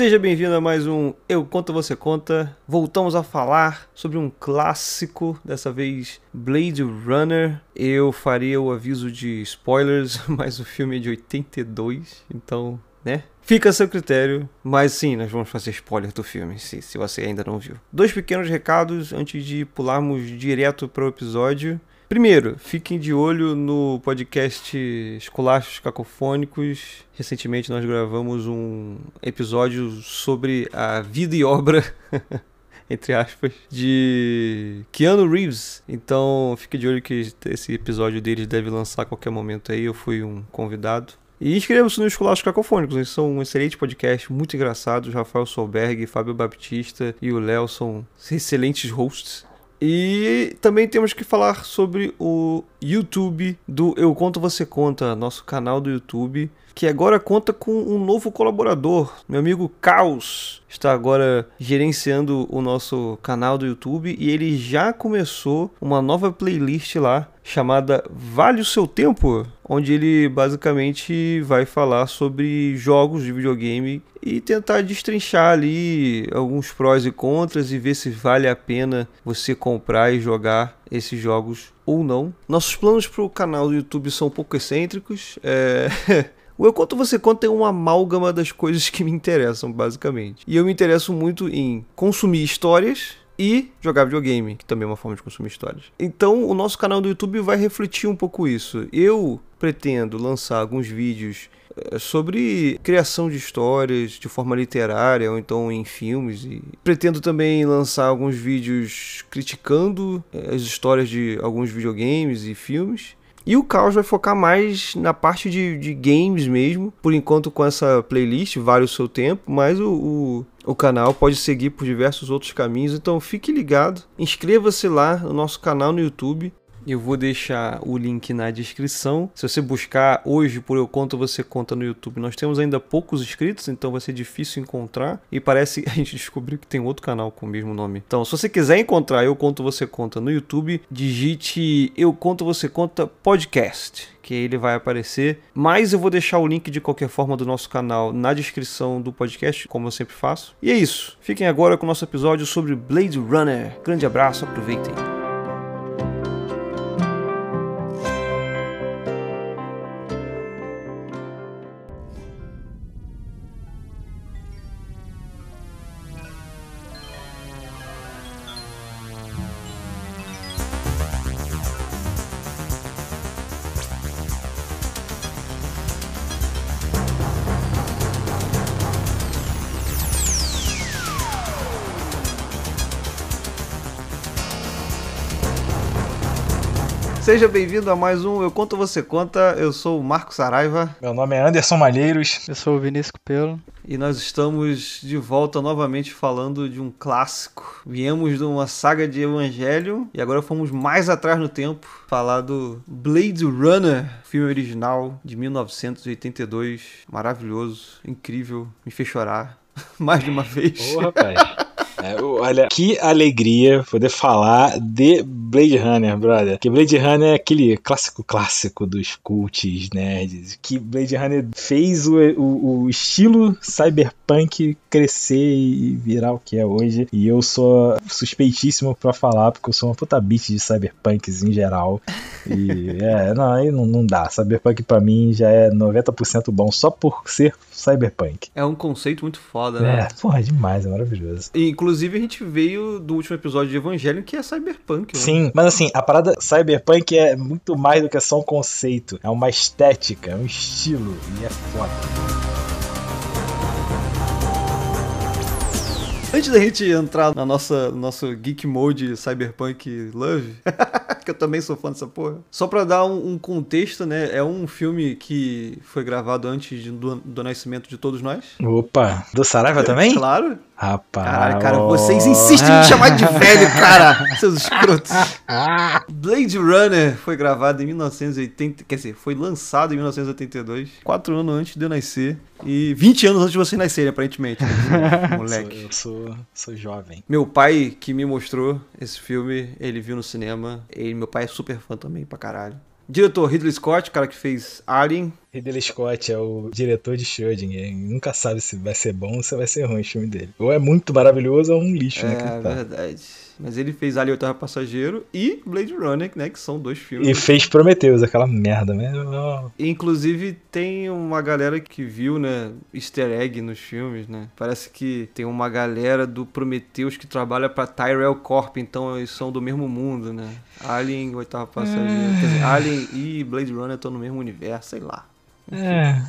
Seja bem-vindo a mais um Eu Conto Você Conta. Voltamos a falar sobre um clássico, dessa vez Blade Runner. Eu faria o aviso de spoilers, mas o filme é de 82, então, né? Fica a seu critério, mas sim, nós vamos fazer spoiler do filme, se, se você ainda não viu. Dois pequenos recados antes de pularmos direto para o episódio. Primeiro, fiquem de olho no podcast Escolachos Cacofônicos. Recentemente nós gravamos um episódio sobre a vida e obra, entre aspas, de Keanu Reeves. Então fique de olho que esse episódio deles deve lançar a qualquer momento aí. Eu fui um convidado. E inscreva-se no Escolachos Cacofônicos, eles são um excelente podcast, muito engraçados. Rafael Solberg, Fábio Baptista e o Léo são excelentes hosts. E também temos que falar sobre o YouTube do Eu Conto Você Conta, nosso canal do YouTube, que agora conta com um novo colaborador. Meu amigo Caos está agora gerenciando o nosso canal do YouTube e ele já começou uma nova playlist lá chamada Vale o Seu Tempo, onde ele basicamente vai falar sobre jogos de videogame e tentar destrinchar ali alguns prós e contras e ver se vale a pena você comprar e jogar esses jogos ou não. Nossos planos para o canal do YouTube são um pouco excêntricos. É... O Eu Conto Você Conta é uma amálgama das coisas que me interessam, basicamente. E eu me interesso muito em consumir histórias e jogar videogame, que também é uma forma de consumir histórias. Então, o nosso canal do YouTube vai refletir um pouco isso. Eu pretendo lançar alguns vídeos eh, sobre criação de histórias de forma literária ou então em filmes e pretendo também lançar alguns vídeos criticando eh, as histórias de alguns videogames e filmes e o Caos vai focar mais na parte de, de games mesmo, por enquanto com essa playlist, vale o seu tempo, mas o, o, o canal pode seguir por diversos outros caminhos, então fique ligado, inscreva-se lá no nosso canal no YouTube, eu vou deixar o link na descrição. Se você buscar hoje por Eu Conto Você Conta no YouTube, nós temos ainda poucos inscritos, então vai ser difícil encontrar. E parece a gente descobriu que tem outro canal com o mesmo nome. Então, se você quiser encontrar Eu Conto Você Conta no YouTube, digite Eu Conto Você Conta Podcast que ele vai aparecer. Mas eu vou deixar o link de qualquer forma do nosso canal na descrição do podcast, como eu sempre faço. E é isso. Fiquem agora com o nosso episódio sobre Blade Runner. Grande abraço, aproveitem. Seja bem-vindo a mais um Eu Conto Você Conta. Eu sou o Marcos Saraiva. Meu nome é Anderson Malheiros. Eu sou o Vinícius Cupelo. E nós estamos de volta novamente falando de um clássico. Viemos de uma saga de Evangelho e agora fomos mais atrás no tempo falar do Blade Runner, filme original de 1982. Maravilhoso, incrível, me fez chorar mais de uma vez. Ô, rapaz. É, olha, que alegria poder falar de Blade Runner, brother. Que Blade Runner é aquele clássico clássico dos cults nerds. Que Blade Runner fez o, o, o estilo cyberpunk crescer e virar o que é hoje. E eu sou suspeitíssimo para falar, porque eu sou uma puta bitch de cyberpunks em geral. E é, não, aí não, não dá. Cyberpunk para mim já é 90% bom só por ser cyberpunk. É um conceito muito foda, né? É, porra, é demais, é maravilhoso. E, inclusive a gente veio do último episódio de Evangelho que é cyberpunk. Né? Sim, mas assim, a parada cyberpunk é muito mais do que só um conceito. É uma estética, é um estilo e é foda. Antes da gente entrar na nossa nosso geek mode cyberpunk love, que eu também sou fã dessa porra, só pra dar um, um, contexto, né? É um filme que foi gravado antes de, do, do, nascimento de todos nós. Opa, do Saraiva é, também? Claro. Rapaz. Caralho, cara, vocês insistem em me chamar de velho, cara, seus escrotos. Blade Runner foi gravado em 1980, quer dizer, foi lançado em 1982, quatro anos antes de eu nascer. E 20 anos antes de você nascer, aparentemente. Né, moleque. eu sou, sou jovem. Meu pai, que me mostrou esse filme, ele viu no cinema. Ele, meu pai é super fã também, pra caralho. Diretor Ridley Scott, cara que fez Alien. Ridley Scott é o diretor de Schrödinger. Nunca sabe se vai ser bom ou se vai ser ruim o filme dele. Ou é muito maravilhoso ou é um lixo, né? É verdade. Mas ele fez Alien Oitavo Passageiro e Blade Runner, né? Que são dois filmes. E fez Prometheus, aquela merda, né? Inclusive, tem uma galera que viu, né? Easter egg nos filmes, né? Parece que tem uma galera do Prometheus que trabalha pra Tyrell Corp, então eles são do mesmo mundo, né? Alien Oitavo Passageiro. Quer dizer, Alien e Blade Runner estão no mesmo universo, sei lá. É,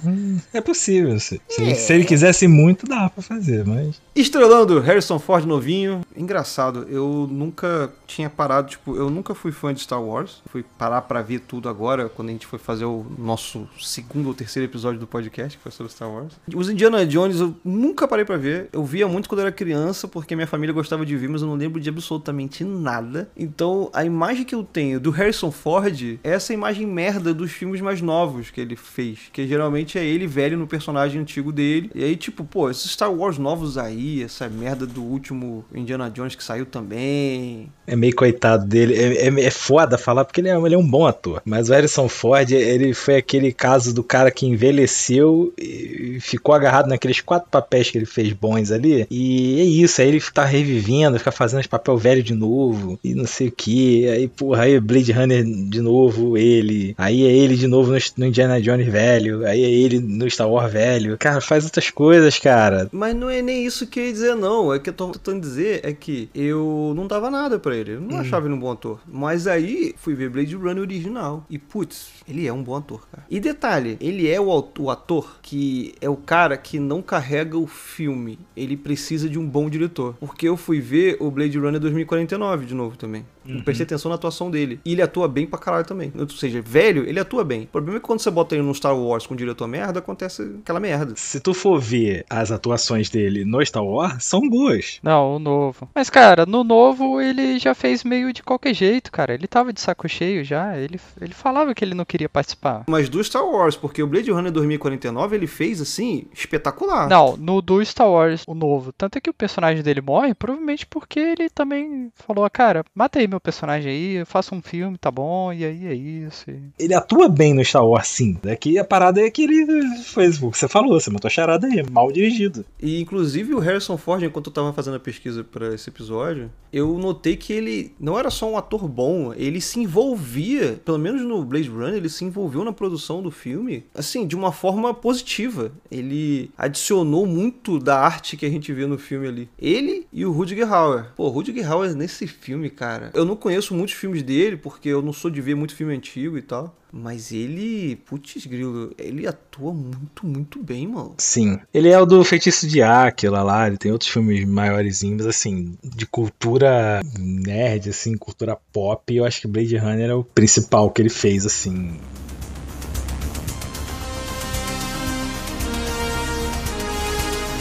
é possível. Se, é. se, ele quisesse muito, dá pra fazer, mas. Estrelando Harrison Ford novinho. Engraçado, eu nunca tinha parado, tipo, eu nunca fui fã de Star Wars. Fui parar pra ver tudo agora, quando a gente foi fazer o nosso segundo ou terceiro episódio do podcast, que foi sobre Star Wars. Os Indiana Jones eu nunca parei pra ver. Eu via muito quando era criança, porque minha família gostava de ver, mas eu não lembro de absolutamente nada. Então, a imagem que eu tenho do Harrison Ford é essa imagem merda dos filmes mais novos que ele fez que geralmente é ele velho no personagem antigo dele. E aí, tipo, pô, esses Star Wars novos aí, essa merda do último Indiana Jones que saiu também. É meio coitado dele. É, é, é foda falar porque ele é, ele é, um bom ator. Mas o Harrison Ford, ele foi aquele caso do cara que envelheceu e ficou agarrado naqueles quatro papéis que ele fez bons ali. E é isso, aí ele tá revivendo, fica fazendo esse papel velho de novo e não sei o que. Aí, porra, aí Blade Runner de novo, ele. Aí é ele de novo no, no Indiana Jones velho velho, aí é ele no Star Wars velho. Cara, faz outras coisas, cara. Mas não é nem isso que eu ia dizer, não. É que eu tô tentando dizer é que eu não dava nada para ele. Eu não hum. achava ele um bom ator. Mas aí fui ver Blade Runner original. E putz, ele é um bom ator, cara. E detalhe, ele é o, o ator que é o cara que não carrega o filme. Ele precisa de um bom diretor. Porque eu fui ver o Blade Runner 2049 de novo também. Uhum. Prestei atenção na atuação dele. E ele atua bem pra caralho também. Ou seja, velho, ele atua bem. O problema é que quando você bota ele no Star Wars com um diretor merda, acontece aquela merda. Se tu for ver as atuações dele no Star Wars, são boas. Não, o novo. Mas, cara, no novo ele já fez meio de qualquer jeito, cara. Ele tava de saco cheio já. Ele, ele falava que ele não queria participar. Mas do Star Wars, porque o Blade Runner 2049 ele fez assim, espetacular. Não, no do Star Wars, o novo. Tanto é que o personagem dele morre, provavelmente porque ele também falou, cara, matei meu personagem aí, eu faço um filme, tá bom, e aí é isso. Ele atua bem no Star Wars, sim. Daqui a parada é que ele fez o que você falou, você matou a charada aí, mal dirigido. E inclusive o Harrison Ford, enquanto eu tava fazendo a pesquisa para esse episódio, eu notei que ele não era só um ator bom, ele se envolvia, pelo menos no Blade Runner, ele se envolveu na produção do filme, assim, de uma forma positiva. Ele adicionou muito da arte que a gente vê no filme ali. Ele e o Rutger Hauer. Pô, Rutger Hauer nesse filme, cara. Eu não conheço muitos filmes dele, porque eu não sou de ver muito filme antigo e tal. Mas ele, putz grilo, ele atua muito, muito bem, mano. Sim. Ele é o do Feitiço de Áquila lá, ele tem outros filmes maiorzinhos, assim, de cultura nerd, assim, cultura pop. Eu acho que Blade Runner é o principal que ele fez, assim,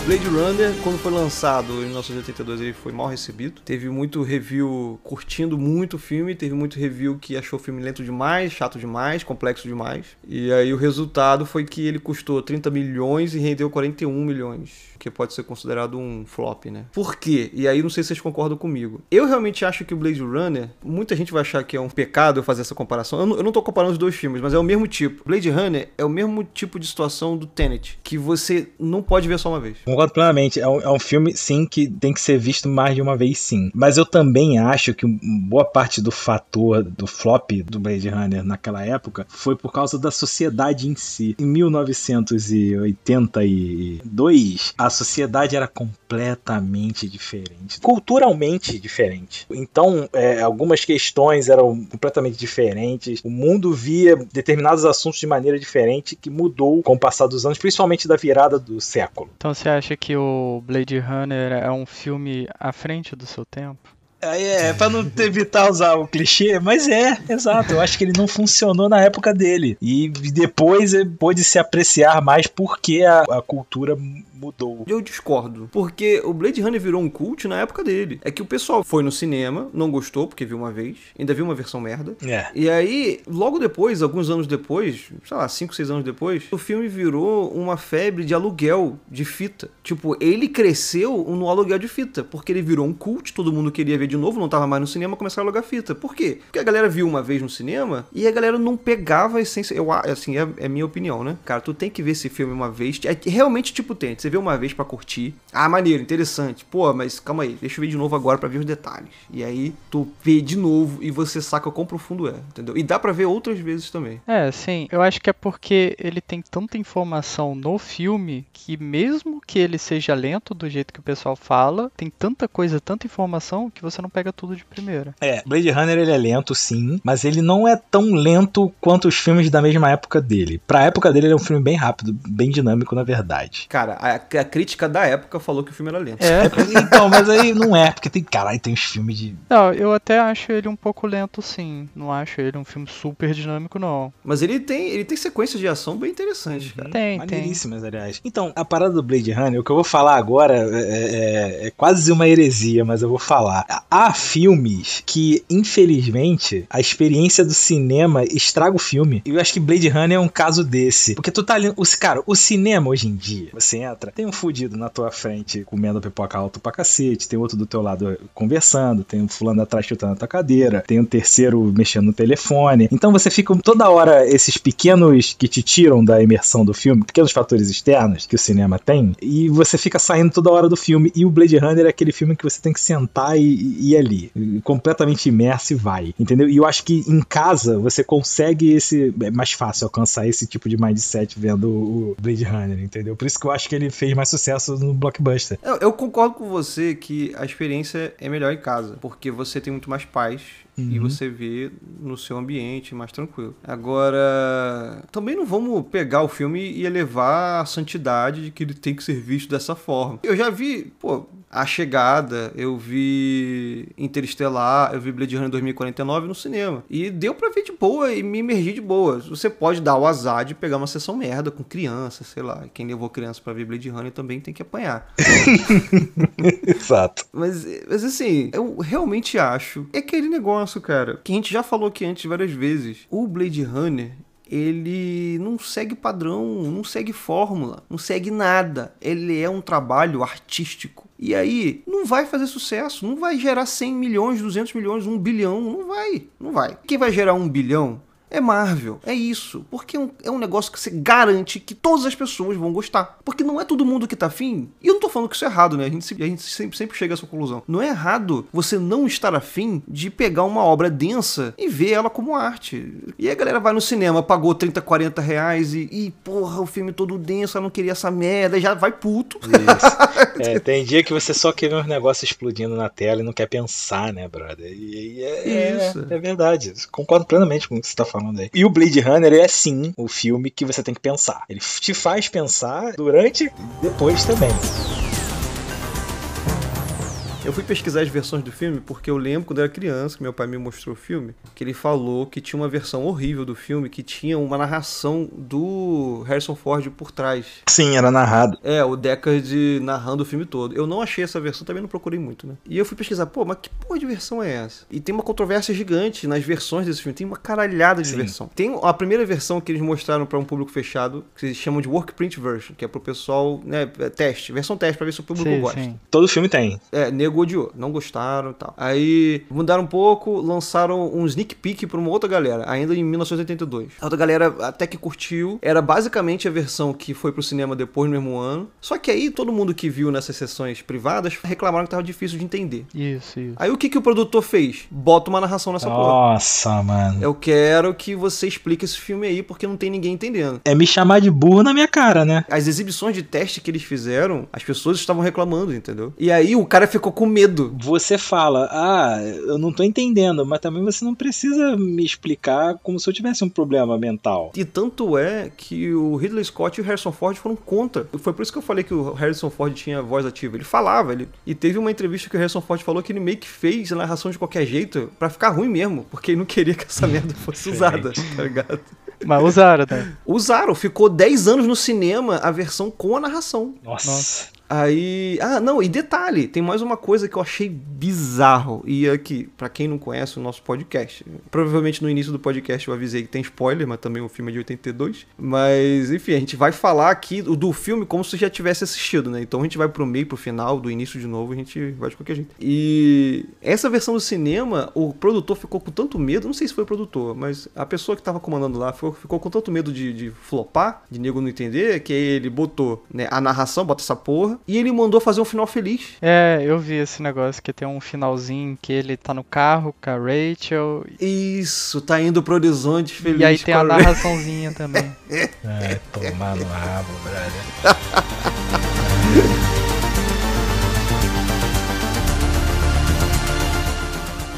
Blade Runner, quando foi lançado em 1982, ele foi mal recebido. Teve muito review curtindo muito o filme, teve muito review que achou o filme lento demais, chato demais, complexo demais. E aí o resultado foi que ele custou 30 milhões e rendeu 41 milhões que pode ser considerado um flop, né? Por quê? E aí não sei se vocês concordam comigo. Eu realmente acho que o Blade Runner, muita gente vai achar que é um pecado eu fazer essa comparação. Eu não, eu não tô comparando os dois filmes, mas é o mesmo tipo. Blade Runner é o mesmo tipo de situação do Tenet, que você não pode ver só uma vez. Concordo plenamente. É um, é um filme, sim, que tem que ser visto mais de uma vez, sim. Mas eu também acho que boa parte do fator do flop do Blade Runner naquela época foi por causa da sociedade em si. Em 1982, a sociedade era completamente diferente, culturalmente diferente. Então, é, algumas questões eram completamente diferentes. O mundo via determinados assuntos de maneira diferente que mudou com o passar dos anos, principalmente da virada do século. Então, você acha que o Blade Runner é um filme à frente do seu tempo? É, é, pra não evitar usar o clichê, mas é, exato. Eu acho que ele não funcionou na época dele. E depois pôde se apreciar mais porque a, a cultura mudou. Eu discordo, porque o Blade Runner virou um cult na época dele. É que o pessoal foi no cinema, não gostou, porque viu uma vez, ainda viu uma versão merda. É. E aí, logo depois, alguns anos depois, sei lá, 5, 6 anos depois, o filme virou uma febre de aluguel de fita. Tipo, ele cresceu no aluguel de fita, porque ele virou um cult, todo mundo queria ver de novo, não tava mais no cinema, começaram a alugar fita. Por quê? Porque a galera viu uma vez no cinema e a galera não pegava a essência. Eu, assim, é, é minha opinião, né? Cara, tu tem que ver esse filme uma vez. É realmente tipo tem. Você vê uma vez para curtir. Ah, maneiro, interessante. Pô, mas calma aí, deixa eu ver de novo agora para ver os detalhes. E aí tu vê de novo e você saca quão profundo é, entendeu? E dá para ver outras vezes também. É, sim. Eu acho que é porque ele tem tanta informação no filme que mesmo que ele seja lento do jeito que o pessoal fala, tem tanta coisa, tanta informação que você não pega tudo de primeira. É, Blade Runner ele é lento sim, mas ele não é tão lento quanto os filmes da mesma época dele. Pra época dele ele é um filme bem rápido, bem dinâmico na verdade. Cara, a, a crítica da época falou que o filme era lento. É, então, mas aí não é, porque tem, caralho, tem uns filmes de... Não, eu até acho ele um pouco lento sim, não acho ele um filme super dinâmico não. Mas ele tem, ele tem sequências de ação bem interessantes, cara. Tem, Maneiríssimas, tem. aliás. Então, a parada do Blade Runner, o que eu vou falar agora é, é, é quase uma heresia, mas eu vou falar. Há filmes que, infelizmente, a experiência do cinema estraga o filme. E eu acho que Blade Runner é um caso desse. Porque tu tá ali. Cara, o cinema hoje em dia, você entra, tem um fudido na tua frente comendo pipoca alto pra cacete, tem outro do teu lado conversando, tem um fulano atrás chutando a tua cadeira, tem um terceiro mexendo no telefone. Então você fica toda hora esses pequenos que te tiram da imersão do filme, pequenos fatores externos que o cinema tem, e você fica saindo toda hora do filme. E o Blade Runner é aquele filme que você tem que sentar e, e ir ali, completamente imerso e vai, entendeu? E eu acho que em casa você consegue esse. É mais fácil alcançar esse tipo de mindset vendo o Blade Runner, entendeu? Por isso que eu acho que ele fez mais sucesso no blockbuster. Eu, eu concordo com você que a experiência é melhor em casa, porque você tem muito mais paz uhum. e você vê no seu ambiente mais tranquilo. Agora, também não vamos pegar o filme e elevar a santidade de que ele tem que ser visto dessa forma. Eu já vi, pô, a Chegada, eu vi Interestelar, eu vi Blade Runner 2049 no cinema. E deu pra ver de boa e me emergir de boa. Você pode dar o azar de pegar uma sessão merda com criança, sei lá. Quem levou criança para ver Blade Runner também tem que apanhar. Exato. Mas, mas assim, eu realmente acho. É aquele negócio, cara, que a gente já falou aqui antes várias vezes. O Blade Runner, ele não segue padrão, não segue fórmula, não segue nada. Ele é um trabalho artístico. E aí, não vai fazer sucesso, não vai gerar 100 milhões, 200 milhões, 1 bilhão, não vai, não vai. Quem vai gerar 1 bilhão é Marvel, é isso. Porque é um, é um, negócio que você garante que todas as pessoas vão gostar. Porque não é todo mundo que tá afim. E eu não tô falando que isso é errado, né? A gente, a gente sempre, sempre chega a essa conclusão. Não é errado você não estar afim de pegar uma obra densa e ver ela como arte. E a galera vai no cinema, pagou 30, 40 reais e, e porra, o filme todo denso, eu não queria essa merda, já vai puto. é, tem dia que você só quer ver um negócio explodindo na tela e não quer pensar, né, brother? E, e é, é, é, verdade. Concordo plenamente com o que você tá falando falando aí. E o Blade Runner é sim o filme que você tem que pensar. Ele te faz pensar durante e depois também. Eu fui pesquisar as versões do filme porque eu lembro quando eu era criança, que meu pai me mostrou o filme, que ele falou que tinha uma versão horrível do filme que tinha uma narração do Harrison Ford por trás. Sim, era narrado. É, o Deckard narrando o filme todo. Eu não achei essa versão, também não procurei muito, né? E eu fui pesquisar, pô, mas que porra de versão é essa? E tem uma controvérsia gigante nas versões desse filme, tem uma caralhada de Sim. versão. Tem a primeira versão que eles mostraram para um público fechado, que eles chamam de Work Print Version, que é pro pessoal, né, teste, versão teste pra ver se o público sim, gosta. Sim. Todo filme tem. É, nego odiou, não gostaram e tal. Aí mudaram um pouco, lançaram um sneak peek pra uma outra galera, ainda em 1982. A outra galera até que curtiu, era basicamente a versão que foi pro cinema depois no mesmo ano. Só que aí todo mundo que viu nessas sessões privadas reclamaram que tava difícil de entender. Isso, isso. Aí o que, que o produtor fez? Bota uma narração nessa Nossa, porra. Nossa, mano. Eu quero que você explique esse filme aí, porque não tem ninguém entendendo. É me chamar de burro na minha cara, né? As exibições de teste que eles fizeram, as pessoas estavam reclamando, entendeu? E aí o cara ficou com medo você fala, ah, eu não tô entendendo, mas também você não precisa me explicar como se eu tivesse um problema mental. E tanto é que o Ridley Scott e o Harrison Ford foram contra. Foi por isso que eu falei que o Harrison Ford tinha voz ativa. Ele falava, ele... e teve uma entrevista que o Harrison Ford falou que ele meio que fez a narração de qualquer jeito para ficar ruim mesmo, porque ele não queria que essa merda fosse usada, tá ligado? Mas usaram, né? Usaram, ficou 10 anos no cinema a versão com a narração. Nossa. Nossa. Aí. Ah, não, e detalhe, tem mais uma coisa que eu achei bizarro. E aqui, para quem não conhece o nosso podcast, provavelmente no início do podcast eu avisei que tem spoiler, mas também o filme é de 82. Mas, enfim, a gente vai falar aqui do filme como se já tivesse assistido, né? Então a gente vai pro meio, pro final, do início de novo, a gente vai de qualquer jeito. E essa versão do cinema, o produtor ficou com tanto medo, não sei se foi o produtor, mas a pessoa que tava comandando lá ficou, ficou com tanto medo de, de flopar, de nego não entender, que ele botou né, a narração, bota essa porra, e ele mandou fazer um final feliz. É, eu vi esse negócio que tem um finalzinho que ele tá no carro com a Rachel. Isso, tá indo pro horizonte feliz. E aí tem a, a narraçãozinha também. É, tomar no rabo, brother.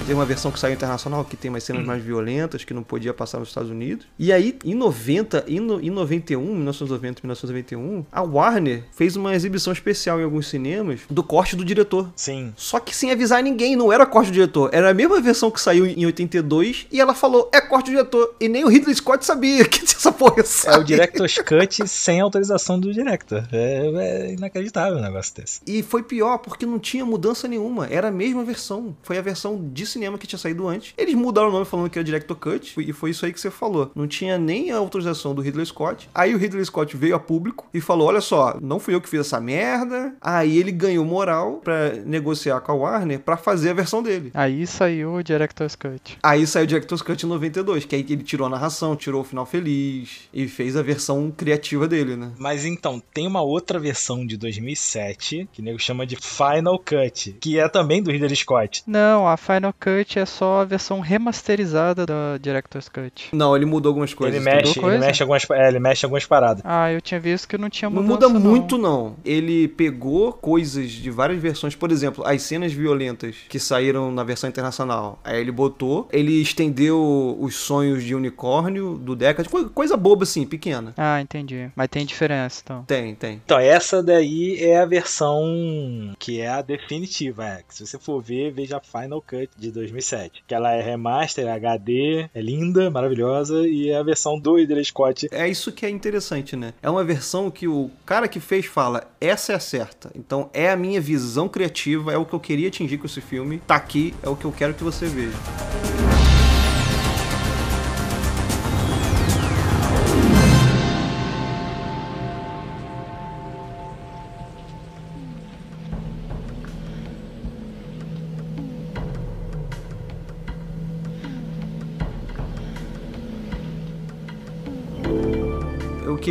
Tem uma versão que saiu internacional que tem umas cenas mais violentas que não podia passar nos Estados Unidos. E aí, em 90, em, no, em 91, 1990, 1991, a Warner fez uma exibição especial em alguns cinemas do corte do diretor. Sim. Só que sem avisar ninguém, não era corte do diretor. Era a mesma versão que saiu em 82 e ela falou, é corte do diretor. E nem o Ridley Scott sabia que essa porra É o Director's Cut sem autorização do director. É, é inacreditável um negócio desse. E foi pior, porque não tinha mudança nenhuma. Era a mesma versão. Foi a versão de cinema que tinha saído antes. Eles mudaram o nome falando que era Director Cut, e foi isso aí que você falou. Não tinha nem a autorização do Ridley Scott. Aí o Ridley Scott veio a público e falou: Olha só, não fui eu que fiz essa merda. Aí ele ganhou moral para negociar com a Warner para fazer a versão dele. Aí saiu o Director's Cut. Aí saiu o Director's Cut em 92, que aí ele tirou a narração, tirou o final feliz e fez a versão criativa dele, né? Mas então, tem uma outra versão de 2007 que o nego chama de Final Cut, que é também do Ridley Scott. Não, a Final Cut é só a versão remasterizada da Director's Cut. Não, ele mudou algumas coisas. Ele mexe, coisa? ele mexe algumas, é, ele mexe algumas paradas. Ah, eu tinha visto que não tinha Não mudança. muda muito, não. Ele pegou coisas de várias versões. Por exemplo, as cenas violentas que saíram na versão internacional. Aí ele botou. Ele estendeu os sonhos de unicórnio do Deckard. co- Coisa boba assim, pequena. Ah, entendi. Mas tem diferença, então. Tem, tem. Então, essa daí é a versão que é a definitiva. É. que Se você for ver, veja a Final Cut de 2007. Que ela é remaster, HD, é linda, maravilhosa, e é a versão do Ridley Scott. É isso que é interessante, né? É uma versão que o cara que fez fala: essa é a certa. Então é a minha visão criativa, é o que eu queria atingir com esse filme. Tá aqui, é o que eu quero que você veja.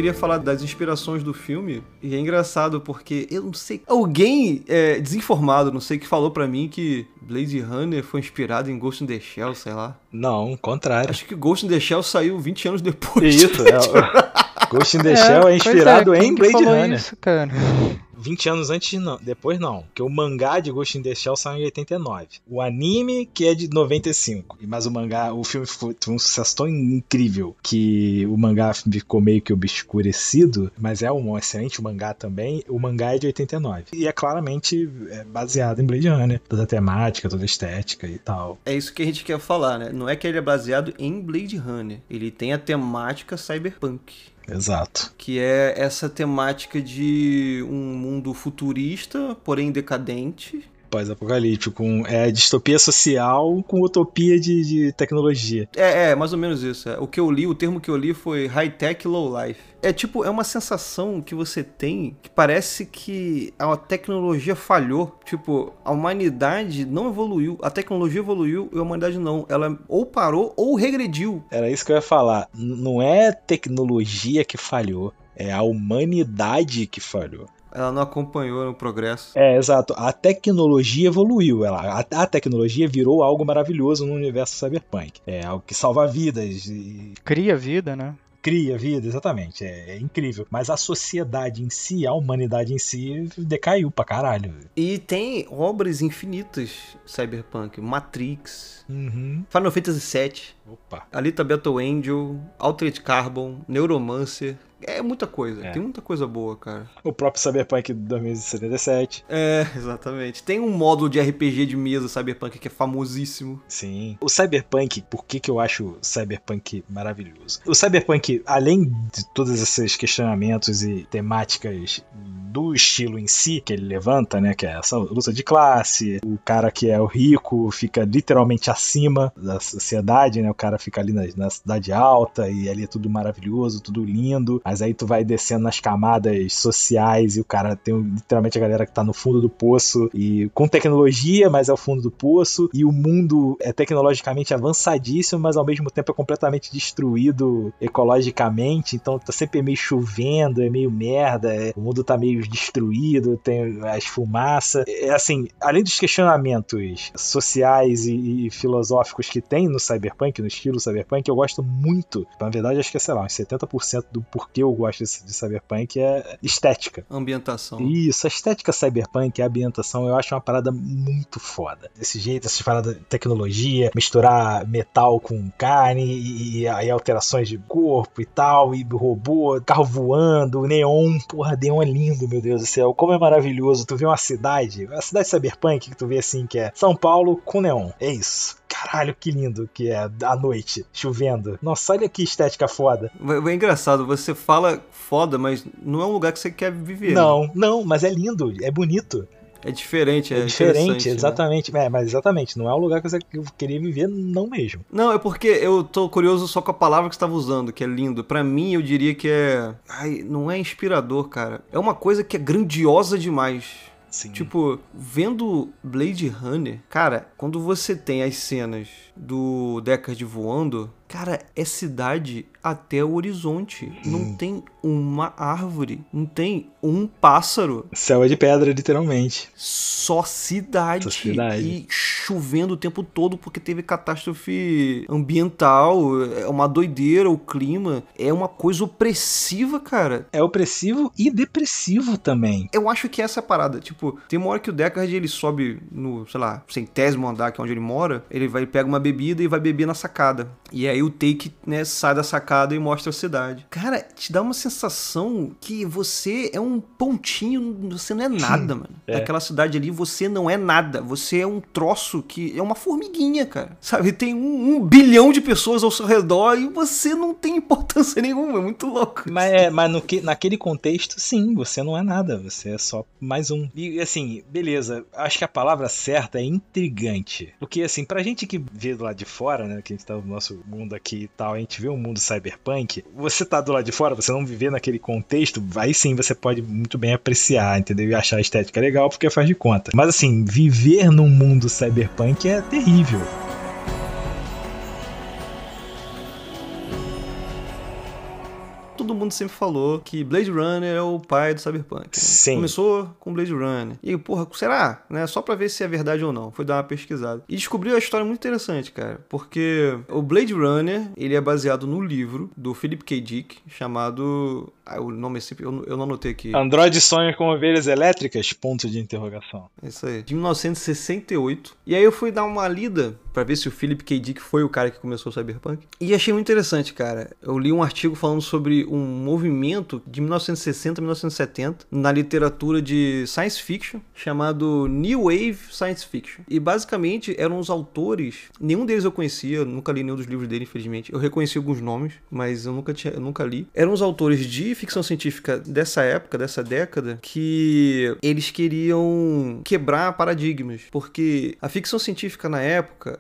Queria falar das inspirações do filme, e é engraçado porque eu não sei. Alguém é, desinformado, não sei, que falou pra mim que Blade Runner foi inspirado em Ghost in the Shell, sei lá. Não, contrário. Acho que Ghost in the Shell saiu 20 anos depois. Isso, é, Ghost in the Shell é pois inspirado quem em que Blade falou Runner. Isso, cara. 20 anos antes, não. Depois não. Porque o mangá de Ghost in the Shell saiu em 89. O anime, que é de 95. E- Mas o mangá, o filme foi foi um sucesso tão incrível que o mangá ficou meio que obscurecido. Mas é um excelente mangá também. O mangá é de 89. E é claramente é, baseado em Blade Runner. Toda a temática, toda a estética e tal. É isso que a gente quer falar, né? Não é que ele é baseado em Blade Runner. Ele tem a temática cyberpunk. Exato. Que é essa temática de um mundo futurista, porém decadente. Pós-apocalíptico. com- É distopia social com utopia de, de tecnologia. É, é, mais ou menos isso. é. O que eu li, o termo que eu li foi high-tech, low-life. É tipo, é uma sensação que você tem que parece que a tecnologia falhou. Tipo, a humanidade não evoluiu. A tecnologia evoluiu e a humanidade não. Ela ou parou ou regrediu. Era isso que eu ia falar. Não é tecnologia que falhou, é a humanidade que falhou. Ela não acompanhou no progresso. É, exato. A tecnologia evoluiu. Ela, a, a tecnologia virou algo maravilhoso no universo cyberpunk. É algo que salva vidas e Cria vida, né? cria vida, exatamente. É, é incrível. Mas a sociedade em si, a humanidade em si, decaiu pra caralho. E tem obras infinitas cyberpunk. Matrix, Uhum. Final Fantasy VII, Opa. Alita Battle Angel, Altered Carbon, Neuromancer. É muita coisa. É. Tem muita coisa boa, cara. O próprio Cyberpunk 2077. É, exatamente. Tem um módulo de RPG de mesa Cyberpunk que é famosíssimo. Sim. O Cyberpunk, por que, que eu acho o Cyberpunk maravilhoso? O Cyberpunk, além de todos esses questionamentos e temáticas do estilo em si que ele levanta, né? Que é essa luta de classe, o cara que é o rico fica literalmente acima da sociedade, né? O cara fica ali na, na cidade alta e ali é tudo maravilhoso, tudo lindo. Mas aí tu vai descendo nas camadas sociais e o cara tem literalmente a galera que tá no fundo do poço e com tecnologia, mas é o fundo do poço. E o mundo é tecnologicamente avançadíssimo, mas ao mesmo tempo é completamente destruído ecologicamente. Então tá sempre meio chovendo, é meio merda, é, o mundo tá meio destruído, tem as fumaças. É assim, além dos questionamentos sociais e, e, filosóficos que tem no cyberpunk, no estilo cyberpunk, eu gosto muito. Na verdade, acho que é, sei lá, uns 70% do porquê eu gosto de, cyberpunk é estética. Ambientação. Isso, a estética cyberpunk, a ambientação, eu acho uma parada muito foda. Desse jeito, essas paradas de tecnologia, misturar metal com carne e, e alterações de corpo e tal, e robô, carro voando, neon. Porra, neon é lindo, meu Deus do céu. Como é maravilhoso. Tu vê uma cidade, a cidade cyberpunk que tu vê assim, que é São Paulo com neon. É isso. Caralho, que lindo que é à noite, chovendo. Nossa, olha que estética foda. É engraçado, você fala foda, mas não é um lugar que você quer viver. Não, né? não, mas é lindo, é bonito. É diferente, é, é diferente, né? exatamente. Né? É, mas exatamente, não é um lugar que você queria viver, não mesmo. Não, é porque eu tô curioso só com a palavra que você estava usando, que é lindo. Para mim, eu diria que é. Ai, não é inspirador, cara. É uma coisa que é grandiosa demais. Sim. Tipo, vendo Blade Runner, cara, quando você tem as cenas do Deckard voando, Cara, é cidade até o horizonte. Hum. Não tem uma árvore. Não tem um pássaro. Céu é de pedra, literalmente. Só cidade. Só cidade. E chovendo o tempo todo porque teve catástrofe ambiental. É uma doideira o clima. É uma coisa opressiva, cara. É opressivo e depressivo também. Eu acho que essa é a parada. Tipo, tem uma hora que o Deckard ele sobe no, sei lá, centésimo andar, que é onde ele mora. Ele vai pega uma bebida e vai beber na sacada. E aí o take, né, sai da sacada e mostra a cidade. Cara, te dá uma sensação que você é um pontinho, você não é nada, mano. É. Aquela cidade ali, você não é nada. Você é um troço que é uma formiguinha, cara. Sabe? Tem um, um bilhão de pessoas ao seu redor e você não tem importância nenhuma. É muito louco. Mas, é, mas no que, naquele contexto, sim, você não é nada. Você é só mais um. E assim, beleza. Acho que a palavra certa é intrigante. Porque, assim, pra gente que vê do lado de fora, né, que a gente tá no nosso mundo aqui e tal, a gente vê um mundo cyberpunk, você tá do lado de fora, você não viver naquele contexto, aí sim você pode muito bem apreciar, entendeu? E achar a estética legal porque faz de conta. Mas assim, viver num mundo cyberpunk é terrível. Todo mundo sempre falou que Blade Runner é o pai do Cyberpunk. Né? Sim. Começou com Blade Runner. E, porra, será? Né? Só pra ver se é verdade ou não. Foi dar uma pesquisada. E descobriu a história muito interessante, cara. Porque o Blade Runner, ele é baseado no livro do Philip K. Dick, chamado ah, o nome é sempre. Eu, eu não anotei aqui. Android sonha com ovelhas elétricas? Ponto de interrogação. Isso aí. De 1968. E aí eu fui dar uma lida para ver se o Philip K. Dick foi o cara que começou o Cyberpunk. E achei muito interessante, cara. Eu li um artigo falando sobre um movimento de 1960 a 1970 na literatura de science fiction chamado New Wave Science Fiction. E basicamente eram os autores, nenhum deles eu conhecia, nunca li nenhum dos livros dele, infelizmente. Eu reconheci alguns nomes, mas eu nunca tinha, eu nunca li. Eram os autores de ficção científica dessa época, dessa década, que eles queriam quebrar paradigmas, porque a ficção científica na época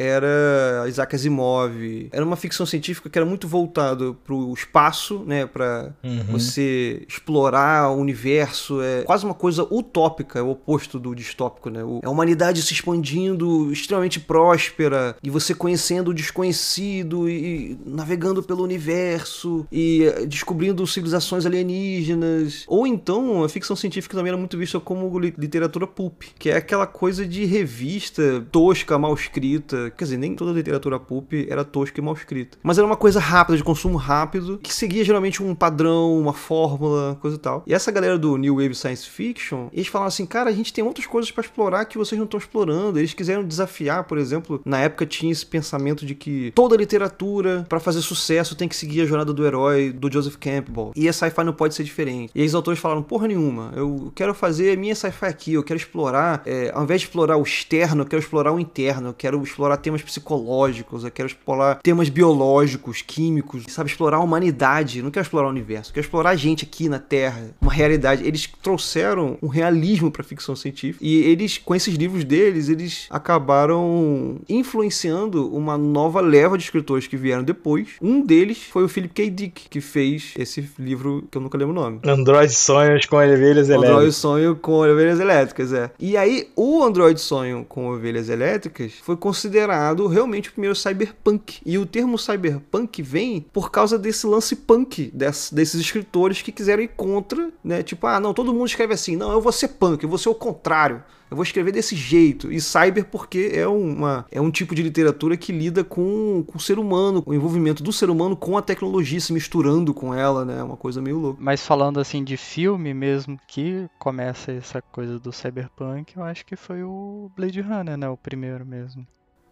era Isaac Asimov. Era uma ficção científica que era muito voltado para o espaço, né, para uhum. você explorar o universo. É quase uma coisa utópica, é o oposto do distópico, né? É a humanidade se expandindo, extremamente próspera, e você conhecendo o desconhecido e navegando pelo universo e descobrindo civilizações alienígenas. Ou então, a ficção científica também era muito vista como literatura pulp, que é aquela coisa de revista tosca, mal escrita, Quer dizer, nem toda literatura pulp era tosca e mal escrita. Mas era uma coisa rápida, de consumo rápido, que seguia geralmente um padrão, uma fórmula, coisa e tal. E essa galera do New Wave Science Fiction, eles falavam assim, cara, a gente tem outras coisas para explorar que vocês não estão explorando. Eles quiseram desafiar, por exemplo, na época tinha esse pensamento de que toda literatura, para fazer sucesso, tem que seguir a jornada do herói do Joseph Campbell. E a sci-fi não pode ser diferente. E aí os autores falaram, porra nenhuma, eu quero fazer a minha sci-fi aqui, eu quero explorar, é, ao invés de explorar o externo, eu quero explorar o interno, eu quero explorar temas psicológicos, eu quero explorar temas biológicos, químicos, sabe? Explorar a humanidade, não quero explorar o universo, quero explorar a gente aqui na Terra, uma realidade. Eles trouxeram um realismo pra ficção científica e eles, com esses livros deles, eles acabaram influenciando uma nova leva de escritores que vieram depois. Um deles foi o Philip K. Dick, que fez esse livro que eu nunca lembro o nome. Android Sonhos com Ovelhas Elétricas. Android Sonho com Ovelhas Elétricas, é. E aí, o Android Sonho com Ovelhas Elétricas foi considerado realmente o primeiro cyberpunk. E o termo cyberpunk vem por causa desse lance punk, desse, desses escritores que quiseram ir contra, né? Tipo, ah, não, todo mundo escreve assim. Não, eu vou ser punk, eu vou ser o contrário. Eu vou escrever desse jeito. E cyber porque é, uma, é um tipo de literatura que lida com, com o ser humano, o envolvimento do ser humano com a tecnologia, se misturando com ela, né? É uma coisa meio louca. Mas falando assim de filme mesmo, que começa essa coisa do cyberpunk, eu acho que foi o Blade Runner, né? O primeiro mesmo.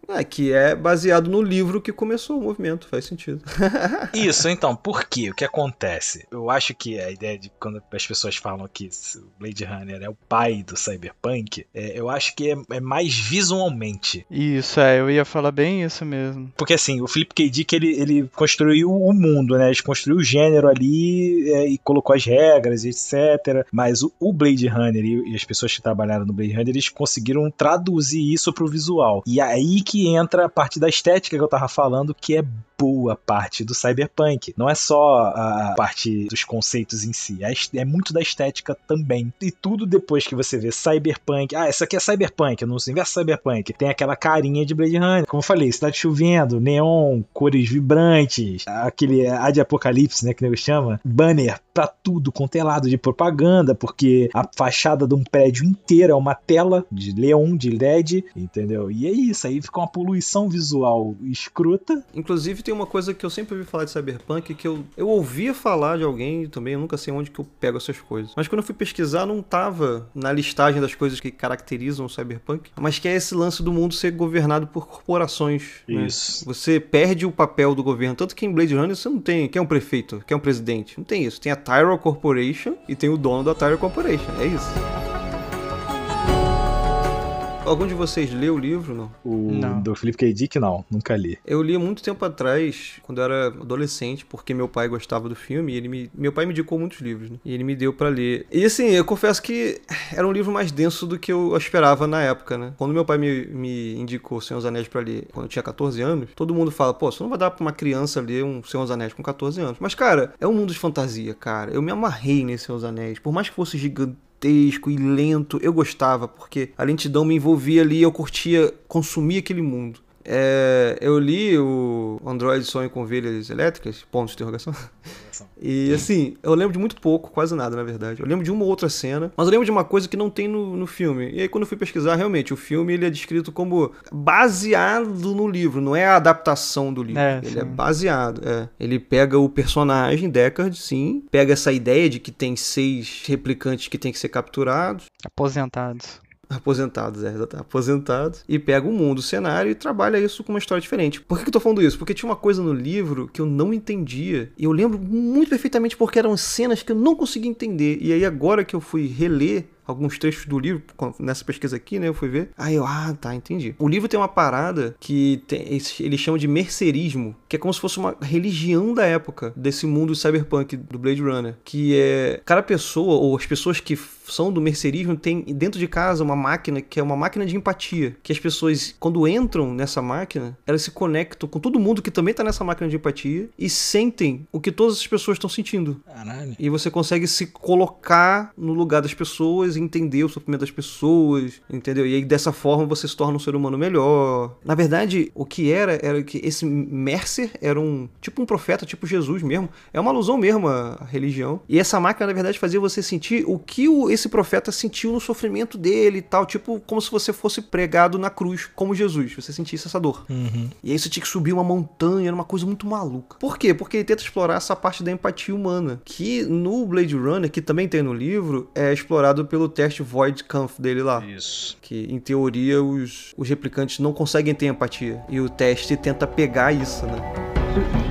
É, que é baseado no livro que começou o movimento, faz sentido. Isso, então, por quê? O que acontece? Eu acho que a ideia de quando as pessoas falam que o Blade Runner é o pai do cyberpunk, é, eu acho que é, é, mais visualmente. Isso, é, eu ia falar bem isso mesmo. Porque assim, o Philip K. Dick, ele, ele construiu o mundo, né? Ele construiu o gênero ali é, e colocou as regras, etc. Mas o, o Blade Runner e, e, as pessoas que trabalharam no Blade Runner, eles conseguiram traduzir isso pro visual. E aí que entra a parte da estética que eu tava falando, que é boa parte do cyberpunk. Não é só a parte dos conceitos em si, é, é muito da estética também. E tudo depois que você vê cyberpunk, ah, isso aqui é cyberpunk, no universo cyberpunk, tem aquela carinha de Blade Runner. Como eu falei, cidade chovendo, neon, cores vibrantes, aquele ad de apocalipse, né, que nego chama, banner pra tudo, contelado é de propaganda, porque a fachada de um prédio inteiro é uma tela de leão, de LED, entendeu? E é isso, aí fica uma poluição visual escrota. Inclusive tem uma coisa que eu sempre ouvi falar de Cyberpunk, que eu, eu ouvia falar de alguém também, eu nunca sei onde que eu pego essas coisas. Mas quando eu fui pesquisar, não tava na listagem das coisas que caracterizam o Cyberpunk, mas que é esse lance do mundo ser governado por corporações. Né? Isso. Né? Você perde o papel do governo. Tanto que em Blade Runner você não tem. Quem é um prefeito? Quem é um presidente? Não tem isso. Tem a Tyrell Corporation e tem o dono da Tyrell Corporation. É isso. Algum de vocês leu o livro, não? O não. do Philip K. Dick, não, nunca li. Eu li muito tempo atrás, quando eu era adolescente, porque meu pai gostava do filme e ele me, meu pai me indicou muitos livros, né? E ele me deu para ler. E assim, eu confesso que era um livro mais denso do que eu esperava na época, né? Quando meu pai me, me indicou Senhor dos Anéis para ler, quando eu tinha 14 anos, todo mundo fala, pô, você não vai dar pra uma criança ler um Senhor dos Anéis com 14 anos. Mas, cara, é um mundo de fantasia, cara. Eu me amarrei nesse Senhor dos Anéis. Por mais que fosse gigante gigantesco e lento, eu gostava, porque a lentidão me envolvia ali, eu curtia consumir aquele mundo. É, eu li o Android Sonho com Ovelhas Elétricas, ponto de interrogação. E assim, eu lembro de muito pouco, quase nada na verdade. Eu lembro de uma ou outra cena, mas eu lembro de uma coisa que não tem no, no filme. E aí quando eu fui pesquisar, realmente, o filme ele é descrito como baseado no livro, não é a adaptação do livro. É, ele sim. é baseado. É. Ele pega o personagem, Deckard, sim, pega essa ideia de que tem seis replicantes que tem que ser capturados. Aposentados aposentados, é, aposentados, e pega o mundo, o cenário e trabalha isso com uma história diferente. Por que, eu tô falando isso? Porque tinha uma coisa no livro que eu não entendia, e eu lembro muito perfeitamente porque eram cenas que eu não conseguia entender, e aí agora que eu fui reler alguns trechos do livro, nessa pesquisa aqui, né? Eu fui ver. Aí eu, ah, tá, entendi. O livro tem uma parada que tem, ele chama de mercerismo, que é como se fosse uma religião da época desse mundo cyberpunk do Blade Runner. Que é. Cada pessoa, ou as pessoas que do mercerismo, tem dentro de casa uma máquina que é uma máquina de empatia. Que as pessoas, quando entram nessa máquina, elas se conectam com todo mundo que também tá nessa máquina de empatia e sentem o que todas as pessoas estão sentindo. Caralho. E você consegue se colocar no lugar das pessoas entender o sofrimento das pessoas, entendeu? E aí dessa forma você se torna um ser humano melhor. Na verdade, o que era era que esse Mercer era um tipo um profeta, tipo Jesus mesmo. É uma alusão mesmo à religião. E essa máquina, na verdade, fazia você sentir o que o, esse profeta sentiu no sofrimento dele e tal, tipo como se você fosse pregado na cruz, como Jesus. Você sentisse essa dor. Uhum. E aí você tinha que subir uma montanha, era uma coisa muito maluca. Por quê? Porque ele tenta explorar essa parte da empatia humana, que no Blade Runner, que também tem no livro, é explorado pelo teste Void Kampf dele lá. Isso. Que, em teoria, os, os replicantes não conseguem ter empatia. E o teste tenta pegar isso, né?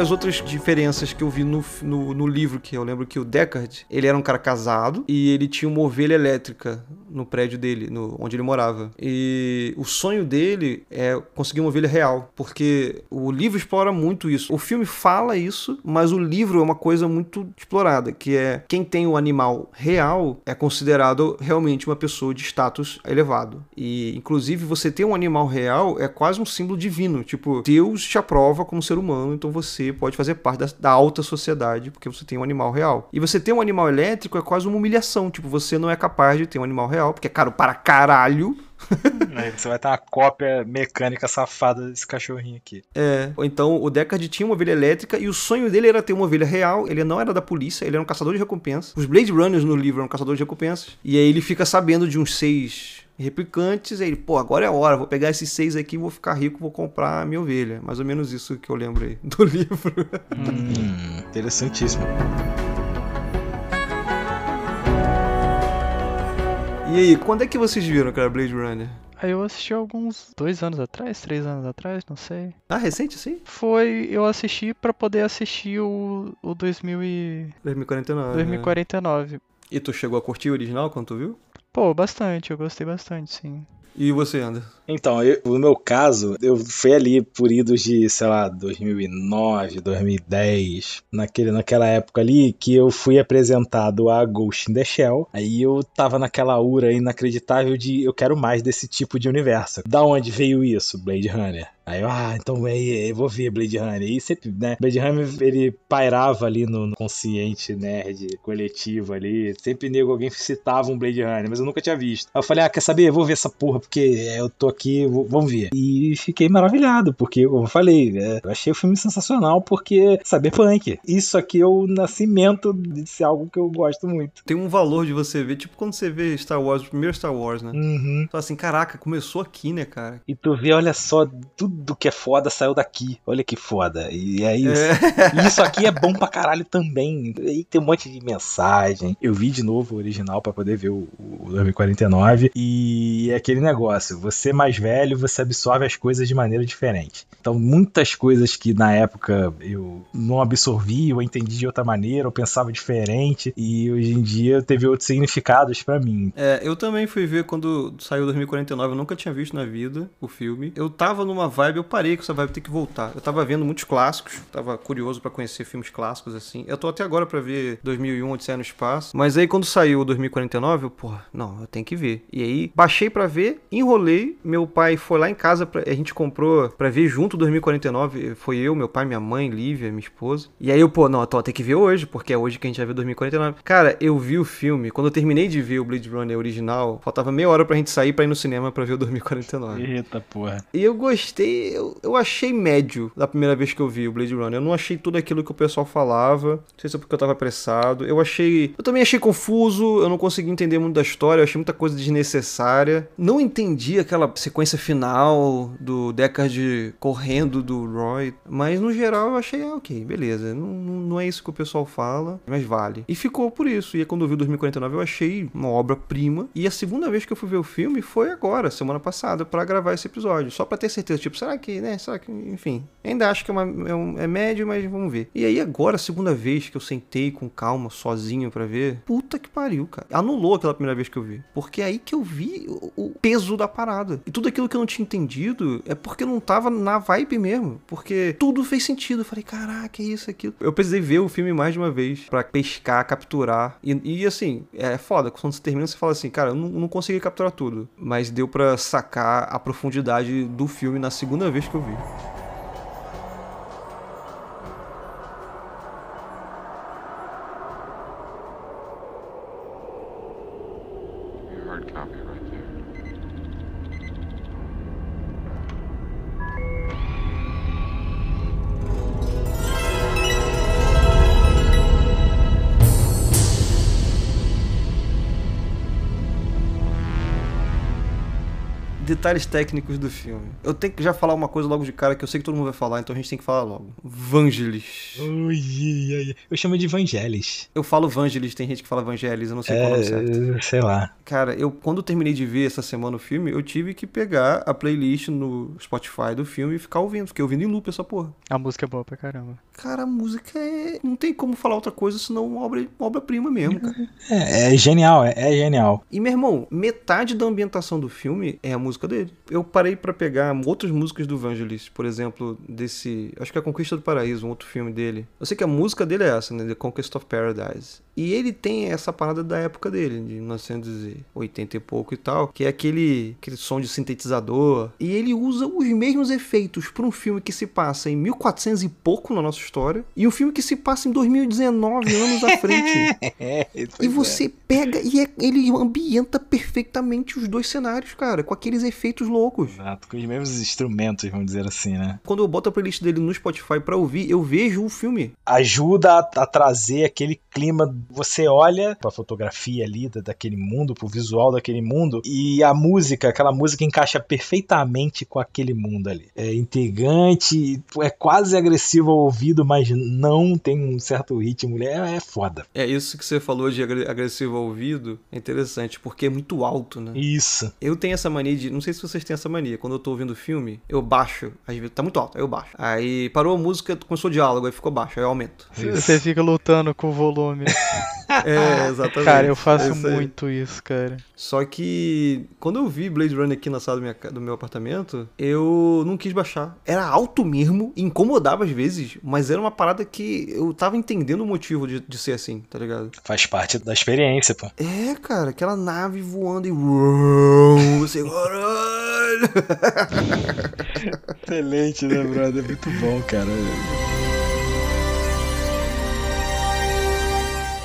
As outras diferenças que eu vi no, no, no livro, que eu lembro que o Deckard, ele era um cara casado e ele tinha uma ovelha elétrica no prédio dele, no, onde ele morava. E o sonho dele é conseguir uma ovelha real, porque o livro explora muito isso. O filme fala isso, mas o livro é uma coisa muito explorada, que é quem tem o animal real é considerado realmente uma pessoa de status elevado. E inclusive você ter um animal real é quase um símbolo divino, tipo, Deus te aprova como ser humano, então você pode fazer parte da, da alta sociedade porque você tem um animal real. E você ter um animal elétrico é quase uma humilhação, tipo, você não é capaz de ter um animal real, porque é caro para caralho. Você vai ter uma cópia mecânica safada desse cachorrinho aqui. É, então o Deckard tinha uma ovelha elétrica e o sonho dele era ter uma ovelha real. Ele não era da polícia, ele era um caçador de recompensas. Os Blade Runners no livro eram caçadores de recompensas. E aí ele fica sabendo de uns seis replicantes. Aí ele, pô, agora é a hora, vou pegar esses seis aqui, vou ficar rico, vou comprar a minha ovelha. Mais ou menos isso que eu lembro aí do livro. Hum, interessantíssimo. E aí, quando é que vocês viram, cara, Blade Runner? Aí eu assisti alguns dois anos atrás, três anos atrás, não sei. Ah, recente sim? Foi, eu assisti pra poder assistir o, o 2000 e... 2049. 2049. Né? E tu chegou a curtir o original quando tu viu? Pô, bastante, eu gostei bastante, sim. E você, Anderson? Então, eu, no meu caso, eu fui ali por idos de, sei lá, 2009, 2010, naquele, naquela época ali que eu fui apresentado a Ghost in the Shell. Aí eu tava naquela ura inacreditável de eu quero mais desse tipo de universo. Da onde veio isso, Blade Runner? Aí eu, ah, então aí, eu vou ver Blade Runner. E sempre, né, Blade Runner, ele pairava ali no consciente nerd coletivo ali. Sempre nego, alguém citava um Blade Runner, mas eu nunca tinha visto. Aí eu falei, ah, quer saber? Eu vou ver essa porra, porque eu tô aqui, vamos ver. E fiquei maravilhado, porque, como eu falei, é, eu achei o filme sensacional, porque Cyberpunk. Isso aqui é o nascimento de ser algo que eu gosto muito. Tem um valor de você ver, tipo quando você vê Star Wars, o primeiro Star Wars, né? Uhum. Então assim, caraca, começou aqui, né, cara? E tu vê, olha só, tudo tudo que é foda saiu daqui. Olha que foda. E é isso. É. E isso aqui é bom pra caralho também. E tem um monte de mensagem. Eu vi de novo o original para poder ver o, o 2049. E é aquele negócio: você mais velho, você absorve as coisas de maneira diferente. Então, muitas coisas que na época eu não absorvi, eu entendi de outra maneira, eu pensava diferente. E hoje em dia teve outros significados para mim. É, eu também fui ver quando saiu 2049. Eu nunca tinha visto na vida o filme. Eu tava numa vibe eu parei com essa vibe, ter que voltar. Eu tava vendo muitos clássicos, tava curioso para conhecer filmes clássicos assim. Eu tô até agora para ver 2001, Odisseia no Espaço. Mas aí quando saiu o 2049, eu, porra, não, eu tenho que ver. E aí baixei para ver, enrolei. Meu pai foi lá em casa, pra, a gente comprou para ver junto 2049. Foi eu, meu pai, minha mãe, Lívia, minha esposa. E aí eu, pô, não, tô, tem que ver hoje, porque é hoje que a gente vai ver 2049. Cara, eu vi o filme, quando eu terminei de ver o Blade Runner original, faltava meia hora pra gente sair pra ir no cinema pra ver o 2049. Eita porra. E eu gostei eu, eu achei médio da primeira vez que eu vi o Blade Runner. Eu não achei tudo aquilo que o pessoal falava. Não sei se é porque eu tava apressado. Eu achei. Eu também achei confuso. Eu não consegui entender muito da história. Eu achei muita coisa desnecessária. Não entendi aquela sequência final do Deckard correndo do Roy. Mas no geral eu achei, ah, ok, beleza. Não, não é isso que o pessoal fala, mas vale. E ficou por isso. E quando eu vi o 2049 eu achei uma obra-prima. E a segunda vez que eu fui ver o filme foi agora, semana passada, para gravar esse episódio. Só para ter certeza. Tipo, será que, né? Será que, enfim. Ainda acho que é, uma, é, um, é médio, mas vamos ver. E aí, agora, segunda vez que eu sentei com calma, sozinho para ver, puta que pariu, cara. Anulou aquela primeira vez que eu vi. Porque é aí que eu vi o, o peso da parada. E tudo aquilo que eu não tinha entendido é porque eu não tava na vibe mesmo. Porque tudo fez sentido. Eu falei, caraca, é isso, aquilo. Eu precisei ver o filme mais de uma vez para pescar, capturar. E, e, assim, é foda. Quando você termina, você fala assim, cara, eu não, não consegui capturar tudo. Mas deu para sacar a profundidade do filme na segunda segunda vez que eu vi. Detalhes técnicos do filme. Eu tenho que já falar uma coisa logo de cara que eu sei que todo mundo vai falar, então a gente tem que falar logo. Vangelis. Ui, ui, ui. Eu chamo de Vangelis. Eu falo Vangelis, tem gente que fala Vangelis, eu não sei qual é o certo. É, sei lá. Cara, eu quando terminei de ver essa semana o filme, eu tive que pegar a playlist no Spotify do filme e ficar ouvindo. Fiquei ouvindo em loop essa porra. A música é boa pra caramba. Cara, a música é. Não tem como falar outra coisa senão uma obra- obra-prima mesmo, cara. É, é genial, é, é genial. E, meu irmão, metade da ambientação do filme é a música dele. Eu parei pra pegar outras músicas do Vangelis, por exemplo, desse. Acho que é A Conquista do Paraíso, um outro filme dele. Eu sei que a música dele é essa, né? The Conquest of Paradise. E ele tem essa parada da época dele, de 1980 e pouco e tal, que é aquele, aquele som de sintetizador. E ele usa os mesmos efeitos pra um filme que se passa em 1400 e pouco na nossa história, e um filme que se passa em 2019, anos à frente. É, E você pega e é- ele ambienta perfeitamente os dois cenários, cara, com aqueles efeitos loucos. Exato, com os mesmos instrumentos, vamos dizer assim, né? Quando eu boto a playlist dele no Spotify pra ouvir, eu vejo o filme. Ajuda a, a trazer aquele clima. Você olha pra fotografia ali da- daquele mundo, pro visual daquele mundo, e a música, aquela música encaixa perfeitamente com aquele mundo ali. É intrigante, é quase agressivo ao ouvido, mas não tem um certo ritmo. É, é foda. É isso que você falou de agre- agressivo ao ouvido, é interessante, porque é muito alto, né? Isso. Eu tenho essa mania de. Não sei se vocês têm essa mania. Quando eu tô ouvindo filme, eu baixo. Às vezes tá muito alto, aí eu baixo. Aí parou a música, começou o diálogo, aí ficou baixo, aí eu aumento. Você fica lutando com o volume. É, exatamente. Cara, eu É faço isso aí. muito isso, cara. Só que quando eu vi Blade Runner aqui na sala do, minha do meu apartamento, eu não quis baixar. Era alto mesmo, incomodava às vezes, mas era uma parada que eu tava entendendo o motivo de, de ser assim, tá ligado? Faz parte da experiência, pô. É, cara, aquela nave voando e. Você. Excelente, né, brother? Muito bom, cara.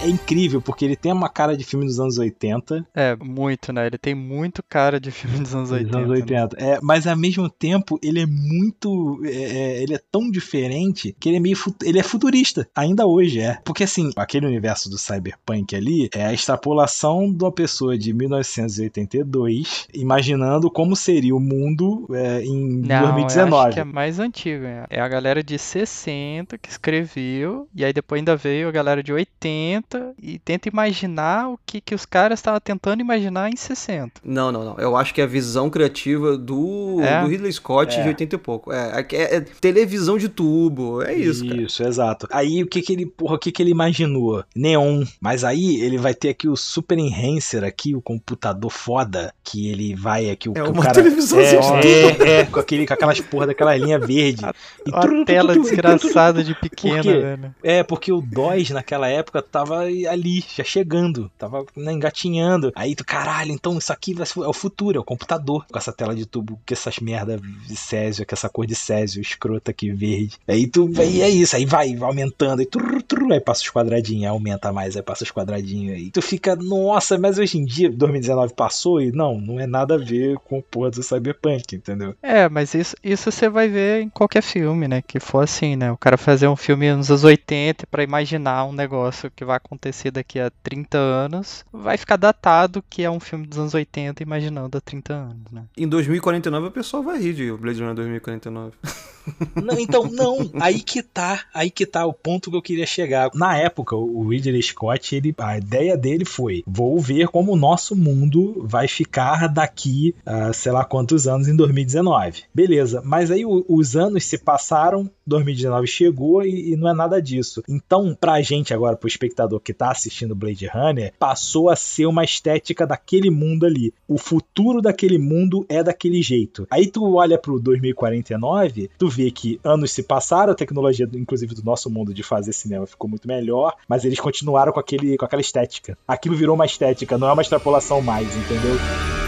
É incrível, porque ele tem uma cara de filme dos anos 80. É, muito, né? Ele tem muito cara de filme dos anos 80. Dos anos né? 80. É, mas ao mesmo tempo, ele é muito. é, é, ele é tão diferente que ele é meio. Ele é futurista. Ainda hoje é. Porque assim, aquele universo do cyberpunk ali é a extrapolação de uma pessoa de 1982 imaginando como seria o mundo é, em Não, eu 2019. acho que é mais antigo. É. é a galera de 60 que escreveu, e aí depois ainda veio a galera de 80 e tenta imaginar o que, que os caras estavam tentando imaginar em 60. Não, não, não. Eu acho que é a visão criativa do, É? do Ridley Scott É. de 80 e pouco. É, é, é televisão de tubo. É isso, cara. Isso, exato. Aí o que que ele, porra, o que que ele imaginou? Neon. Mas aí ele vai ter aqui o Super Enhancer aqui, o computador foda, que ele vai aqui o, É que o uma cara televisão é, de é, é, com aquele com aquelas porra daquela linha verde. E Uma tru, tru, tela tru, tru, tru, tru, desgraçada de pequena, velho. É, porque o DOS naquela época tava ali, já chegando, tava né, engatinhando. Aí tu, caralho, então isso aqui vai é o futuro, é o computador. Com essa tela de tubo, com essas merda de Césio, com essa cor de Césio escrota aqui verde. Aí tu, aí é isso, aí vai, vai aumentando, aí, trrr, aí passa os quadradinhos, aumenta mais, aí passa os quadradinhos. Aí tu fica, nossa, mas hoje em dia, 2019 passou e não, não é nada a ver com o porra do Cyberpunk, entendeu? É, mas isso, isso você vai ver em qualquer filme, né? Que for assim, né? O cara fazer um filme nos anos 80 pra imaginar um negócio que vai acontecer daqui a 30 anos, vai ficar datado que é um filme dos anos 80 imaginando há 30 anos, né? Em 2049 o pessoal vai rir de Blade Runner 2049. Não, então, não. Aí que tá, aí que tá o ponto que eu queria chegar. Na época, o Ridley Scott, ele, a ideia dele foi: vou ver como o nosso mundo vai ficar daqui, a sei lá quantos anos, em 2019. Beleza, mas aí o- os anos se passaram, 2019 chegou e, e não é nada disso. Então, pra gente agora, pro espectador que tá assistindo Blade Runner, passou a ser uma estética daquele mundo ali. O futuro daquele mundo é daquele jeito. Aí tu olha pro 2049, tu vê que anos se passaram, a tecnologia, inclusive do nosso mundo de fazer cinema ficou muito melhor, mas eles continuaram com, aquele, com aquela estética. Aquilo virou uma estética, não é uma extrapolação mais, entendeu?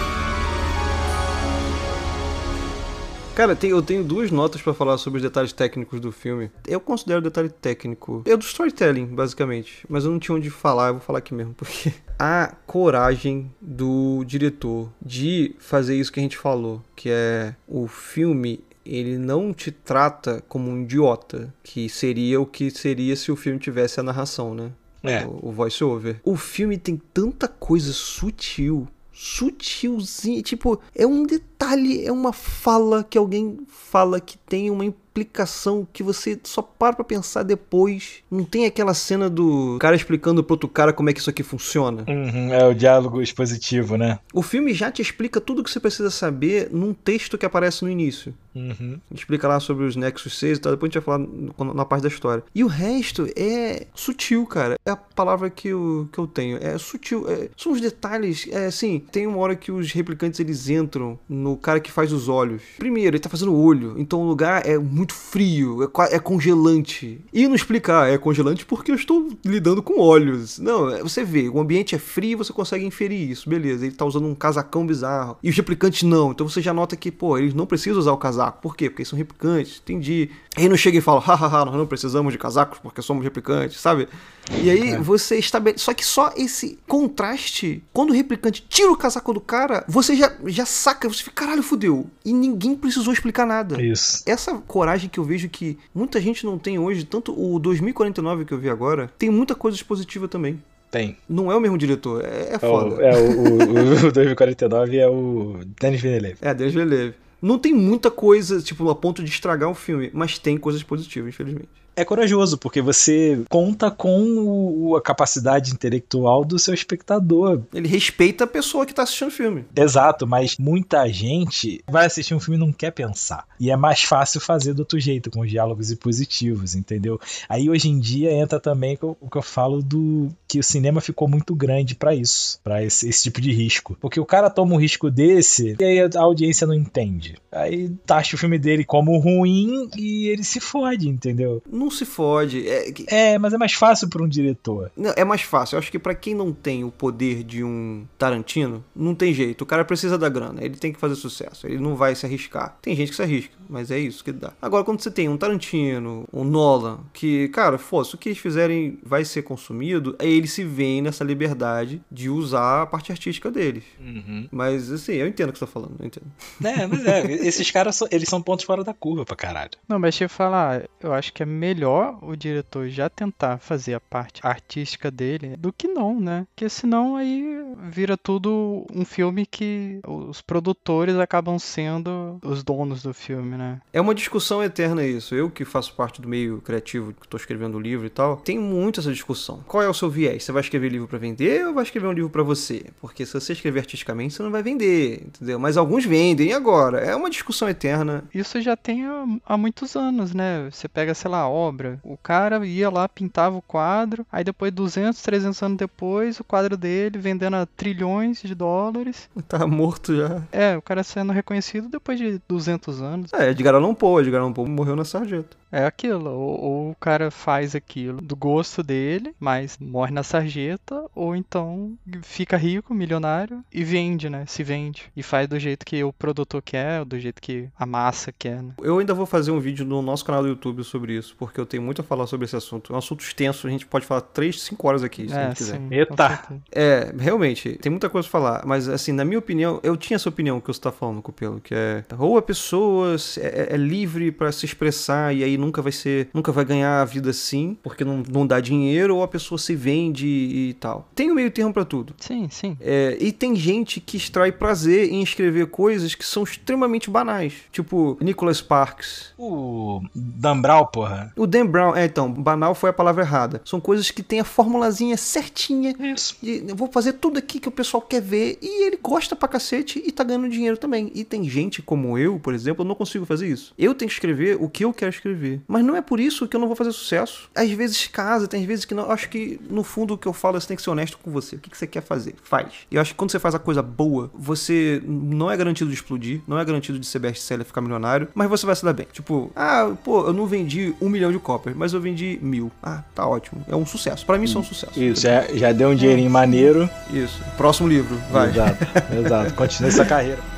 Cara, tem- eu tenho duas notas pra falar sobre os detalhes técnicos do filme. Eu considero detalhe técnico. É do storytelling, basicamente. Mas eu não tinha onde falar, eu vou falar aqui mesmo, porque a coragem do diretor de fazer isso que a gente falou, que é o filme. Ele não te trata como um idiota, que seria o que seria se o filme tivesse a narração, né? É. o, o voice-over. O filme tem tanta coisa sutil, sutilzinha, tipo, é um detalhe detalhe, é uma fala que alguém fala que tem uma explicação que você só para pra pensar depois. Não tem aquela cena do cara explicando pro outro cara como é que isso aqui funciona. Uhum, é o diálogo expositivo, né? O filme já te explica tudo o que você precisa saber num texto que aparece no início. Uhum. Explica lá sobre os Nexus 6 e tal, depois a gente vai falar na parte da história. E o resto é sutil, cara. É a palavra que eu, que eu tenho. É sutil. É, são os detalhes. É assim, tem uma hora que os replicantes eles entram no cara que faz os olhos. Primeiro, ele tá fazendo o olho, então o lugar é muito frio, é, é congelante. E não explicar, ah, é congelante porque eu estou lidando com olhos. Não, é, você vê, o ambiente é frio você consegue inferir isso, beleza. Ele tá usando um casacão bizarro. E os replicantes não, então você já nota que, pô, eles não precisam usar o casaco. Por quê? Porque eles são replicantes, entendi. Aí não chega e fala, hahaha, nós não precisamos de casacos porque somos replicantes, sabe? E aí é. você estabelece. Só que só esse contraste, quando o replicante tira o casaco do cara, você já, já saca, você fica, caralho, fudeu. E ninguém precisou explicar nada. Isso. Essa coragem que eu vejo que muita gente não tem hoje, tanto o 2049 que eu vi agora, tem muita coisa positiva também. Tem. Não é o mesmo diretor, é, é foda. É, o, é o, o, o 2049 é o Denis Villeneuve. É, Denis Villeneuve. Não tem muita coisa, tipo, a ponto de estragar o filme, mas tem coisas positivas, infelizmente é corajoso, porque você conta com o, a capacidade intelectual do seu espectador. Ele respeita a pessoa que está assistindo o filme. Exato, mas muita gente vai assistir um filme e não quer pensar. E é mais fácil fazer do outro jeito, com diálogos positivos, entendeu? Aí hoje em dia entra também o que eu falo do que o cinema ficou muito grande para isso, para esse, esse, tipo de risco. Porque o cara toma um risco desse e aí a audiência não entende. Aí taxa o filme dele como ruim e ele se fode, entendeu? Não não se fode. É, é mas é mais fácil para um diretor. Não, é mais fácil. Eu acho que para quem não tem o poder de um Tarantino, não tem jeito. O cara precisa da grana, ele tem que fazer sucesso, ele não vai se arriscar. Tem gente que se arrisca, mas é isso que dá. Agora, quando você tem um Tarantino, um Nolan, que, cara, fosse o que eles fizerem vai ser consumido, aí eles se veem nessa liberdade de usar a parte artística deles. Uhum. Mas, assim, eu entendo o que você tá falando, eu entendo. É, mas é, esses caras, eles são pontos fora da curva pra caralho. Não, mas deixa eu falar, eu acho que é melhor melhor o diretor já tentar fazer a parte artística dele do que não, né? Porque senão aí vira tudo um filme que os produtores acabam sendo os donos do filme, né? É uma discussão eterna isso. Eu que faço parte do meio criativo, que estou escrevendo o livro e tal, tem muito essa discussão. Qual é o seu viés? Você vai escrever livro para vender ou vai escrever um livro para você? Porque se você escrever artisticamente, você não vai vender, entendeu? Mas alguns vendem agora. É uma discussão eterna. Isso já tem há, há muitos anos, né? Você pega, sei lá, obra. O cara ia lá, pintava o quadro, aí depois 200, 300 anos depois, o quadro dele vendendo a trilhões de dólares. Tá morto já. É, o cara sendo reconhecido depois de 200 anos. É, Edgar Allan Poe, Edgar Allan Poe morreu na sarjeta. É aquilo, ou, ou, o cara faz aquilo do gosto dele, mas morre na sarjeta, ou então fica rico, milionário e vende, né? Se vende. E faz do jeito que o produtor quer, do jeito que a massa quer, né? Eu ainda vou fazer um vídeo no nosso canal do YouTube sobre isso, porque eu tenho muito a falar sobre esse assunto. É um assunto extenso, a gente pode falar 3, 5 horas aqui, se é, a gente quiser. Sim, Eita! É, realmente, tem muita coisa pra falar, mas assim, na minha opinião, eu tinha essa opinião que você tá falando, Cupelo, que é ou a pessoa é, é livre para se expressar e aí nunca vai ser, nunca vai ganhar a vida assim, porque não, não dá dinheiro, ou a pessoa se vende e, tal. Tem o um meio termo para tudo. Sim, sim. É, e tem gente que extrai prazer em escrever coisas que são extremamente banais. Tipo, Nicholas Sparks. O Dan Brown, porra. O Dan Brown, é, então, banal foi a palavra errada. São coisas que tem a formulazinha certinha. Isso. De, eu vou fazer tudo aqui que o pessoal quer ver. E ele gosta pra cacete e tá ganhando dinheiro também. E tem gente como eu, por exemplo, eu não consigo fazer isso. Eu tenho que escrever o que eu quero escrever. Mas não é por isso que eu não vou fazer sucesso. Às vezes casa, tem às vezes que não. Eu acho que no fundo o que eu falo é você tem que ser honesto com você. O que, que você quer fazer? Faz. E eu acho que quando você faz a coisa boa, você não é garantido de explodir, não é garantido de ser best-seller ficar milionário, mas você vai se dar bem. Tipo, ah, pô, eu não vendi um milhão de cópias, mas eu vendi mil. Ah, tá ótimo. É um sucesso. Para mim, isso é um sucesso. Isso, já, já deu um dinheirinho é. maneiro. Isso. Próximo livro, vai. Exato, exato. Continue essa carreira.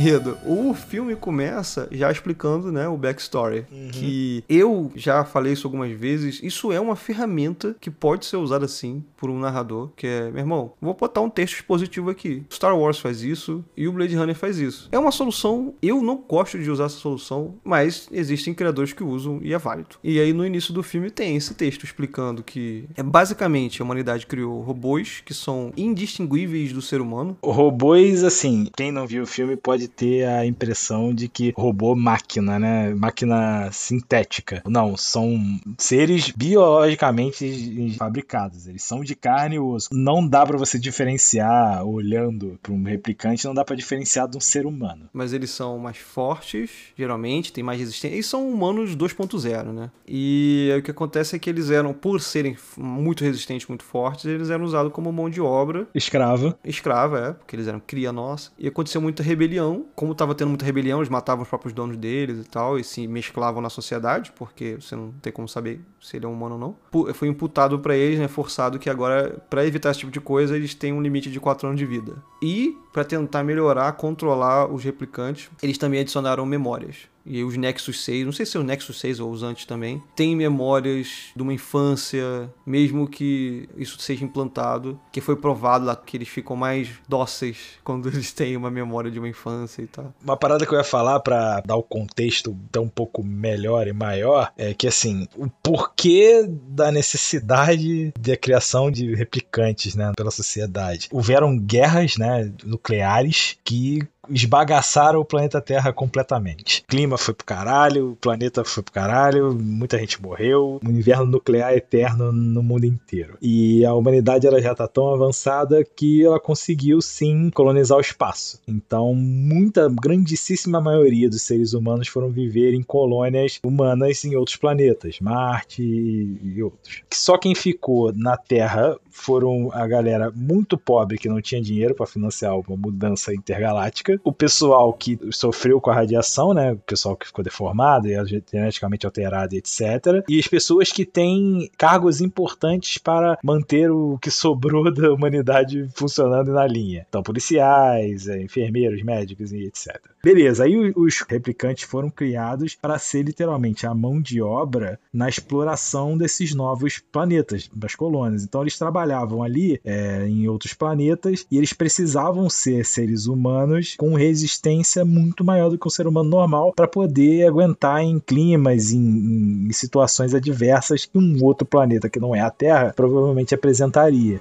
Enredo. O filme começa já explicando, né, o backstory. Que eu já falei isso algumas vezes. Isso é uma ferramenta que pode ser usada assim por um narrador. Que é, meu irmão, vou botar um texto expositivo aqui. Star Wars faz isso e o Blade Runner faz isso. É uma solução. Eu não gosto de usar essa solução, mas existem criadores que usam e é válido. E aí no início do filme tem esse texto explicando que é basicamente a humanidade criou robôs que são indistinguíveis do ser humano. Robôs, assim, quem não viu o filme pode ter a impressão de que robô máquina, né? Máquina sintética. Não, são seres biologicamente fabricados. Eles são de carne e osso. Não dá pra você diferenciar olhando pra um replicante, não dá pra diferenciar de um ser humano. Mas eles são mais fortes, geralmente, tem mais resistência. Eles são humanos 2.0, né? E o que acontece é que eles eram, por serem muito resistentes, muito fortes, eles eram usados como mão de obra Escrava. escrava, é, porque eles eram cria nossa. E aconteceu muita rebelião. Como tava tendo muita rebelião, eles matavam os próprios donos deles e tal, e se mesclavam na sociedade, porque você não tem como saber se ele é humano ou não. Foi imputado pra eles, né, forçado que agora, pra evitar esse tipo de coisa, eles têm um limite de 4 anos de vida. E pra tentar melhorar, controlar os replicantes, eles também adicionaram memórias. E os Nexus 6, não sei se é o Nexus 6 ou os antes também, tem memórias de uma infância, mesmo que isso seja implantado, que foi provado lá que eles ficam mais dóceis quando eles têm uma memória de uma infância e tal. Uma parada que eu ia falar pra dar o contexto até um pouco melhor e maior é que assim, o porquê da necessidade da criação de replicantes, né, pela sociedade. Houveram guerras, né, nucleares que esbagaçaram o planeta Terra completamente. O clima foi pro caralho, o planeta foi pro caralho, muita gente morreu, um inverno nuclear eterno no mundo inteiro. E a humanidade ela já tá tão avançada que ela conseguiu sim colonizar o espaço. Então, muita, grandíssima maioria dos seres humanos foram viver em colônias humanas em outros planetas, Marte e outros. Só quem ficou na Terra foram a galera muito pobre que não tinha dinheiro para financiar uma mudança intergaláctica, o pessoal que sofreu com a radiação, né, o pessoal que ficou deformado e geneticamente alterado, etc, e as pessoas que têm cargos importantes para manter o que sobrou da humanidade funcionando na linha. Então, policiais, eh, enfermeiros, médicos e etc. Beleza, aí os replicantes foram criados para ser literalmente a mão de obra na exploração desses novos planetas, das colônias. Então eles trabalhavam ali é, em outros planetas e eles precisavam ser seres humanos com resistência muito maior do que um ser humano normal para poder aguentar em climas, em, em situações adversas que um outro planeta que não é a Terra provavelmente apresentaria.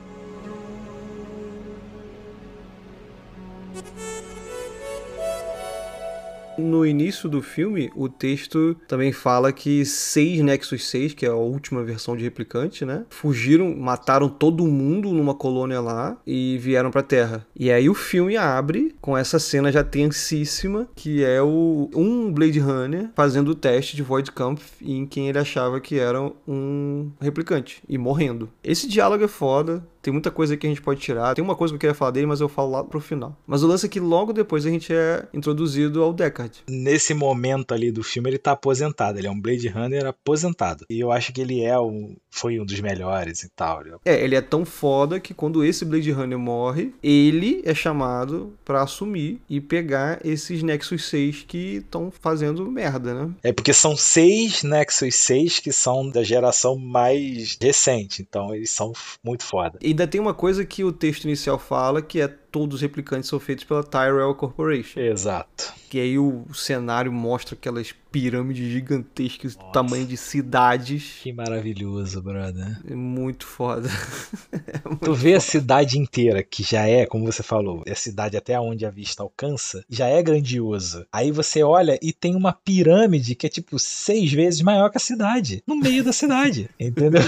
No início do filme, o texto também fala que seis Nexus 6, que é a última versão de replicante, né? Fugiram, mataram todo mundo numa colônia lá e vieram pra Terra. E aí o filme abre com essa cena já tensíssima, que é o um Blade Runner fazendo o teste de Void Kampf em quem ele achava que era um replicante e morrendo. Esse diálogo é foda. Tem muita coisa que a gente pode tirar. Tem uma coisa que eu queria falar dele, mas eu falo lá pro final. Mas o lance é que logo depois a gente é introduzido ao Deckard. Nesse momento ali do filme, ele tá aposentado. Ele é um Blade Runner aposentado. E eu acho que ele é um, foi um dos melhores e tal. É, ele é tão foda que quando esse Blade Runner morre, ele é chamado pra assumir e pegar esses Nexus 6 que estão fazendo merda, né? É porque são seis Nexus 6 que são da geração mais recente. Então eles são muito foda. E ainda tem uma coisa que o texto inicial fala, que é todos os replicantes são feitos pela Tyrell Corporation. Exato. Que aí o cenário mostra aquelas pirâmides gigantescas, do tamanho de cidades. Que maravilhoso, brother. É muito foda. Tu vê a cidade inteira, que já é, como você falou, é a cidade até onde a vista alcança, já é grandiosa. Aí você olha e tem uma pirâmide que é tipo seis vezes maior que a cidade, no meio da cidade, entendeu?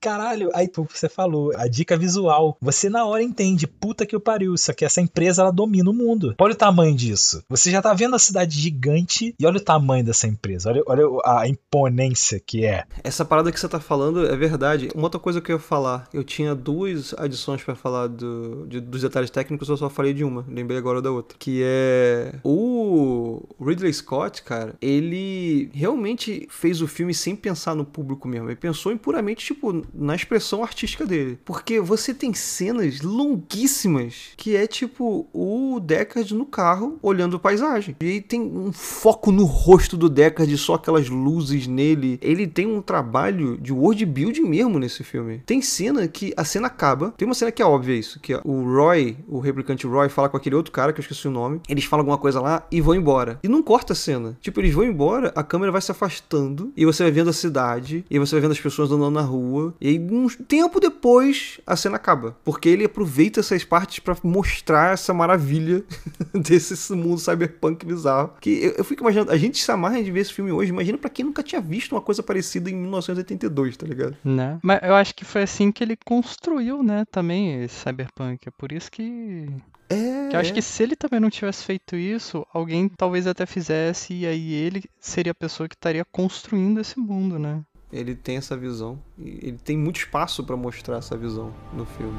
Caralho, aí tu- você falou, a dica visual. Você na hora entende, puta que o pariu, isso aqui, essa empresa ela domina o mundo. Olha o tamanho disso. Você já tá vendo a cidade gigante e olha o tamanho dessa empresa. Olha, olha a imponência que é. Essa parada que você tá falando é verdade. Uma outra coisa que eu ia falar, eu tinha duas adições pra falar do, de- dos detalhes técnicos, eu só falei de uma, lembrei agora da outra. Que é. O Ridley Scott, cara, ele realmente fez o filme sem pensar no público mesmo. Ele pensou em puramente, tipo, na expressão artística dele. Porque você tem cenas longuíssimas que é tipo o Deckard no carro olhando a paisagem. E tem um foco no rosto do Deckard, só aquelas luzes nele. Ele tem um trabalho de world building mesmo nesse filme. Tem cena que a cena acaba. Tem uma cena que é óbvia isso, que o Roy, o replicante Roy, fala com aquele outro cara que eu esqueci o nome. Eles falam alguma coisa lá e vão embora. E não corta a cena. Tipo, eles vão embora, a câmera vai se afastando e você vai vendo a cidade, e você vai vendo as pessoas andando na rua. E aí, um tempo depois, a cena acaba. Porque ele aproveita essas partes para mostrar essa maravilha desse mundo cyberpunk bizarro. Que eu, eu, fico imaginando, a gente se amarra de ver esse filme hoje. Imagina para quem nunca tinha visto uma coisa parecida em 1982, tá ligado? Né? Mas eu acho que foi assim que ele construiu, né, também esse cyberpunk. É por isso que é, que eu acho é. que se ele também não tivesse feito isso, alguém talvez até fizesse e aí ele seria a pessoa que estaria construindo esse mundo, né? Ele tem essa visão. E ele tem muito espaço para mostrar essa visão no filme.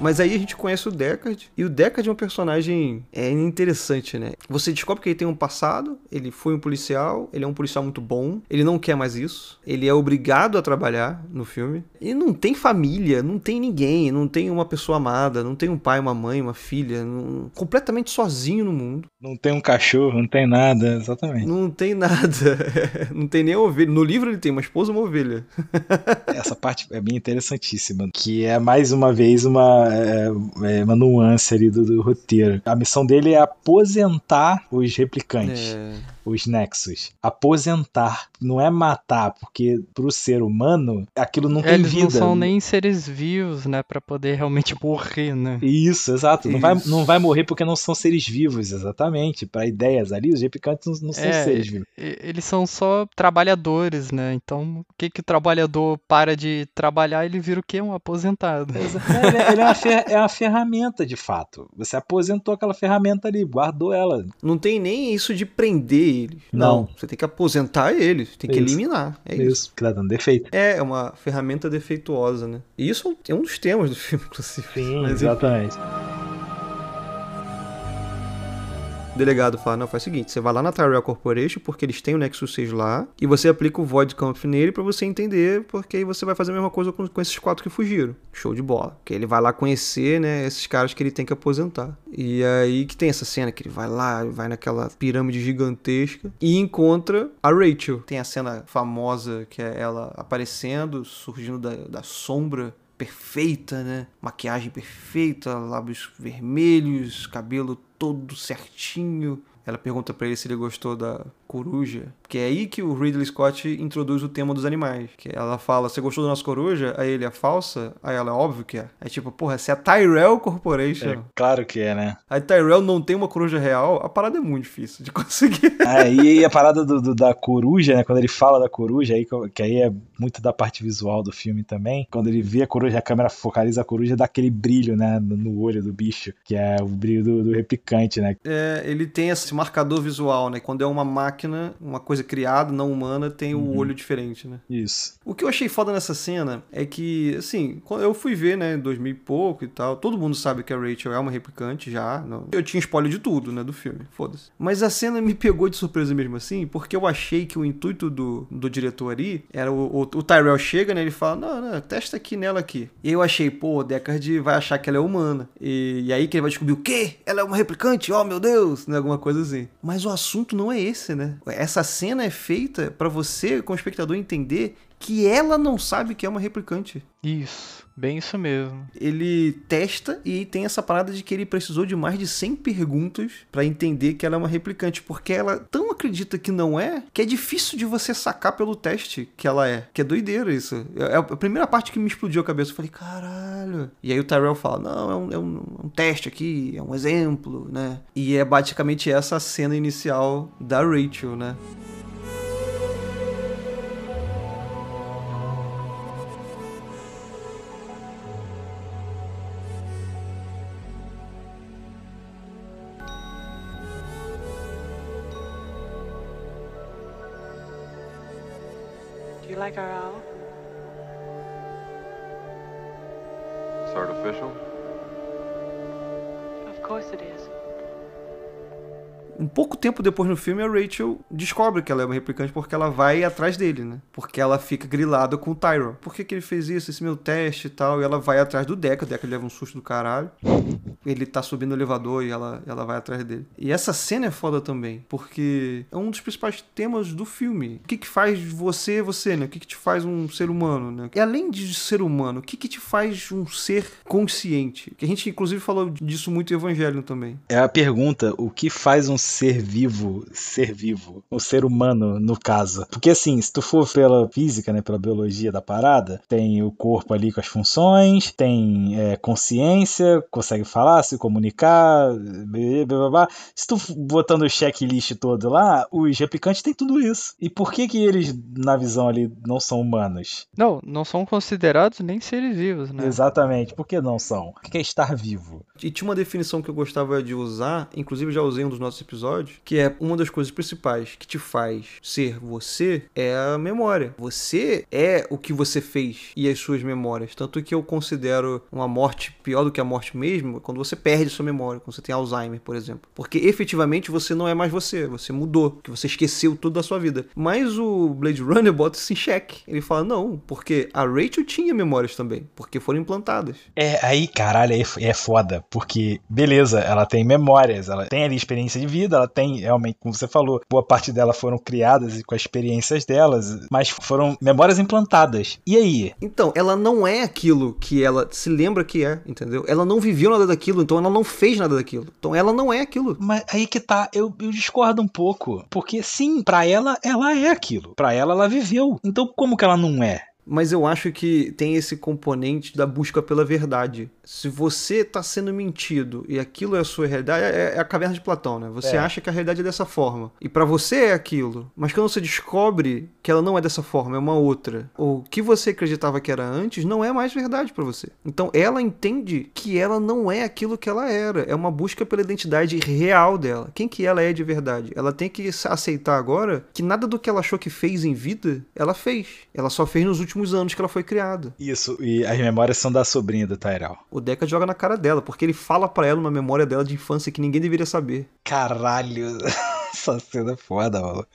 Mas aí a gente conhece o Deckard, e o Deckard é um personagem é, interessante, né? Você descobre que ele tem um passado, ele foi um policial, ele é um policial muito bom, ele não quer mais isso, ele é obrigado a trabalhar no filme, e não tem família, não tem ninguém, não tem uma pessoa amada, não tem um pai, uma mãe, uma filha, não... completamente sozinho no mundo. Não tem um cachorro, não tem nada, exatamente. Não tem nada, não tem nem ovelha. No livro ele tem uma esposa e uma ovelha. Essa parte é bem interessantíssima, que é mais uma vez uma é, é, uma nuance ali do, do, roteiro. A missão dele é aposentar os replicantes. É os Nexus. Aposentar. Não é matar, porque pro ser humano aquilo não tem Eles vida. Eles não são nem seres vivos, né? para poder realmente morrer, né? Isso, exato. Isso. Não, vai, não vai morrer porque não são seres vivos, exatamente. para ideias ali, os replicantes não, não são é, seres vivos. Eles são só trabalhadores, né? Então, o que que o trabalhador para de trabalhar, ele vira o quê? Um aposentado. ele, ele é, uma fer é uma ferramenta, de fato. Você aposentou aquela ferramenta ali, guardou ela. Não tem nem isso de prender eles. Não. não. Você tem que aposentar eles, tem que isso. eliminar. É isso. isso. Que tá dando defeito. É, é uma ferramenta defeituosa, né? E isso é um dos temas do filme, inclusive. Sim, Mas, exatamente. O delegado fala: não, faz o seguinte: você vai lá na Tyrell Corporation, porque eles têm o Nexus 6 lá, e você aplica o Void Camp nele para você entender, porque aí você vai fazer a mesma coisa com, com, esses quatro que fugiram. Show de bola. Que ele vai lá conhecer, né, esses caras que ele tem que aposentar. E aí que tem essa cena que ele vai lá, vai naquela pirâmide gigantesca e encontra a Rachel. Tem a cena famosa que é ela aparecendo, surgindo da, da sombra perfeita, né? Maquiagem perfeita, lábios vermelhos, cabelo todo certinho. Ela pergunta para ele se ele gostou da coruja. Que é aí que o Ridley Scott introduz o tema dos animais. Que ela fala, você gostou da nossa coruja? Aí ele é falsa? Aí ela, é óbvio que é. É tipo, porra, se é a Tyrell Corporation... É, claro que é, né? A Tyrell não tem uma coruja real, a parada é muito difícil de conseguir. É, e a parada do, do, da coruja, né? Quando ele fala da coruja, aí, que aí é muito da parte visual do filme também. Quando ele vê a coruja, a câmera focaliza a coruja, dá aquele brilho, né? No, olho do bicho, que é o brilho do, do replicante, né? É, ele tem esse marcador visual, né? Quando é uma máquina, uma coisa criada, não humana, tem o uhum. olho diferente, né? Isso. O que eu achei foda nessa cena é que, assim, quando eu fui ver, né, em 2000 e pouco e tal, todo mundo sabe que a Rachel é uma replicante já. Não... Eu tinha spoiler de tudo, né, do filme, foda-se. Mas a cena me pegou de surpresa mesmo assim, porque eu achei que o intuito do, do diretor ali era o, o, o Tyrell chega, né, ele fala, não, não, testa aqui nela aqui. E eu achei, pô, o Deckard vai achar que ela é humana. E, e aí que ele vai descobrir o quê? Ela é uma replicante? Oh, meu Deus! Né, alguma coisa assim. Mas o assunto não é esse, né? Essa cena é feita para você, como espectador, entender que ela não sabe que é uma replicante. Isso, bem isso mesmo. Ele testa e tem essa parada de que ele precisou de mais de 100 perguntas para entender que ela é uma replicante, porque ela tão acredita que não é, que é difícil de você sacar pelo teste que ela é. Que é doideira isso. É a primeira parte que me explodiu a cabeça. Eu falei, caralho. E aí o Tyrell fala, não, é um, é um, um teste aqui, é um exemplo, né? E é basicamente essa cena inicial da Rachel, né? Like our owl? It's artificial? Of course it is. Um pouco tempo depois no filme, a Rachel descobre que ela é uma replicante porque ela vai atrás dele, né? Porque ela fica grilada com o Tyron. Por que, que ele fez isso? Esse meu teste e tal. E ela vai atrás do Deca. O Deca leva um susto do caralho. Ele tá subindo o elevador e ela, ela vai atrás dele. E essa cena é foda também, porque é um dos principais temas do filme. O que, que faz você você, né? O que, que te faz um ser humano, né? E além de ser humano, o que, que te faz um ser consciente? Que a gente, inclusive, falou disso muito em Evangelho também. É a pergunta: o que faz um ser vivo ser vivo? Um ser humano, no caso. Porque assim, se tu for pela física, né? Pela biologia da parada, tem o corpo ali com as funções, tem é, consciência, consegue falar, se comunicar, blá, blá, blá. Se tu botando o checklist todo lá, os replicantes têm tudo isso. E por que que eles, na visão ali, não são humanos? Não, não são considerados nem seres vivos, né? Exatamente. Por que não são? O que é estar vivo? E tinha uma definição que eu gostava de usar, inclusive já usei em um dos nossos episódios, que é uma das coisas principais que te faz ser você é a memória. Você é o que você fez e as suas memórias. Tanto que eu considero uma morte pior do que a morte mesmo quando você perde sua memória, quando você tem Alzheimer, por exemplo. Porque efetivamente você não é mais você, você mudou, que você esqueceu tudo da sua vida. Mas o Blade Runner bota isso em xeque. Ele fala: não, porque a Rachel tinha memórias também, porque foram implantadas. É, aí, caralho, é, é foda, porque, beleza, ela tem memórias, ela tem ali experiência de vida, ela tem, realmente, como você falou, boa parte delas foram criadas com as experiências delas, mas foram memórias implantadas. E aí? Então, ela não é aquilo que ela se lembra que é, entendeu? Ela não viveu nada daquilo, então ela não fez nada daquilo. Então ela não é aquilo. Mas aí que tá, eu, eu discordo um pouco, porque sim, pra ela, ela é aquilo. Pra ela, ela viveu. Então como que ela não é? Mas eu acho que tem esse componente da busca pela verdade. Se você está sendo mentido e aquilo é a sua realidade, é, é a caverna de Platão, né? Você É. acha que a realidade é dessa forma. E para você é aquilo. Mas quando você descobre que ela não é dessa forma, é uma outra, ou o que você acreditava que era antes, não é mais verdade para você. Então ela entende que ela não é aquilo que ela era. É uma busca pela identidade real dela. Quem que ela é de verdade? Ela tem que aceitar agora que nada do que ela achou que fez em vida, ela fez. Ela só fez nos últimos anos que ela foi criada. Isso, e as memórias são da sobrinha do Tyrell. O Deca joga na cara dela, porque ele fala pra ela uma memória dela de infância que ninguém deveria saber. Caralho, essa cena é foda, mano.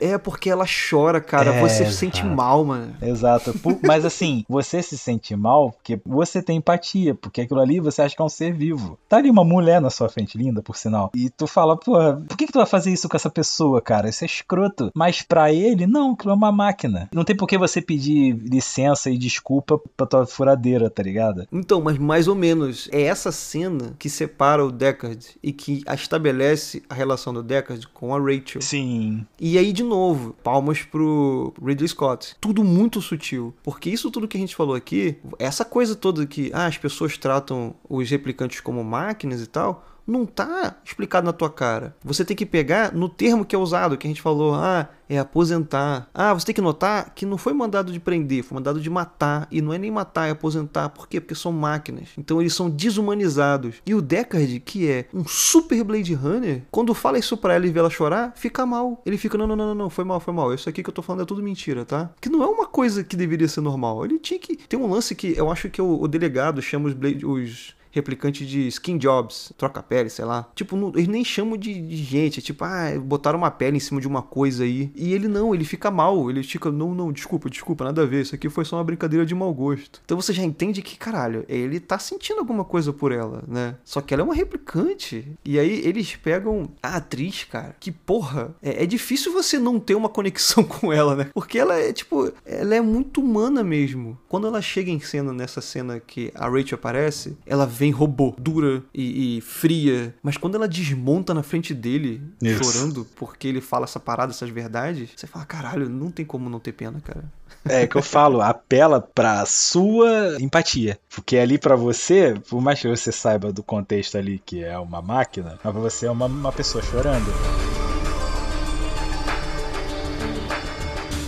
É porque ela chora, cara. É, você se sente exato. mal, mano. Exato. Mas assim, você se sente mal porque você tem empatia, porque aquilo ali você acha que é um ser vivo. Tá ali uma mulher na sua frente, linda, por sinal. E tu fala, pô, por que, que tu vai fazer isso com essa pessoa, cara? Isso é escroto. Mas pra ele, não, aquilo é uma máquina. Não tem por que você pedir licença e desculpa pra tua furadeira, tá ligado? Então, mas mais ou menos. É essa cena que separa o Deckard e que estabelece a relação do Deckard com a Rachel. Sim. E aí, de novo, palmas pro Ridley Scott. Tudo muito sutil. Porque isso tudo que a gente falou aqui, essa coisa toda que ah, as pessoas tratam os replicantes como máquinas e tal, não tá explicado na tua cara. Você tem que pegar no termo que é usado, que a gente falou, ah, é aposentar. Ah, você tem que notar que não foi mandado de prender, foi mandado de matar. E não é nem matar, é aposentar. Por quê? Porque são máquinas. Então eles são desumanizados. E o Deckard, que é um super Blade Runner, quando fala isso pra ela e vê ela chorar, fica mal. Ele fica, não, não, não, não, foi mal, foi mal. Isso aqui que eu tô falando é tudo mentira, tá? Que não é uma coisa que deveria ser normal. Ele tinha que. Tem um lance que eu acho que o, o delegado chama os Blade. Os replicante de skin jobs, troca pele, sei lá. Tipo, não- eles nem chamam de, de gente, é tipo, ah, botaram uma pele em cima de uma coisa aí. E ele não, ele fica mal, ele fica, não, não, desculpa, desculpa, nada a ver, isso aqui foi só uma brincadeira de mau gosto. Então você já entende que, caralho, ele tá sentindo alguma coisa por ela, né? Só que ela é uma replicante. E aí eles pegam a atriz, cara, que porra, é, é difícil você não ter uma conexão com ela, né? Porque ela é, tipo, ela é muito humana mesmo. Quando ela chega em cena, nessa cena que a Rachel aparece, ela vem robô, dura e, e fria. Mas quando ela desmonta na frente dele, Isso. chorando, porque ele fala essa parada, essas verdades, você fala, caralho, não tem como não ter pena, cara. É que eu falo, apela pra sua empatia. Porque ali pra você, por mais que você saiba do contexto ali que é uma máquina, mas pra você é uma, uma pessoa chorando.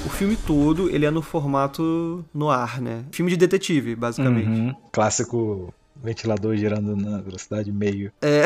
O filme todo, ele é no formato no ar, né? Filme de detetive, basicamente. Uhum. Clássico ventilador girando na velocidade meio. É.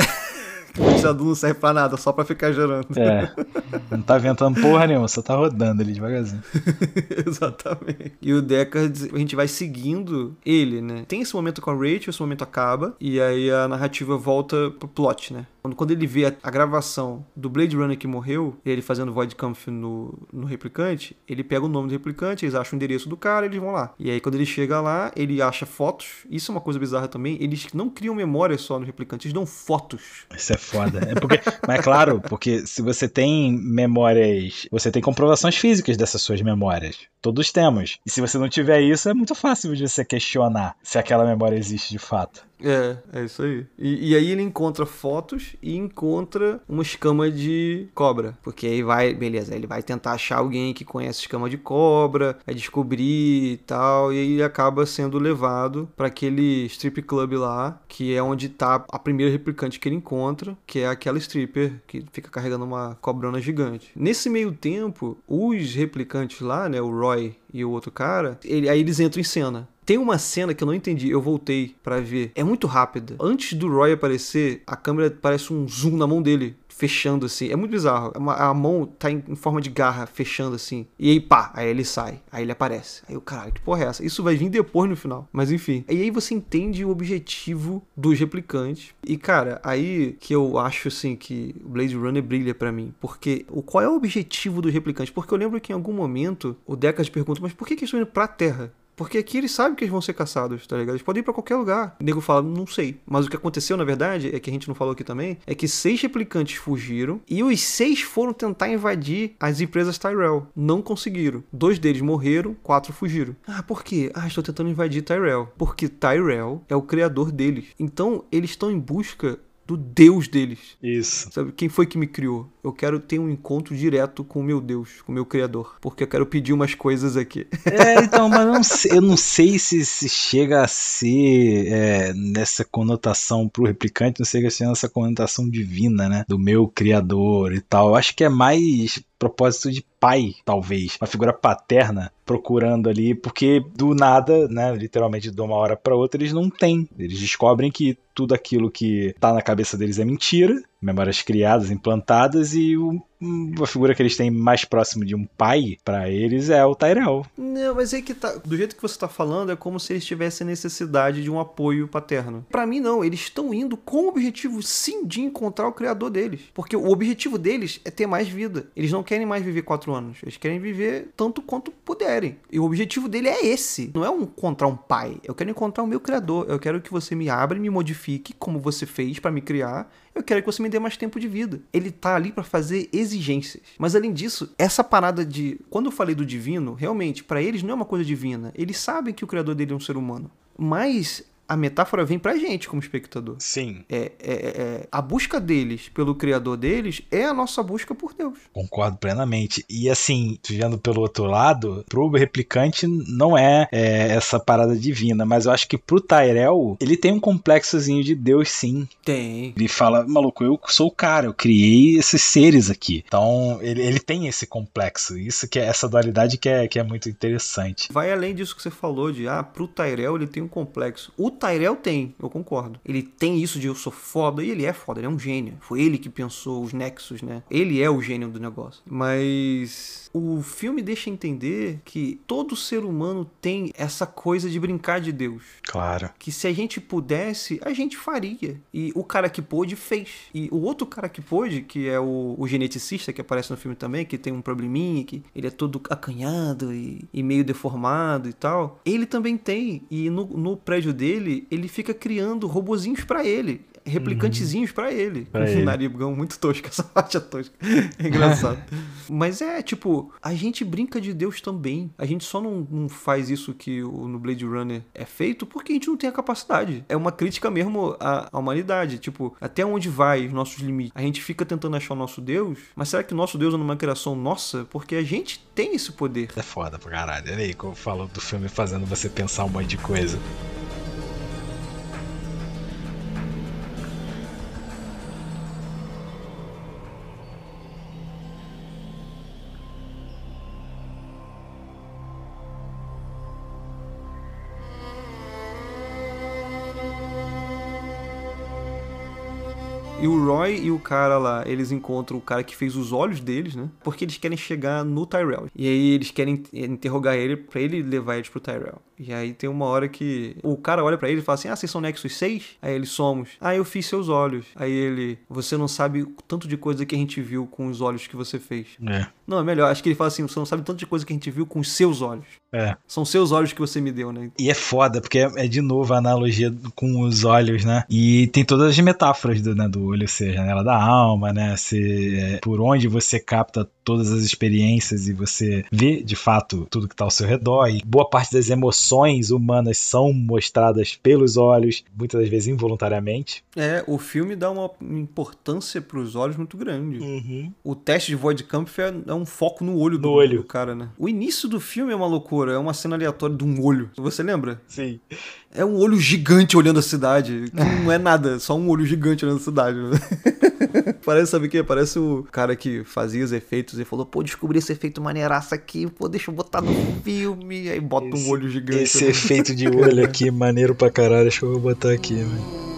climatizador não serve pra nada, só pra ficar gerando. É. Não tá ventando porra nenhuma, só tá rodando ali devagarzinho. Exatamente. E o Deckard, a gente vai seguindo ele, né? Tem esse momento com a Rachel, esse momento acaba, e aí a narrativa volta pro plot, né? Quando, ele vê a, a gravação do Blade Runner que morreu, ele fazendo Void Kampf no, no replicante, ele pega o nome do replicante, eles acham o endereço do cara eles vão lá. E aí quando ele chega lá, ele acha fotos. Isso é uma coisa bizarra também. Eles não criam memória só no replicante, eles dão fotos. Isso é foda. É porque, mas é claro, porque se você tem memórias, você tem comprovações físicas dessas suas memórias. Todos temos. E se você não tiver isso, é muito fácil de você questionar se aquela memória existe de fato. É, é isso aí. E, e, aí ele encontra fotos e encontra uma escama de cobra. Porque aí vai, beleza, ele vai tentar achar alguém que conhece escama de cobra, vai descobrir e tal, e aí acaba sendo levado para aquele strip club lá, que é onde tá a primeira replicante que ele encontra, que é aquela stripper que fica carregando uma cobrona gigante. Nesse meio tempo, os replicantes lá, né, o Roy e o outro cara, ele, aí eles entram em cena. Tem uma cena que eu não entendi, eu voltei para ver. É muito rápida. Antes do Roy aparecer, a câmera parece um zoom na mão dele fechando assim. É muito bizarro. A mão tá em, forma de garra, fechando assim. E aí, pá, aí ele sai. Aí ele aparece. Aí o caralho, que porra é essa? Isso vai vir depois no final. Mas enfim. E aí você entende o objetivo dos replicantes. E cara, aí que eu acho assim que o Blade Runner brilha para mim. Porque o qual é o objetivo dos replicantes? Porque eu lembro que em algum momento o Deckard pergunta, mas por que, que eles estão indo pra Terra? Porque aqui eles sabem que eles vão ser caçados, tá ligado? Eles podem ir pra qualquer lugar. O nego fala, não sei. Mas o que aconteceu, na verdade, é que a gente não falou aqui também, é que seis replicantes fugiram e os seis foram tentar invadir as empresas Tyrell. Não conseguiram. Dois deles morreram, quatro fugiram. Ah, por quê? Ah, estou tentando invadir Tyrell. Porque Tyrell é o criador deles. Então, eles estão em busca do Deus deles. Isso. Sabe, quem foi que me criou? Eu quero ter um encontro direto com o meu Deus, com o meu Criador. Porque eu quero pedir umas coisas aqui. É, então, mas não sei, eu não sei se, se chega a ser é, nessa conotação pro replicante, não sei se chega a ser nessa conotação divina, né? Do meu Criador e tal. Eu acho que é mais propósito de pai, talvez, uma figura paterna procurando ali, porque do nada, né, literalmente de uma hora para outra, eles não têm. Eles descobrem que tudo aquilo que tá na cabeça deles é mentira, memórias criadas, implantadas e o, a figura que eles têm mais próximo de um pai para eles é o Tyrell. Não, mas é que tá, do jeito que você tá falando é como se eles tivessem necessidade de um apoio paterno. Para mim não, eles estão indo com o objetivo sim de encontrar o criador deles, porque o objetivo deles é ter mais vida. Eles não querem mais viver quatro anos, eles querem viver tanto quanto puderem. E o objetivo dele é esse, não é um, encontrar um pai. Eu quero encontrar o meu criador. Eu quero que você me abra e me modifique como você fez para me criar eu quero que você me dê mais tempo de vida. Ele tá ali para fazer exigências. Mas além disso, essa parada de. Quando eu falei do divino, realmente, para eles não é uma coisa divina. Eles sabem que o criador dele é um ser humano. Mas a metáfora vem pra gente como espectador. Sim. É, é, é, a busca deles pelo criador deles é a nossa busca por Deus. Concordo plenamente. E assim, vendo pelo outro lado, pro replicante não é, é, essa parada divina, mas eu acho que pro Tyrell, ele tem um complexozinho de Deus sim. Tem. Ele fala, maluco, eu sou o cara, eu criei esses seres aqui. Então, ele, ele tem esse complexo. Isso que é essa dualidade que é, que é muito interessante. Vai além disso que você falou de, ah, pro Tyrell ele tem um complexo. O Tyrell tem, eu concordo. Ele tem isso de eu sou foda, e ele é foda, ele é um gênio. Foi ele que pensou os nexos, né? Ele é o gênio do negócio. Mas o filme deixa entender que todo ser humano tem essa coisa de brincar de Deus. Claro. Que se a gente pudesse, a gente faria. E o cara que pôde, fez. E o outro cara que pôde, que é o, o geneticista que aparece no filme também, que tem um probleminha, que ele é todo acanhado e, e meio deformado e tal, ele também tem. E no, no prédio dele, dele, ele fica criando robozinhos para ele replicantezinhos uhum. para ele. Pra um ele. narigão muito tosco, essa parte é tosca. É engraçado. Mas é, tipo, a gente brinca de Deus também. A gente só não, não faz isso que o, no Blade Runner é feito porque a gente não tem a capacidade. É uma crítica mesmo à, à humanidade. Tipo, até onde vai os nossos limites? A gente fica tentando achar o nosso Deus, mas será que o nosso Deus é uma criação nossa? Porque a gente tem esse poder. É foda pra caralho. Olha aí como falou do filme fazendo você pensar um monte de coisa. Roy e o cara lá, eles encontram o cara que fez os olhos deles, né? Porque eles querem chegar no Tyrell. E aí eles querem interrogar ele pra ele levar eles pro Tyrell. E aí tem uma hora que o cara olha pra ele e fala assim: Ah, vocês são Nexus 6? Aí eles somos. Ah, eu fiz seus olhos. Aí ele, você não sabe o tanto de coisa que a gente viu com os olhos que você fez. É. Não, é melhor. Acho que ele fala assim: você não sabe tanto de coisa que a gente viu com os seus olhos. É. São seus olhos que você me deu, né? E é foda, porque é, é de novo a analogia com os olhos, né? E tem todas as metáforas do, né, do olho ser janela da alma, né? Ser, é, por onde você capta todas as experiências e você vê de fato tudo que está ao seu redor. E boa parte das emoções humanas são mostradas pelos olhos, muitas das vezes involuntariamente. É, o filme dá uma importância pros olhos muito grande. Uhum. O teste de Voidkampf é, é um foco no olho, do, No olho. do cara, né? O início do filme é uma loucura, é uma cena aleatória de um olho. Você lembra? Sim. É um olho gigante olhando a cidade. Que não é nada, só um olho gigante olhando a cidade. Parece, sabe o quê? Parece o cara que fazia os efeitos e falou: pô, descobri esse efeito maneiraço aqui, pô, deixa eu botar no filme. Aí bota um olho gigante. Esse efeito de olho aqui, maneiro pra caralho, que eu botar aqui, mano.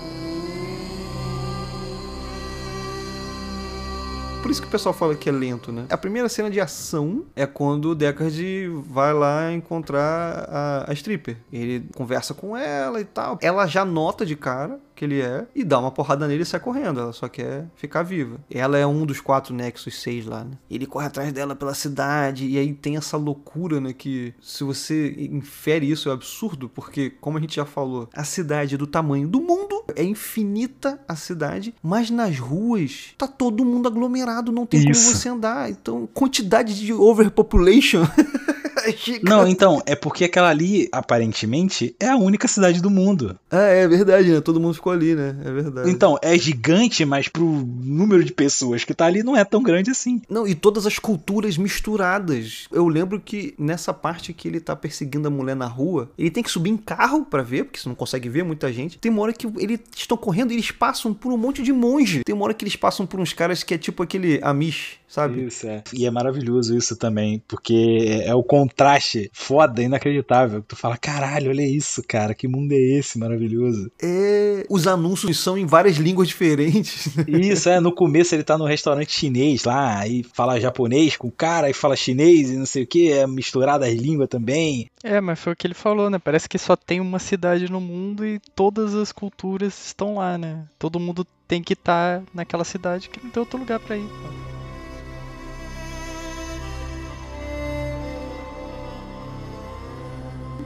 Por isso que o pessoal fala que é lento, né? A primeira cena de ação é quando o Deckard vai lá encontrar a, a stripper. Ele conversa com ela e tal. Ela já nota de cara que ele é e dá uma porrada nele e sai correndo. Ela só quer ficar viva. Ela é um dos quatro Nexus 6 lá, né? Ele corre atrás dela pela cidade e aí tem essa loucura, né? Que se você infere isso é absurdo, porque, como a gente já falou, a cidade é do tamanho do mundo, é infinita a cidade, mas nas ruas tá todo mundo aglomerado, não tem Isso. como você andar. Então, quantidade de overpopulation. gigante. Não, então, é porque aquela ali, aparentemente, é a única cidade do mundo. Ah, é verdade, né? Todo mundo ficou ali, né? É verdade. Então, é gigante, mas pro número de pessoas que tá ali não é tão grande assim. Não, e todas as culturas misturadas. Eu lembro que nessa parte que ele tá perseguindo a mulher na rua, ele tem que subir em carro pra ver, porque você não consegue ver muita gente. Tem uma hora que eles estão correndo e eles passam por um monte de monge. Tem uma hora que eles passam por uns caras que é tipo aquele Amish, sabe? Isso, é. E é maravilhoso isso também, porque é o contraste foda, inacreditável. Tu fala, caralho, olha isso, cara, que mundo é esse maravilhoso. É. Os anúncios são em várias línguas diferentes. né? Isso, é, no começo ele tá no restaurante chinês lá, aí fala japonês com o cara, aí fala chinês e não sei o que, é misturado as línguas também. É, mas foi o que ele falou, né? Parece que só tem uma cidade no mundo e todas as culturas estão lá, né? Todo mundo tem que estar naquela cidade que não tem outro lugar pra ir.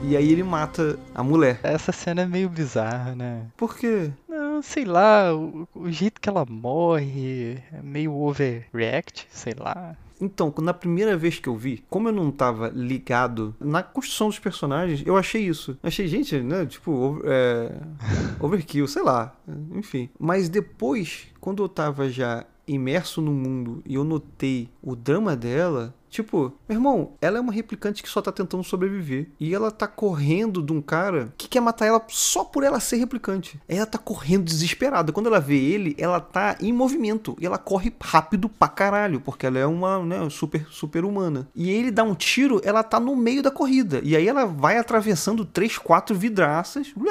E aí ele mata a mulher. Essa cena é meio bizarra, né? Por quê? Não, sei lá, o, o jeito que ela morre é meio overreact, sei lá. Então, na primeira vez que eu vi, como eu não tava ligado na construção dos personagens, eu achei isso. Achei, gente, né? Tipo, over- é, overkill, sei lá. Enfim. Mas depois, quando eu tava já imerso no mundo e eu notei o drama dela. Tipo, meu irmão, ela é uma replicante que só tá tentando sobreviver. E ela tá correndo de um cara que quer matar ela só por ela ser replicante. Ela tá correndo desesperada. Quando ela vê ele, ela tá em movimento. E ela corre rápido pra caralho. Porque ela é uma né, super, super humana. E ele dá um tiro, ela tá no meio da corrida. E aí ela vai atravessando três, quatro vidraças.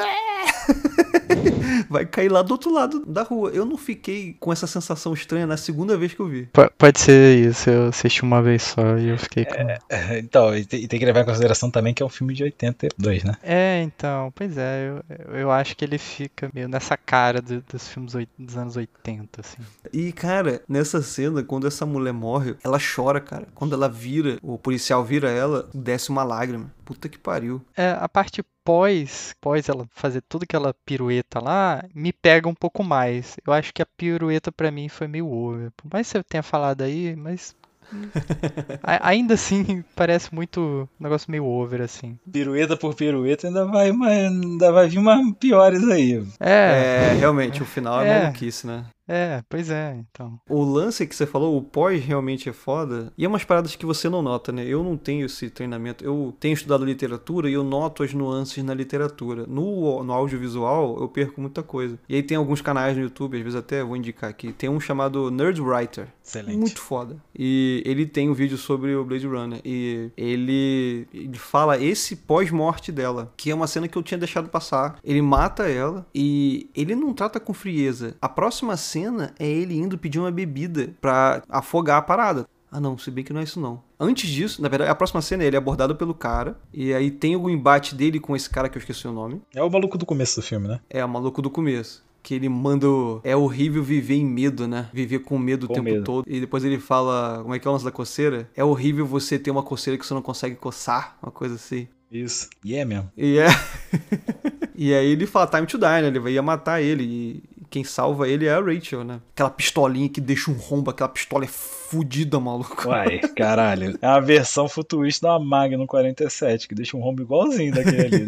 vai cair lá do outro lado da rua. Eu não fiquei com essa sensação estranha na segunda vez que eu vi. P- pode ser isso, eu assisti uma vez só e eu fiquei com. Então, e tem, e tem que levar em consideração também que é um filme de 82, né? É, então, pois é, eu, eu acho que ele fica meio nessa cara do- dos filmes dos anos 80, assim. E, cara, nessa cena, quando essa mulher morre, ela chora, cara. Quando ela vira, o policial vira ela, desce uma lágrima. Puta que pariu. É, a parte pós, pós ela fazer tudo aquela pirueta lá, me pega um pouco mais. Eu acho que a pirueta pra mim foi meio over. Por mais que você tenha falado aí, mas ainda assim parece muito um negócio meio over assim. Pirueta por pirueta ainda vai, mas ainda vai vir umas piores aí. É, É, realmente, o final é, É. maluquice, né? É, pois é, então. O lance que você falou, o pós realmente é foda. E é umas paradas que você não nota, né? Eu não tenho esse treinamento. Eu tenho estudado literatura e eu noto as nuances na literatura. No, no audiovisual, eu perco muita coisa. E aí tem alguns canais no YouTube, às vezes até vou indicar aqui. Tem um chamado Nerd Writer. Excelente. Muito foda. E ele tem um vídeo sobre o Blade Runner. E ele, ele fala esse pós-morte dela, que é uma cena que eu tinha deixado passar. Ele mata ela e ele não trata com frieza. A próxima cena cena é ele indo pedir uma bebida pra afogar a parada. Ah, não, se bem que não é isso não. Antes disso, na verdade, a próxima cena é ele abordado pelo cara. E aí tem o embate dele com esse cara que eu esqueci o nome. É o maluco do começo do filme, né? É, o maluco do começo. Que ele manda. o- É horrível viver em medo, né? Viver com medo o Com tempo medo. todo. E depois ele fala. Como é que é o lance da coceira? É horrível você ter uma coceira que você não consegue coçar. Uma coisa assim. Isso. E é mesmo. E é. e aí ele fala time to die, né? Ele ia matar ele. E quem salva ele é a Rachel, né? Aquela pistolinha que deixa um rombo, aquela pistola é fudida, maluco. Uai, caralho. É uma versão futurista da Magnum 47, que deixa um rombo igualzinho daquele ali.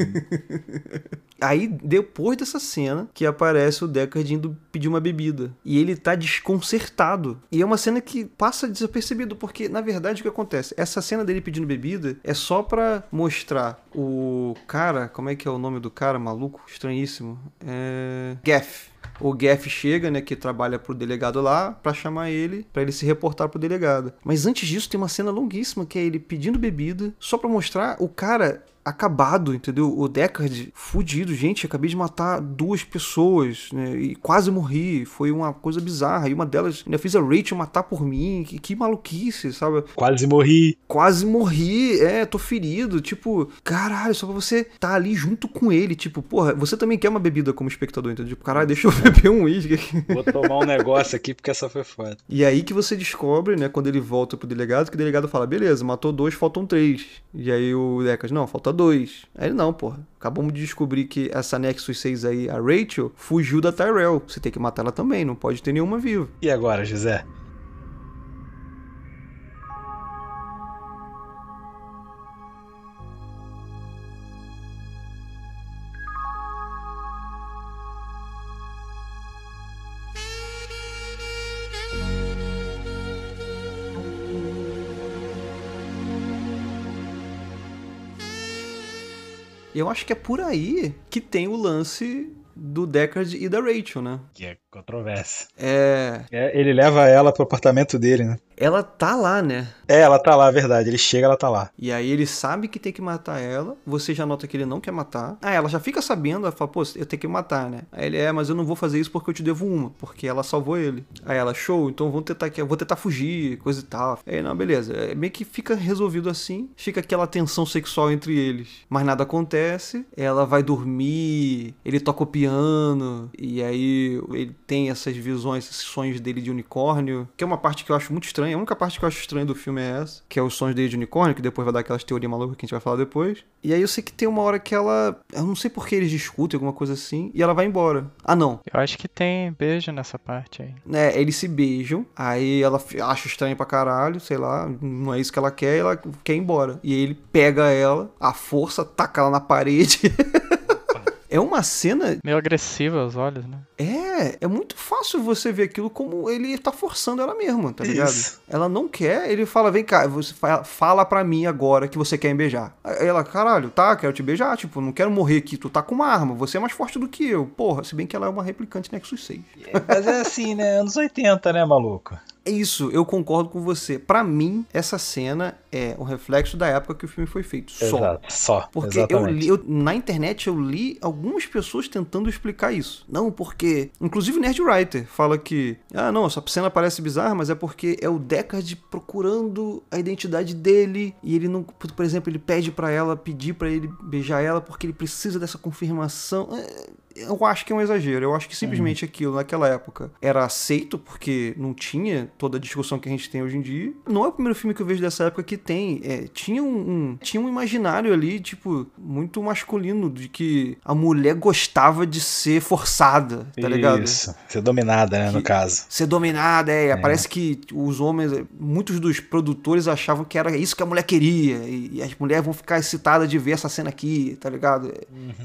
Aí, depois dessa cena, que aparece o Deckard indo pedir uma bebida. E ele tá desconcertado. E é uma cena que passa desapercebido, porque, na verdade, o que acontece? Essa cena dele pedindo bebida é só pra mostrar o cara. Como é que é o nome do cara, maluco? Estranhíssimo. É. Gaff. O Gaff chega, né, que trabalha pro delegado lá, pra chamar ele, pra ele se reportar pro delegado. Mas antes disso tem uma cena longuíssima que é ele pedindo bebida, só pra mostrar o cara acabado, entendeu? O Deckard fudido, gente, acabei de matar duas pessoas, né? E quase morri, foi uma coisa bizarra. E uma delas ainda fiz a Rachel matar por mim, que, que maluquice, sabe? Quase morri. Quase morri, é, tô ferido, tipo, caralho, só pra você tá ali junto com ele, tipo, porra, você também quer uma bebida como espectador, entendeu? Tipo, caralho, deixa eu beber um uísque aqui. Vou tomar um negócio aqui porque essa foi foda. E aí que você descobre, né, quando ele volta pro delegado, que o delegado fala, beleza, matou dois, faltam três. E aí o Deckard, não, falta dois. Aí ele, não, porra, acabamos de descobrir que essa Nexus 6 aí, a Rachel, fugiu da Tyrell. Você tem que matar ela também, não pode ter nenhuma viva. E agora, José? Eu acho que é por aí que tem o lance do Deckard e da Rachel, né? Que é controvérsia. É. É, ele leva ela pro apartamento dele, né? Ela tá lá, né? É, ela tá lá, verdade. Ele chega, ela tá lá. E aí ele sabe que tem que matar ela. Você já nota que ele não quer matar. Ah, ela já fica sabendo. Ela fala, pô, eu tenho que matar, né? Aí ele é, mas eu não vou fazer isso porque eu te devo uma. Porque ela salvou ele. Aí ela, show, então vamos tentar vou tentar fugir, coisa e tal. Aí, não, beleza. É meio que fica resolvido assim. Fica aquela tensão sexual entre eles. Mas nada acontece. Ela vai dormir. Ele toca o piano. E aí ele tem essas visões, esses sonhos dele de unicórnio. Que é uma parte que eu acho muito estranha. A única parte que eu acho estranha do filme é essa. Que é os sonhos dele de unicórnio, que depois vai dar aquelas teorias malucas que a gente vai falar depois. E aí eu sei que tem uma hora que ela. Eu não sei por que eles discutem, alguma coisa assim. E ela vai embora. Ah, não. Eu acho que tem beijo nessa parte aí. né, eles se beijam, aí ela acha estranho pra caralho, sei lá, não é isso que ela quer, ela quer ir embora. E aí ele pega ela, a força, taca ela na parede. É uma cena. Meio agressiva aos olhos, né? É, é muito fácil você ver aquilo como ele tá forçando ela mesmo, tá ligado? Isso. Ela não quer, ele fala: vem cá, você fa- fala pra mim agora que você quer me beijar. Aí ela, caralho, tá, quero te beijar, tipo, não quero morrer aqui, tu tá com uma arma, você é mais forte do que eu. Porra, se bem que ela é uma replicante Nexus 6. Mas é assim, né? Anos 80, né, maluco? É isso, eu concordo com você. Pra mim, essa cena é um reflexo da época que o filme foi feito. Só. Exato. Só. Porque eu li, eu- na internet eu li algumas pessoas tentando explicar isso. Não, porque. Inclusive Nerd Writer fala que. Ah, não, essa cena parece bizarra, mas é porque é o Deckard procurando a identidade dele. E ele não. Por por exemplo, ele pede pra ela, pedir pra ele beijar ela porque ele precisa dessa confirmação. É, Eu acho que é um exagero. Eu acho que simplesmente aquilo naquela época era aceito, porque não tinha toda a discussão que a gente tem hoje em dia. Não é o primeiro filme que eu vejo dessa época que tem. É, tinha, um, um- tinha um imaginário ali, tipo, muito masculino, de que a mulher gostava de ser forçada, tá ligado? Isso. Ser dominada, né, no Que- caso. Ser dominada, é. Parece que os homens, muitos dos produtores achavam que era isso que a mulher queria. E, e as mulheres vão ficar excitadas de ver essa cena aqui, tá ligado?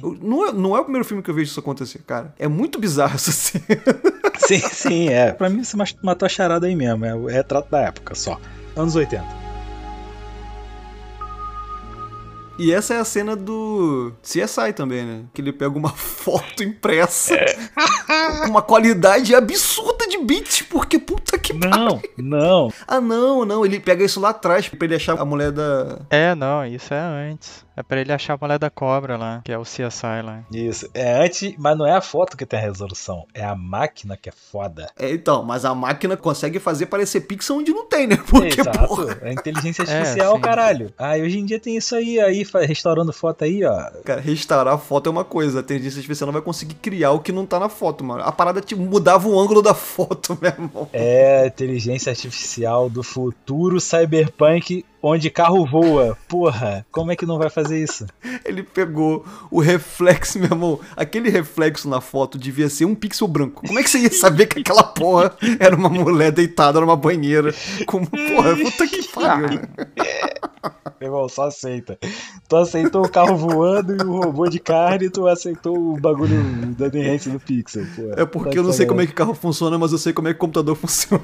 Eu- não, é, não é o primeiro filme que eu vejo isso acontecer, cara. É muito bizarro essa cena. Sim, sim, é. Pra mim você matou a charada aí mesmo. É o retrato da época só. Anos 80. E essa é a cena do CSI também, né? Que ele pega uma foto impressa com uma qualidade absurda de bits, porque puta que Não, não. Ah, não, não. Ele pega isso lá atrás pra ele achar a mulher da. É, não, isso é antes. É É pra ele achar a mulher da cobra lá, que é o CSI lá. Isso. É antes, mas não é a foto que tem a resolução. É a máquina que é foda. É, então, mas a máquina consegue fazer parecer pixel onde não tem, né? Porque, Exato. porra, É inteligência artificial, sim. caralho. Ah, e hoje em dia tem isso aí, aí restaurando foto aí, ó. cara, restaurar a foto é uma coisa, a inteligência artificial não vai conseguir criar o que não tá na foto, mano. A parada tipo, mudava o ângulo da foto, meu irmão. É inteligência artificial do futuro cyberpunk onde carro voa. Porra, como é que não vai fazer isso? Ele pegou o reflexo, meu irmão. Aquele reflexo na foto devia ser um pixel branco. Como é que você ia saber que aquela porra era uma mulher deitada numa banheira? Como, porra, puta que pariu, né? Meu irmão, só aceita. Tu aceitou o carro voando e o robô de carne, tu aceitou o bagulho da aderência do Pixel. Porra. É porque eu não sei como é que carro funciona, mas eu sei como é que o computador funciona.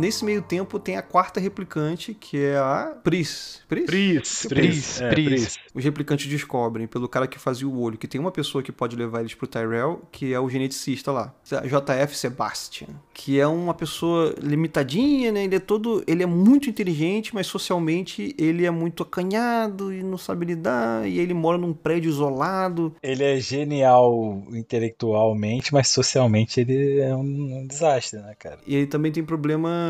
Nesse meio tempo tem a quarta replicante, que é a Pris. Pris? Pris, Pris, é, Pris. Os replicantes descobrem, pelo cara que fazia o olho, que tem uma pessoa que pode levar eles pro Tyrell, que é o geneticista lá, JF Sebastian, que é uma pessoa limitadinha, né? Ele é todo, ele é muito inteligente, mas socialmente ele é muito acanhado e não sabe lidar, e aí ele mora num prédio isolado. Ele é genial intelectualmente, mas socialmente ele é um, um desastre, né, cara? E ele também tem problema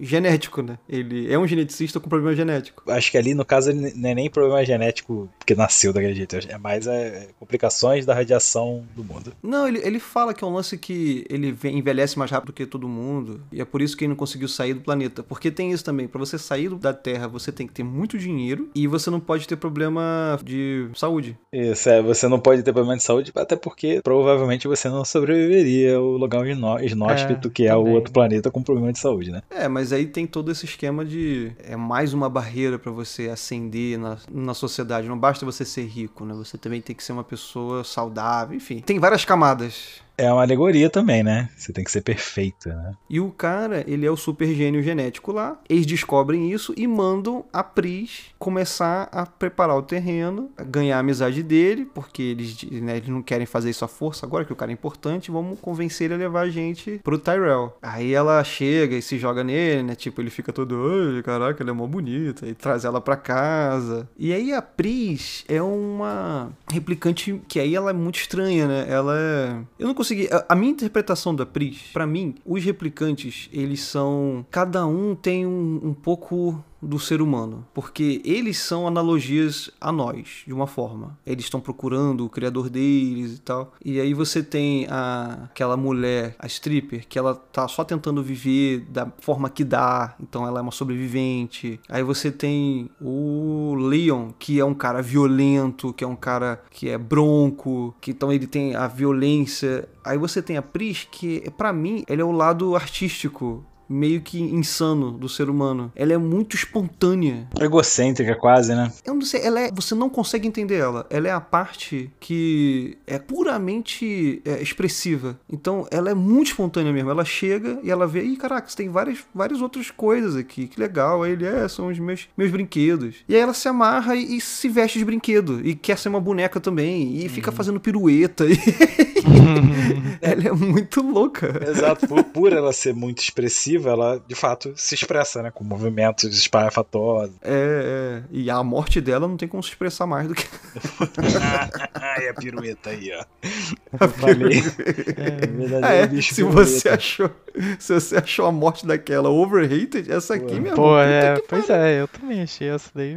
genético, né? Ele é um geneticista com problema genético. Acho que ali, no caso, ele não é nem problema genético porque nasceu daquele jeito. É mais é, complicações da radiação do mundo. Não, ele, ele fala que é um lance que ele ve- envelhece mais rápido que todo mundo. E é por isso que ele não conseguiu sair do planeta. Porque tem isso também. Pra você sair da Terra, você tem que ter muito dinheiro. E você não pode ter problema de saúde. Isso, é, você não pode ter problema de saúde, até porque provavelmente você não sobreviveria ao lugar inó- inóspito É, que é o também. outro planeta com problema de saúde, né? É, mas aí tem todo esse esquema de. É mais uma barreira pra você ascender na, na sociedade. Não basta você ser rico, né? Você também tem que ser uma pessoa saudável. Enfim, tem várias camadas. É uma alegoria também, né? Você tem que ser perfeito, né? E o cara, ele é o super gênio genético lá. Eles descobrem isso e mandam a Pris começar a preparar o terreno, ganhar a amizade dele, porque eles, né, eles não querem fazer isso à força. Agora que o cara é importante, vamos convencer ele a levar a gente pro Tyrell. Aí ela chega e se joga nele, né? Tipo, ele fica todo, ai, caraca, ela é mó bonita. E traz ela pra casa. E aí a Pris é uma replicante que aí ela é muito estranha, né? Ela é... Eu não consegui... a- A minha interpretação da Pris, pra mim, os replicantes, eles são... Cada um tem um, um pouco do ser humano, porque eles são analogias a nós, de uma forma. Eles estão procurando o criador deles e tal. E aí você tem a, aquela mulher, a stripper, que ela tá só tentando viver da forma que dá, então ela é uma sobrevivente. Aí você tem o Leon, que é um cara violento, que é um cara que é bronco, que então ele tem a violência. Aí você tem a Pris, que pra mim, ele é o lado artístico meio que insano do ser humano. Ela é muito espontânea. Egocêntrica quase, né? Eu não sei, ela é, você não consegue entender ela. Ela é a parte que é puramente é, expressiva. Então, ela é muito espontânea mesmo. Ela chega e ela vê, ih, caraca, você tem várias, várias outras coisas aqui. Que legal. Aí ele, é, são os meus, meus brinquedos. E aí ela se amarra e, e se veste de brinquedo. E quer ser uma boneca também. E fica fazendo pirueta. ela é muito louca. Exato, por, por ela ser muito expressiva, ela de fato se expressa, né? Com movimentos espalhafatosos. É, é. E a morte dela não tem como se expressar mais do que Ai, a pirueta aí, ó. Eu falei. É, Verdadeiro É, bicho se pirueta. você achou, se você achou a morte daquela overrated, essa aqui, Pô. meu irmão, Pô, é, que pois é, eu também achei essa daí.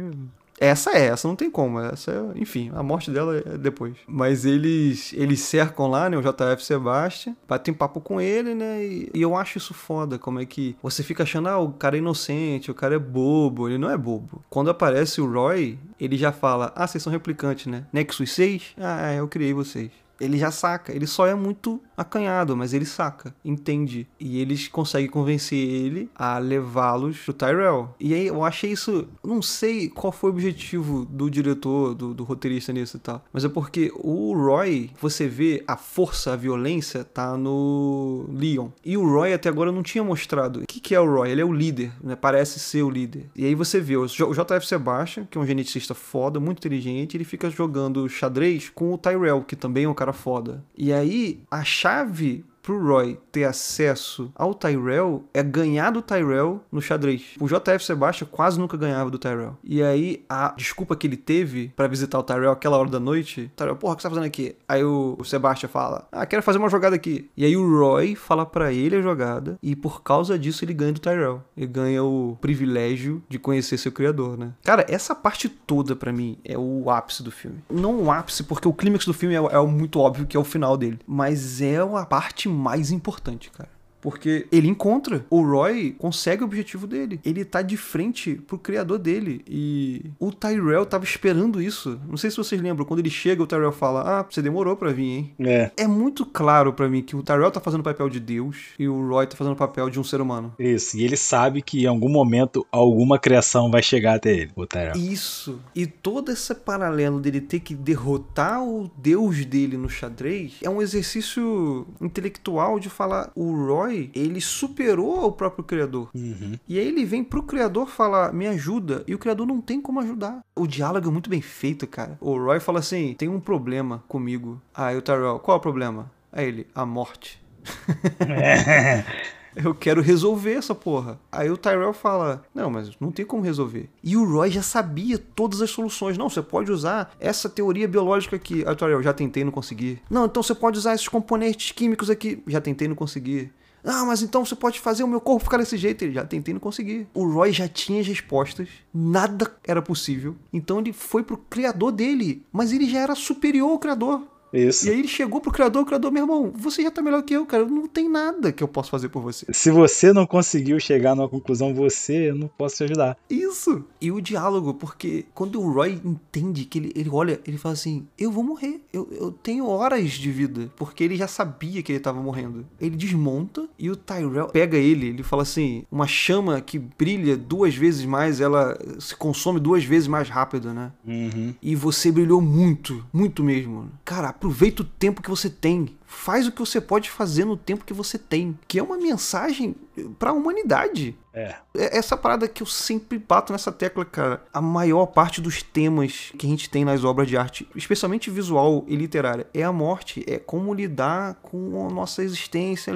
Essa é, essa não tem como, essa é, enfim, a morte dela é depois. Mas eles eles cercam lá, né, o JF Sebastian, batem papo com ele, né, e, e eu acho isso foda, como é que você fica achando, ah, o cara é inocente, o cara é bobo, ele não é bobo. Quando aparece o Roy, ele já fala, ah, vocês são replicantes, né, Nexus 6? Ah, é, eu criei vocês. Ele já saca. Ele só é muito acanhado, mas ele saca, entende. E eles conseguem convencer ele a levá-los pro Tyrell. E aí eu achei isso. Não sei qual foi o objetivo do diretor, do, do roteirista nisso e tal. Mas é porque o Roy, você vê a força, a violência, tá no Leon. E o Roy até agora não tinha mostrado. O que, que é o Roy? Ele é o líder, né? Parece ser o líder. E aí você vê o JF Sebastian, que é um geneticista foda, muito inteligente, ele fica jogando xadrez com o Tyrell, que também é um cara foda. E aí, a chave pro Roy ter acesso ao Tyrell é ganhar do Tyrell no xadrez. O JF Sebastian quase nunca ganhava do Tyrell. E aí, a desculpa que ele teve para visitar o Tyrell aquela hora da noite, Tyrell, porra, o que você tá fazendo aqui? Aí o, o Sebastian fala, ah, quero fazer uma jogada aqui. E aí o Roy fala para ele a jogada e por causa disso ele ganha do Tyrell. Ele ganha o privilégio de conhecer seu criador, né? Cara, essa parte toda para mim é o ápice do filme. Não o ápice, porque o clímax do filme é, é muito óbvio que é o final dele, mas é a parte mais importante, cara. Porque ele encontra. O Roy consegue o objetivo dele. Ele tá de frente pro criador dele. E o Tyrell tava esperando isso. Não sei se vocês lembram. Quando ele chega, o Tyrell fala: Ah, você demorou pra vir, hein? É. É muito claro para mim que o Tyrell tá fazendo o papel de Deus e o Roy tá fazendo o papel de um ser humano. Isso. E ele sabe que em algum momento alguma criação vai chegar até ele, o Tyrell. Isso. E todo esse paralelo dele ter que derrotar o Deus dele no xadrez é um exercício intelectual de falar: o Roy ele superou o próprio criador. Uhum. E aí ele vem pro criador falar, me ajuda. E o criador não tem como ajudar. O diálogo é muito bem feito, cara. O Roy fala assim, tem um problema comigo. Aí o Tyrell, qual é o problema? Aí ele, a morte. Eu quero resolver essa porra. Aí o Tyrell fala: Não, mas não tem como resolver. E o Roy já sabia todas as soluções. Não, você pode usar essa teoria biológica aqui. Aí o Tyrell, já tentei, não consegui. Não, então você pode usar esses componentes químicos aqui. Já tentei, não consegui. Ah, mas então você pode fazer o meu corpo ficar desse jeito. Ele já tentei não conseguir. O Roy já tinha as respostas, nada era possível. Então ele foi pro criador dele, mas ele já era superior ao criador. Isso. E aí ele chegou pro criador, o criador, meu irmão, você já tá melhor que eu, cara. Não tem nada que eu possa fazer por você. Se você não conseguiu chegar numa conclusão, você, eu não posso te ajudar. Isso. E o diálogo, porque quando o Roy entende que ele, ele olha, ele fala assim: Eu vou morrer. Eu, eu tenho horas de vida. Porque ele já sabia que ele tava morrendo. Ele desmonta e o Tyrell pega ele. Ele fala assim: Uma chama que brilha duas vezes mais, ela se consome duas vezes mais rápido, né? Uhum. E você brilhou muito, muito mesmo. Cara, aproveita o tempo que você tem. Faz o que você pode fazer no tempo que você tem. Que é uma mensagem pra humanidade. É. É essa parada que eu sempre bato nessa tecla, cara. A maior parte dos temas que a gente tem nas obras de arte, especialmente visual e literária, é a morte. É como lidar com a nossa existência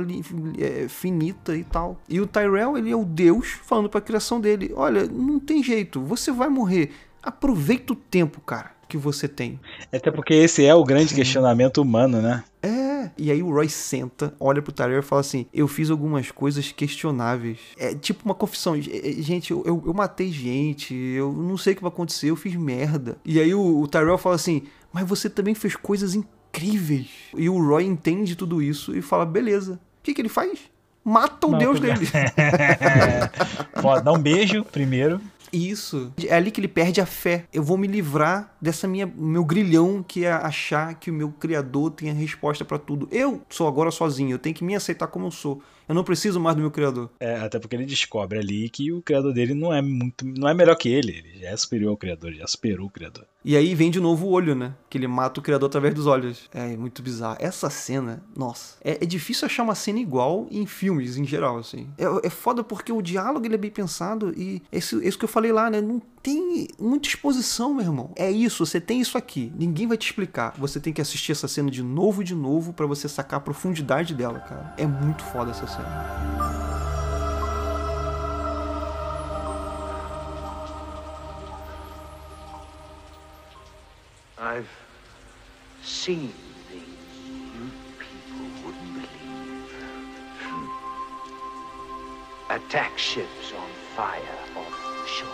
é, finita e tal. E o Tyrell, ele é o Deus falando pra criação dele: olha, não tem jeito, você vai morrer. Aproveita o tempo, cara, que você tem. Até porque esse é o grande questionamento humano, né? É. E aí o Roy senta, olha pro Tyrell e fala assim: Eu fiz algumas coisas questionáveis. É tipo uma confissão. É, é, Gente, eu, eu, eu matei gente, eu não sei o que vai acontecer, eu fiz merda. E aí o, o Tyrell fala assim: Mas você também fez coisas incríveis. E o Roy entende tudo isso e fala: Beleza. O que, que ele faz? Mata o Mata deus o dele. Ó, dá um beijo primeiro. Isso. É ali que ele perde a fé. Eu vou me livrar dessa minha meu grilhão que é achar que o meu criador tem a resposta pra tudo. Eu sou agora sozinho, eu tenho que me aceitar como eu sou. Eu não preciso mais do meu criador. É, até porque ele descobre ali que o criador dele não é muito. não é melhor que ele. Ele já é superior ao criador, já superou o criador. E aí vem de novo o olho, né? Que ele mata o criador através dos olhos. É muito bizarro. Essa cena, nossa. É, é difícil achar uma cena igual em filmes, em geral, assim. É, é foda porque o diálogo ele é bem pensado e esse, isso que eu falei lá, né? Não tem muita exposição, meu irmão. É isso, você tem isso aqui. Ninguém vai te explicar. Você tem que assistir essa cena de novo e de novo pra você sacar a profundidade dela, cara. É muito foda essa cena. I've seen things you people wouldn't believe. Attack ships on fire off the shore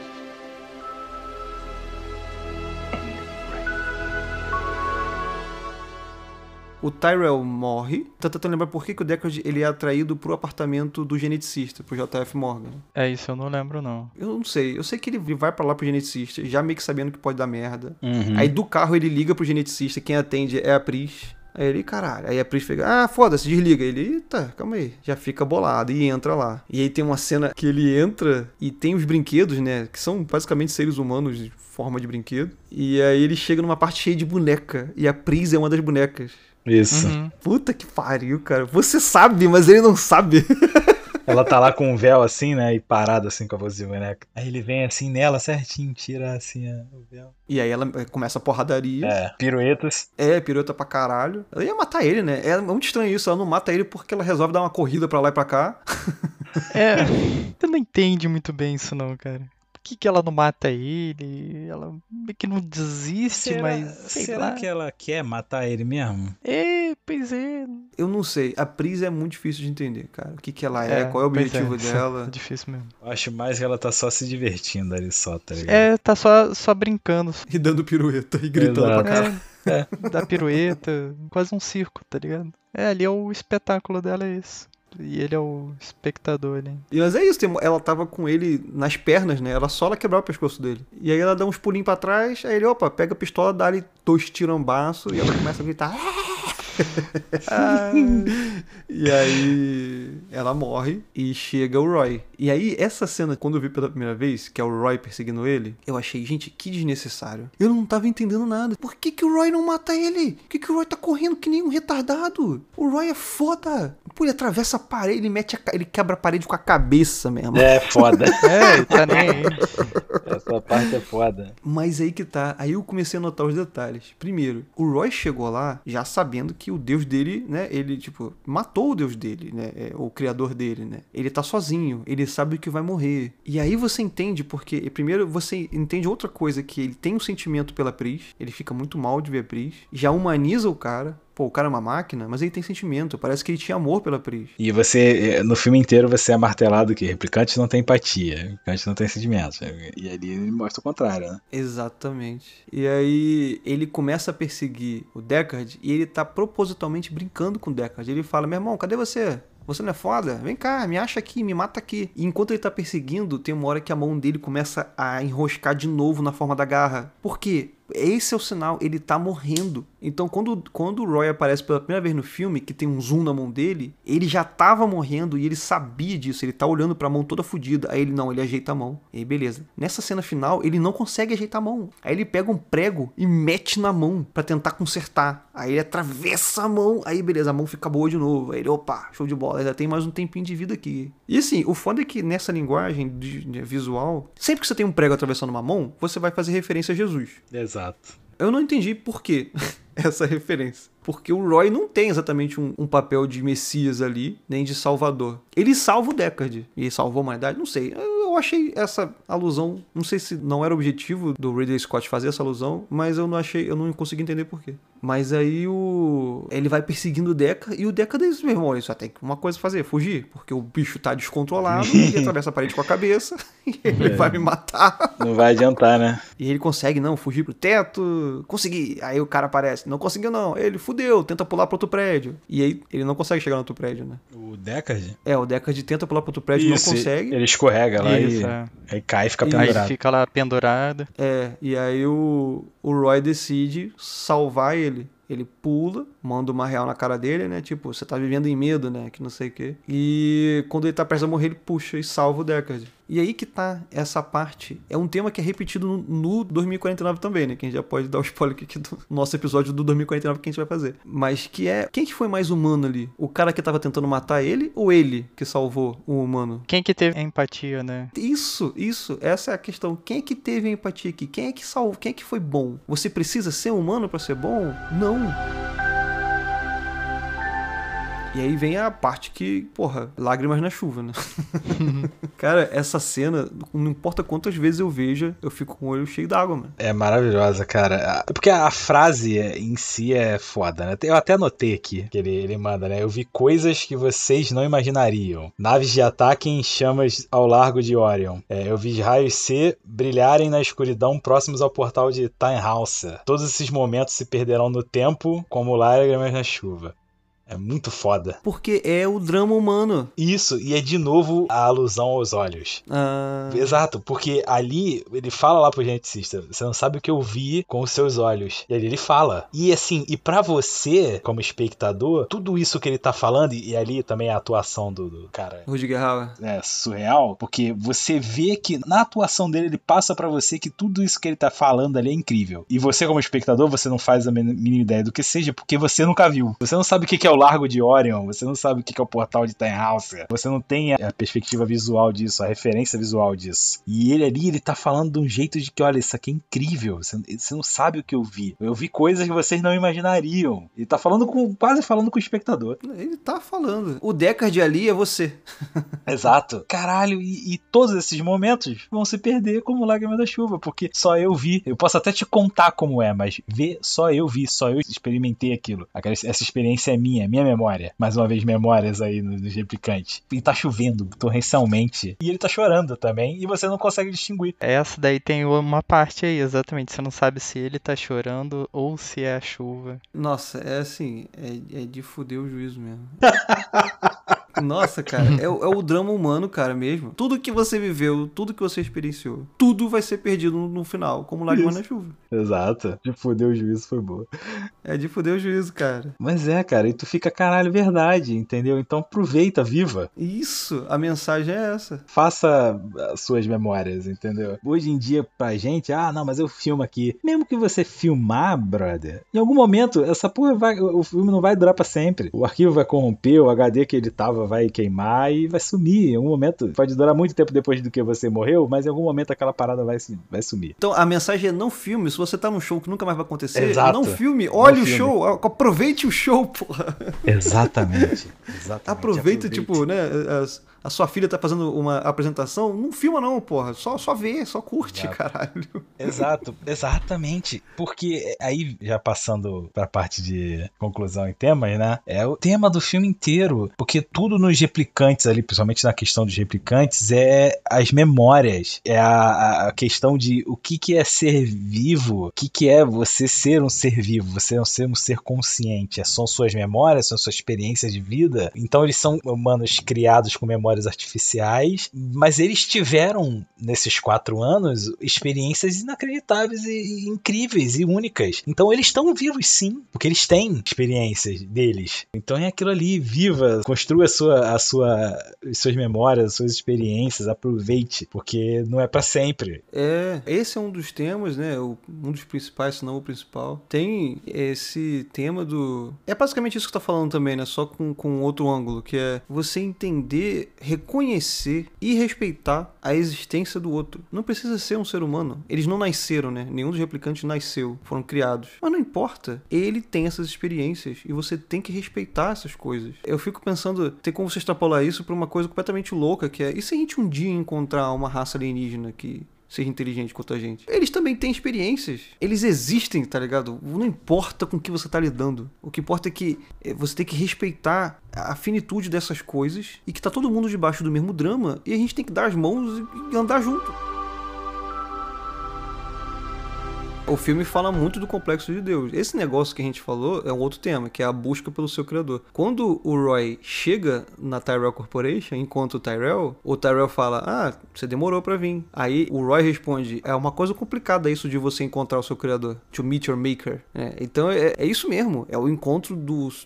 O Tyrell morre. Tô tentando lembrar por que, que o Deckard ele é atraído pro apartamento do geneticista, pro JF Morgan. É isso, eu não lembro não. Eu não sei. Eu sei que ele vai pra lá pro geneticista, já meio que sabendo que pode dar merda. Uhum. Aí do carro ele liga pro geneticista, quem atende é a Pris. Aí ele, caralho. Aí a Pris fica, ah, foda-se, desliga. Ele, eita, calma aí. Já fica bolado e entra lá. E aí tem uma cena que ele entra e tem os brinquedos, né? Que são basicamente seres humanos de forma de brinquedo. E aí ele chega numa parte cheia de boneca. E a Pris é uma das bonecas. Isso. Uhum. Puta que pariu, cara. Você sabe, mas ele não sabe. Ela tá lá com um véu assim, né? E parada assim com a voz de boneca. Aí ele vem assim nela certinho, tira assim a- o véu. E aí ela eh, começa a porradaria. É, piruetas. É, pirueta pra caralho. Ela ia matar ele, né? É muito estranho isso. Ela não mata ele porque ela resolve dar uma corrida pra lá e pra cá. É, você não entende muito bem isso não, cara. Por que, que ela não mata ele? Ela meio que não desiste, mas sei será lá. que ela quer matar ele mesmo? É, pois é. Eu não sei. A Pris é muito difícil de entender, cara. O que, que ela é, qual é o pois objetivo É dela. difícil mesmo. Eu acho mais que ela tá só se divertindo ali só, tá ligado? É, tá só, só brincando. E dando pirueta e gritando Exato. pra caralho. É, dá pirueta, quase um circo, tá ligado? É, ali é o espetáculo dela, é isso. E ele é o espectador ali. E, Mas é isso, ela tava com ele nas pernas, né? Era só ela quebrar o pescoço dele. E aí ela dá uns pulinhos pra trás, aí ele, opa, pega a pistola, dá-lhe dois tirambaços e ela começa a gritar. Ah, E aí ela morre e chega o Roy. E aí, essa cena, quando eu vi pela primeira vez, que é o Roy perseguindo ele, eu achei, gente, que desnecessário. Eu não tava entendendo nada. Por que, que o Roy não mata ele? Por que, que o Roy tá correndo que nem um retardado? O Roy é foda. Pô, ele atravessa a parede, ele mete a ele quebra a parede com a cabeça mesmo. É foda. é, tá nem aí. Essa parte é foda. Mas aí que tá. Aí eu comecei a notar os detalhes. Primeiro, o Roy chegou lá já sabendo que o deus dele, né? Ele, tipo, matou o deus dele, né? é, o criador dele, né? Ele tá sozinho, ele sabe que vai morrer. E aí você entende porque, primeiro, você entende outra coisa: que ele tem um sentimento pela Pris, ele fica muito mal de ver a Pris, já humaniza o cara. Pô, o cara é uma máquina, mas ele tem sentimento. Parece que ele tinha amor pela Pris. E você, no filme inteiro, você é martelado que replicantes não tem empatia, replicantes não tem sentimentos. E ali ele mostra o contrário, né? Exatamente. E aí ele começa a perseguir o Deckard e ele tá propositalmente brincando com o Deckard. Ele fala: "Meu irmão, cadê você? Você não é foda? Vem cá, me acha aqui, me mata aqui. E enquanto ele tá perseguindo, tem uma hora que a mão dele começa a enroscar de novo na forma da garra. Por quê? Esse é o sinal, ele tá morrendo. Então, quando, quando o Roy aparece pela primeira vez no filme, que tem um zoom na mão dele, ele já tava morrendo e ele sabia disso. Ele tá olhando pra mão toda fodida. Aí ele não, ele ajeita a mão. E beleza. Nessa cena final, ele não consegue ajeitar a mão. Aí ele pega um prego e mete na mão pra tentar consertar. Aí ele atravessa a mão. Aí, beleza, a mão fica boa de novo. Aí ele, opa, show de bola. Ainda tem mais um tempinho de vida aqui. E assim, o foda é que nessa linguagem de- de visual, sempre que você tem um prego atravessando uma mão, você vai fazer referência a Jesus. Exato. Eu não entendi por que essa referência. Porque o Roy não tem exatamente um, um papel de Messias ali, nem de Salvador. Ele salva o Deckard. E salvou a humanidade? Não sei. Eu eu achei essa alusão. Não sei se não era o objetivo do Ridley Scott fazer essa alusão, mas eu não achei, eu não consegui entender por quê. Mas aí o. Ele vai perseguindo o Deckard e o Deckard diz, meu irmão, ele só tem uma coisa a fazer, fugir. Porque o bicho tá descontrolado, ele atravessa a parede com a cabeça e ele vai me matar. Não vai adiantar, né? E ele consegue, não, fugir pro teto. Consegui. Aí o cara aparece. Não conseguiu, não. Ele fudeu, tenta pular pro outro prédio. E aí ele não consegue chegar no outro prédio, né? O Deckard? É, o Deckard tenta pular pro outro prédio, Isso, não consegue. Ele escorrega lá Isso, e é. aí cai e fica E- Aí pendurado. fica lá pendurado. É, e aí o, o Roy decide salvar ele. Ele pula, manda uma real na cara dele, né? Tipo, você tá vivendo em medo, né? Que não sei o quê. E quando ele tá prestes a morrer, ele puxa e salva o Deckard. E aí que tá essa parte. É um tema que é repetido no, no 2049 também, né? Que a gente já pode dar o spoiler aqui do nosso episódio do 2049 que a gente vai fazer. Mas que é. Quem que foi mais humano ali? O cara que tava tentando matar ele ou ele que salvou o humano? Quem que teve empatia, né? Isso, isso, essa é a questão. Quem é que teve empatia aqui? Quem é que salvou? Quem é que foi bom? Você precisa ser humano pra ser bom? Não. E aí vem a parte que, porra, lágrimas na chuva, né? Cara, essa cena, não importa quantas vezes eu veja, eu fico com o olho cheio d'água, mano. É maravilhosa, cara. Porque a frase em si é foda, né? Eu até anotei aqui que ele, ele manda, né? Eu vi coisas que vocês não imaginariam. Naves de ataque em chamas ao largo de Orion. É, eu vi raios C brilharem na escuridão próximos ao portal de Time House. Todos esses momentos se perderão no tempo, como lágrimas na chuva. É muito foda. Porque é o drama humano. Isso, e é de novo a alusão aos olhos. Ah, Exato, porque ali ele fala lá pro geneticista, você não sabe o que eu vi com os seus olhos. E ali ele fala. E assim, e para você, como espectador, tudo isso que ele tá falando, e ali também a atuação do, do cara Rudiger Hauer. é surreal, porque você vê que na atuação dele ele passa pra você que tudo isso que ele tá falando ali é incrível. E você como espectador, você não faz a mínima ideia do que seja, porque você nunca viu. Você não sabe o que que é o Largo de Orion, você não sabe o que é o Portal de Time House, você não tem a a perspectiva visual disso, a referência visual disso. E ele ali, ele tá falando de um jeito de que, olha, isso aqui é incrível, você, você não sabe o que eu vi. Eu vi coisas que vocês não imaginariam. Ele tá falando com, quase falando com o espectador. Ele tá falando. O Deckard ali é você. Exato. Caralho, e, e todos esses momentos vão se perder como lágrima da chuva, porque só eu vi. Eu posso até te contar como é, mas ver só eu vi, só eu experimentei aquilo. Aquela- essa experiência é minha, minha memória. Mais uma vez, memórias aí nos replicantes. E tá chovendo torrencialmente. E ele tá chorando também, e você não consegue distinguir. Essa daí tem uma parte aí, exatamente. Você não sabe se ele tá chorando ou se é a chuva. Nossa, é assim, é, é de fuder o juízo mesmo. Nossa, cara, é, o- é o drama humano, cara, mesmo. Tudo que você viveu, tudo que você experienciou, tudo vai ser perdido no, no final, como lágrimas na chuva. Exato. De foder o juízo foi boa. É de fuder o juízo, cara. Mas é, cara, e tu fica, caralho, verdade, entendeu? Então aproveita, viva. Isso, a mensagem é essa. faça as suas memórias, entendeu? Hoje em dia, pra gente, ah, não, mas eu filmo aqui. Mesmo que você filmar, brother, em algum momento, essa porra vai. O filme não vai durar pra sempre. O arquivo vai corromper, o HD que ele tava vai queimar e vai sumir. Em algum momento, pode durar muito tempo depois do que você morreu, mas em algum momento aquela parada vai, se- vai sumir. Então a mensagem é não filme. Se você tá num show que nunca mais vai acontecer, Exato. não filme. Olhe o filme. show, aproveite o show, porra. Exatamente. Exatamente. Aproveita, tipo, né? as- A, sua filha tá fazendo uma apresentação, não filma não, porra. Só, só vê, só curte, Exato. caralho. Exato, exatamente. Porque aí, já passando pra parte de conclusão em temas, né? É o tema do filme inteiro. Porque tudo nos replicantes ali, principalmente na questão dos replicantes, é as memórias. É a, a questão de o que, que é ser vivo, o que, que é você ser um ser vivo, você é um ser, um ser consciente. É, São suas memórias, são suas experiências de vida. Então eles são humanos criados com memórias artificiais, mas eles tiveram, nesses quatro anos, experiências inacreditáveis e, incríveis e únicas. Então eles estão vivos sim, porque eles têm experiências deles. Então é aquilo ali, viva, construa a sua, a sua, as suas memórias, as suas experiências, aproveite, porque não é pra sempre. É, esse é um dos temas, né? Um dos principais, se não o principal. Tem esse tema do. É basicamente isso que tá falando também, né? Só com, com outro ângulo, que é você entender, reconhecer e respeitar a existência do outro. Não precisa ser um ser humano. Eles não nasceram, né? Nenhum dos replicantes nasceu, foram criados. Mas não importa. Ele tem essas experiências e você tem que respeitar essas coisas. Eu fico pensando, tem como você extrapolar isso pra uma coisa completamente louca, que é e se a gente um dia encontrar uma raça alienígena que seja inteligente quanto a gente. Eles também têm experiências. Eles existem, tá ligado? Não importa com que você tá lidando. O que importa é que eh, você tem que respeitar a finitude dessas coisas e que tá todo mundo debaixo do mesmo drama e a gente tem que dar as mãos e andar junto. O filme fala muito do complexo de Deus. Esse negócio que a gente falou é um outro tema, que é a busca pelo seu criador. Quando o Roy chega na Tyrell Corporation, encontra o Tyrell, o Tyrell fala: Ah, você demorou pra vir. Aí o Roy responde: É uma coisa complicada isso de você encontrar o seu criador. To meet your maker. É, então é, é isso mesmo. É o encontro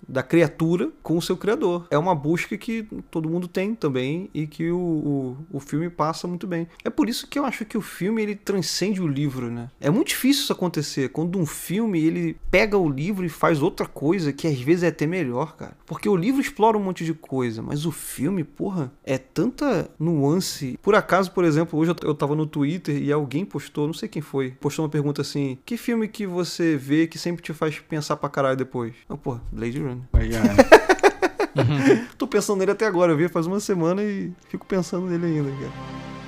da criatura com o seu criador. É uma busca que todo mundo tem também e que o, o, o filme passa muito bem. É por isso que eu acho que o filme ele transcende o livro, né? É muito difícil isso acontecer. Quando um filme ele pega o livro e faz outra coisa que às vezes é até melhor, cara. Porque o livro explora um monte de coisa, mas o filme, porra, é tanta nuance. Por acaso, por exemplo, hoje eu- tava no Twitter e alguém postou, não sei quem foi, postou uma pergunta assim: Que filme que você vê que sempre te faz pensar pra caralho depois? Ah, porra, Blade Runner. Tô pensando nele até agora, eu vi faz uma semana e fico pensando nele ainda, cara.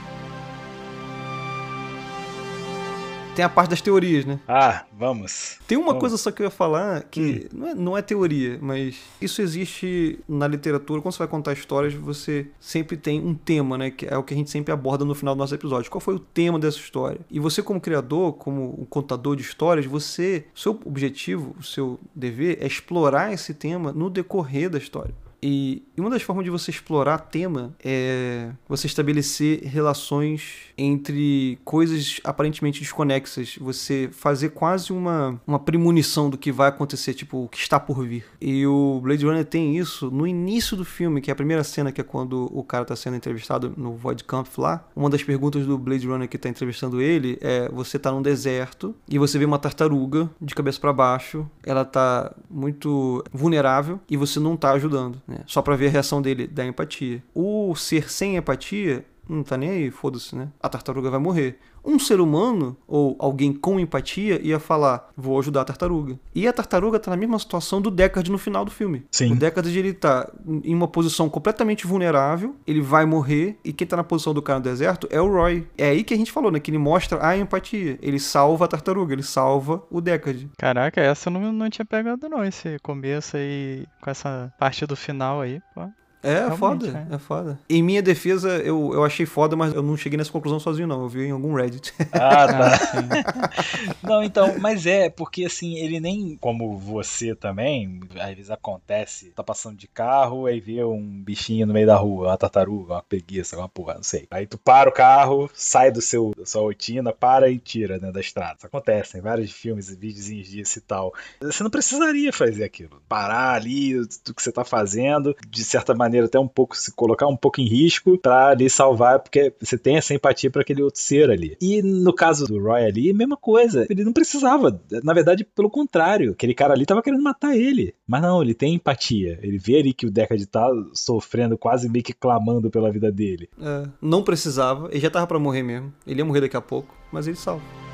Tem a parte das teorias, né? Ah, vamos. Tem uma Vamos. coisa só que eu ia falar que não, é, não é teoria, mas isso existe na literatura. Quando você vai contar histórias, você sempre tem um tema, né? Que é o que a gente sempre aborda no final do nosso episódio. Qual foi o tema dessa história? E você, como criador, como um contador de histórias, você, seu objetivo, o seu dever é explorar esse tema no decorrer da história. E uma das formas de você explorar tema é você estabelecer relações entre coisas aparentemente desconexas. Você fazer quase uma, uma premonição do que vai acontecer, tipo, o que está por vir. E o Blade Runner tem isso no início do filme, que é a primeira cena, que é quando o cara está sendo entrevistado no Void Camp lá. Uma das perguntas do Blade Runner que está entrevistando ele é: você está num deserto e você vê uma tartaruga de cabeça para baixo, ela tá muito vulnerável e você não tá ajudando, né? Só para ver a reação dele da empatia. O ser sem empatia não tá nem aí, foda-se, né? A tartaruga vai morrer. Um ser humano, ou alguém com empatia, ia falar: vou ajudar a tartaruga. E a tartaruga tá na mesma situação do Deckard no final do filme. Sim. O Deckard ele tá em uma posição completamente vulnerável, ele vai morrer, e quem tá na posição do cara no deserto é o Roy. É aí que a gente falou, né? Que ele mostra a empatia. Ele salva a tartaruga, ele salva o Deckard. Caraca, essa eu não, não tinha pegado não, esse começo aí, com essa parte do final aí, pô. É, Realmente, foda, é. foda. Em minha defesa, eu, eu achei foda, mas eu não cheguei nessa conclusão sozinho, não. Eu vi em algum Reddit. Ah, Ah, tá. sim. Não, então, mas é, porque assim, ele nem, como você também, às vezes acontece, tá passando de carro, aí vê um bichinho no meio da rua, uma tartaruga, uma preguiça, uma porra, não sei. Aí tu para o carro, sai do seu, da sua rotina, para e tira, né, da estrada. Isso acontece, tem vários filmes, videozinhos disso e tal. Você não precisaria fazer aquilo. Parar ali do que você tá fazendo, de certa maneira até um pouco, se colocar um pouco em risco pra ali salvar, porque você tem essa empatia pra aquele outro ser ali. E no caso do Roy ali, mesma coisa. Ele não precisava. Na verdade, pelo contrário. Aquele cara ali tava querendo matar ele. Mas não, ele tem empatia. Ele vê ali que o Deckard tá sofrendo, quase meio que clamando pela vida dele. É, não precisava, ele já tava pra morrer mesmo. Ele ia morrer daqui a pouco, mas ele salva.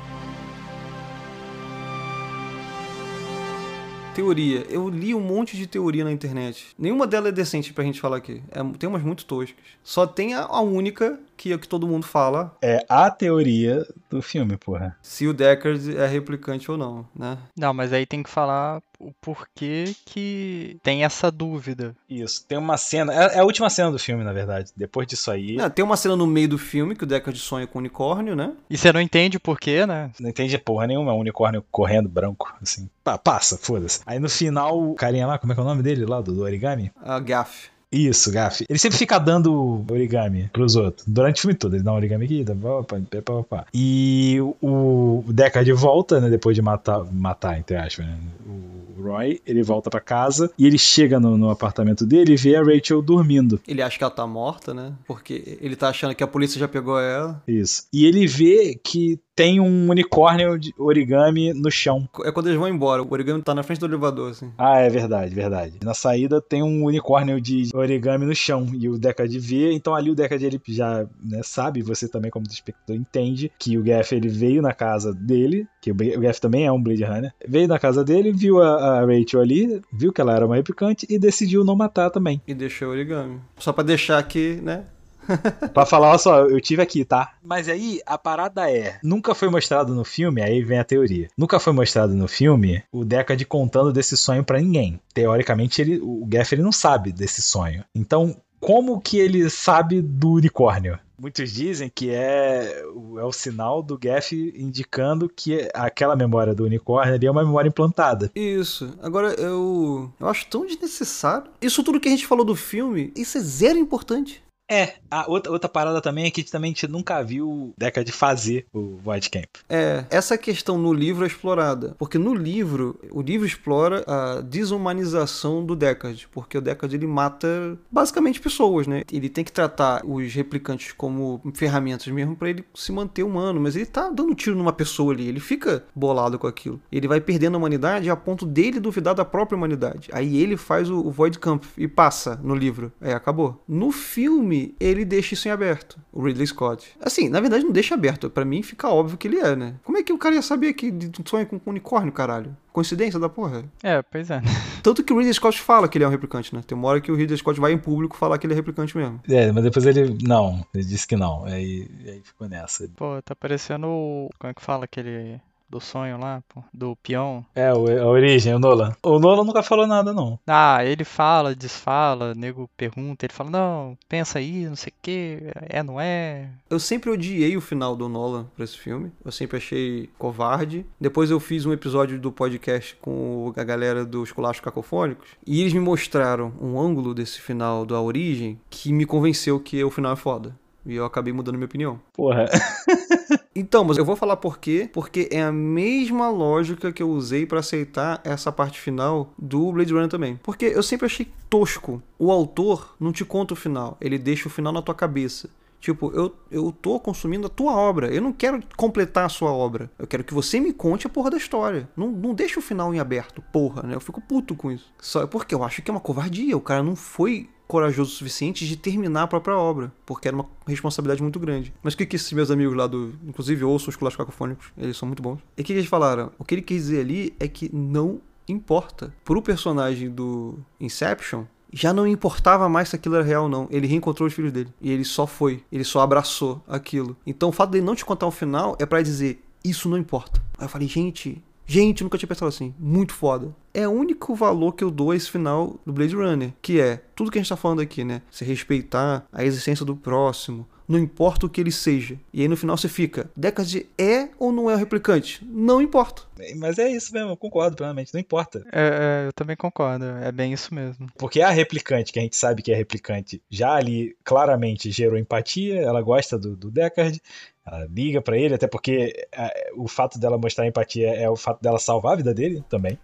Teoria. Eu li um monte de teoria na internet. Nenhuma delas é decente pra gente falar aqui. É, tem umas muito toscas. Só tem a, a única que é o que todo mundo fala, É a teoria do filme, porra. se o Deckard é replicante ou não, né? Não, mas aí tem que falar o porquê que tem essa dúvida. Isso. Tem uma cena. É é a última cena do filme, na verdade. Depois disso aí. Não, tem uma cena no meio do filme que o Deckard sonha com o unicórnio, né? E você não entende o porquê, né? Não entende porra nenhuma, é um unicórnio correndo branco, assim. Pá, passa, foda-se. Aí no final, o carinha lá, como é que é o nome dele lá, do, do origami? A Gaff. Isso, Gaf. Ele sempre fica dando origami pros outros. Durante o filme todo. Ele dá um origami aqui, dá pá, pá, pá. E o o Deckard volta, né? Depois de matar, matar entre aspas, né? O Roy, ele volta pra casa e ele chega no, no apartamento dele e vê a Rachel dormindo. Ele acha que ela tá morta, né? Porque ele tá achando que a polícia já pegou ela. Isso. E ele vê que tem um unicórnio de origami no chão. É quando eles vão embora. O origami tá na frente do elevador, assim. Ah, é verdade, verdade. Na saída tem um unicórnio de origami no chão e o Deckard vê, então ali o Deckard ele já né, sabe, você também como espectador entende que o Gaff ele veio na casa dele, que o Gaff também é um Blade Runner, veio na casa dele, viu a, a Rachel ali, viu que ela era uma replicante e decidiu não matar também. E deixou o origami. Só pra deixar aqui, né? Pra falar, olha só, eu tive aqui, tá? Mas aí a parada é, nunca foi mostrado no filme, aí vem a teoria. Nunca foi mostrado no filme o Deckard contando desse sonho pra ninguém. Teoricamente, ele, o Gaff ele não sabe desse sonho. Então, como que ele sabe do unicórnio? Muitos dizem que é, o- é o sinal do Gaff indicando que aquela memória do unicórnio ali é uma memória implantada. Isso. Agora, eu. Eu acho tão desnecessário. Isso tudo que a gente falou do filme, isso é zero importante. É, a outra, outra parada também é que também a gente nunca viu o Deckard fazer o Void Camp. É, essa questão no livro é explorada. Porque no livro, o livro explora a desumanização do Deckard. Porque o Deckard ele mata basicamente pessoas, né? Ele tem que tratar os replicantes como ferramentas mesmo pra ele se manter humano. Mas ele tá dando tiro numa pessoa ali. Ele fica bolado com aquilo. Ele vai perdendo a humanidade a ponto dele duvidar da própria humanidade. Aí ele faz o, o Void Camp e passa no livro. É, acabou. No filme, filme, ele deixa isso em aberto, o Ridley Scott. Assim, na verdade não deixa aberto, Pra mim fica óbvio que ele é, né? Como é que o cara ia saber que de um sonho com um unicórnio, caralho? Coincidência da porra? É, pois é. Tanto que o Ridley Scott fala que ele é um replicante, né? Tem uma hora que o Ridley Scott vai em público falar que ele é replicante mesmo. É, mas depois ele. Não, ele disse que não. Aí, aí ficou nessa. Pô, tá parecendo o. Como é que fala aquele. Do sonho lá, pô, do peão. É, o- a origem, o Nolan. O Nolan nunca falou nada, não. Ah, ele fala, desfala, o nego pergunta, ele fala, não, pensa aí, não sei o que, é, não é. Eu sempre odiei o final do Nolan pra esse filme. Eu sempre achei covarde. Depois eu fiz um episódio do podcast com a galera dos Colachos Cacofônicos. E eles me mostraram um ângulo desse final da origem que me convenceu que o final é foda. E eu acabei mudando minha opinião. Porra. Então, mas eu vou falar por quê? Porque é a mesma lógica que eu usei pra aceitar essa parte final do Blade Runner também. Porque eu sempre achei tosco. O autor não te conta o final, ele deixa o final na tua cabeça. Tipo, eu, eu tô consumindo a tua obra. Eu não quero completar a sua obra. Eu quero que você me conte a porra da história. Não, não deixa o final em aberto, porra, né? Eu fico puto com isso. Só porque eu acho que é uma covardia. O cara não foi corajoso o suficiente de terminar a própria obra, porque era uma responsabilidade muito grande. Mas o que, que esses meus amigos lá do. Inclusive ouçam os Culachos Cacofônicos, eles são muito bons. E o que, que eles falaram? O que ele quis dizer ali é que não importa. Pro personagem do Inception, já não importava mais se aquilo era real ou não. Ele reencontrou os filhos dele. E ele só foi. Ele só abraçou aquilo. Então o fato dele não te contar o final é pra dizer: Isso não importa. Aí eu falei, gente. Gente, nunca tinha pensado assim. Muito foda. É o único valor que eu dou a esse final do Blade Runner. Que é tudo que a gente tá falando aqui, né? Se respeitar a existência do próximo. Não importa o que ele seja. E aí no final você fica: Deckard é ou não é o replicante? Não importa. Mas é isso mesmo, eu concordo plenamente, não importa. É, é, eu também concordo, é bem isso mesmo. Porque a replicante, que a gente sabe que é replicante, já ali claramente gerou empatia, ela gosta do, do Deckard, ela liga pra ele, até porque é, o fato dela mostrar empatia é o fato dela salvar a vida dele também.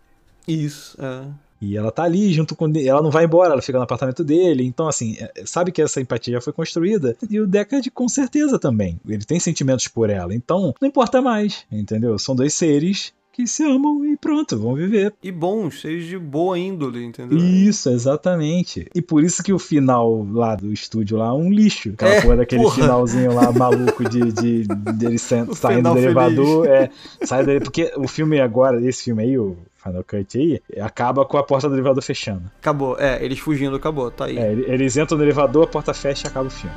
Isso, é. E ela tá ali junto com ele, ela não vai embora, ela fica no apartamento dele. Então, assim, é, sabe que essa empatia já foi construída. E o Deckard, com certeza, também. Ele tem sentimentos por ela. Então, não importa mais, entendeu? São dois seres que se amam e pronto, vão viver. E bons, seres de boa índole, entendeu? Isso, exatamente. E por isso que o final lá do estúdio lá é um lixo. Aquela É, porra daquele porra. finalzinho lá maluco de, de, de ele saindo do elevador. É, sai daí, porque o filme agora, esse filme aí, o Final Cut aí, acaba com a porta do elevador fechando. Acabou, é, eles fugindo, acabou, tá aí. É, ele- eles entram no elevador, a porta fecha e acaba o filme.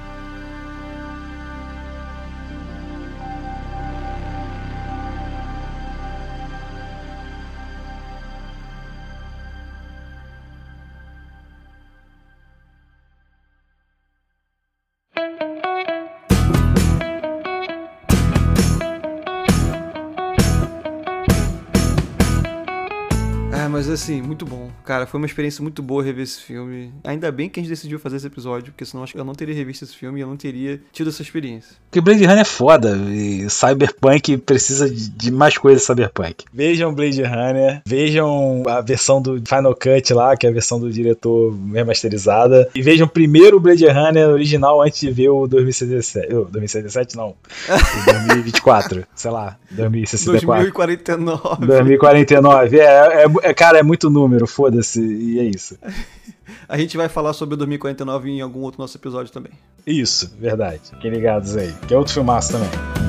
Assim, muito bom. Cara, foi uma experiência muito boa rever esse filme. Ainda bem que a gente decidiu fazer esse episódio, porque senão acho que eu não teria revisto esse filme e eu não teria tido essa experiência. Porque Blade Runner é foda e Cyberpunk precisa de, mais coisas Cyberpunk. Vejam Blade Runner, vejam a versão do Final Cut lá, que é a versão do diretor remasterizada, e vejam primeiro o Blade Runner original antes de ver o 2077. Oh, 2077 não. O 2024, sei lá, 2064. 2049. 2049. É, é, é, cara, é muito número, foda-se, e é isso. A gente vai falar sobre o 2049 em algum outro nosso episódio também. Isso, verdade. Fiquem ligados aí. Que é outro filmaço também.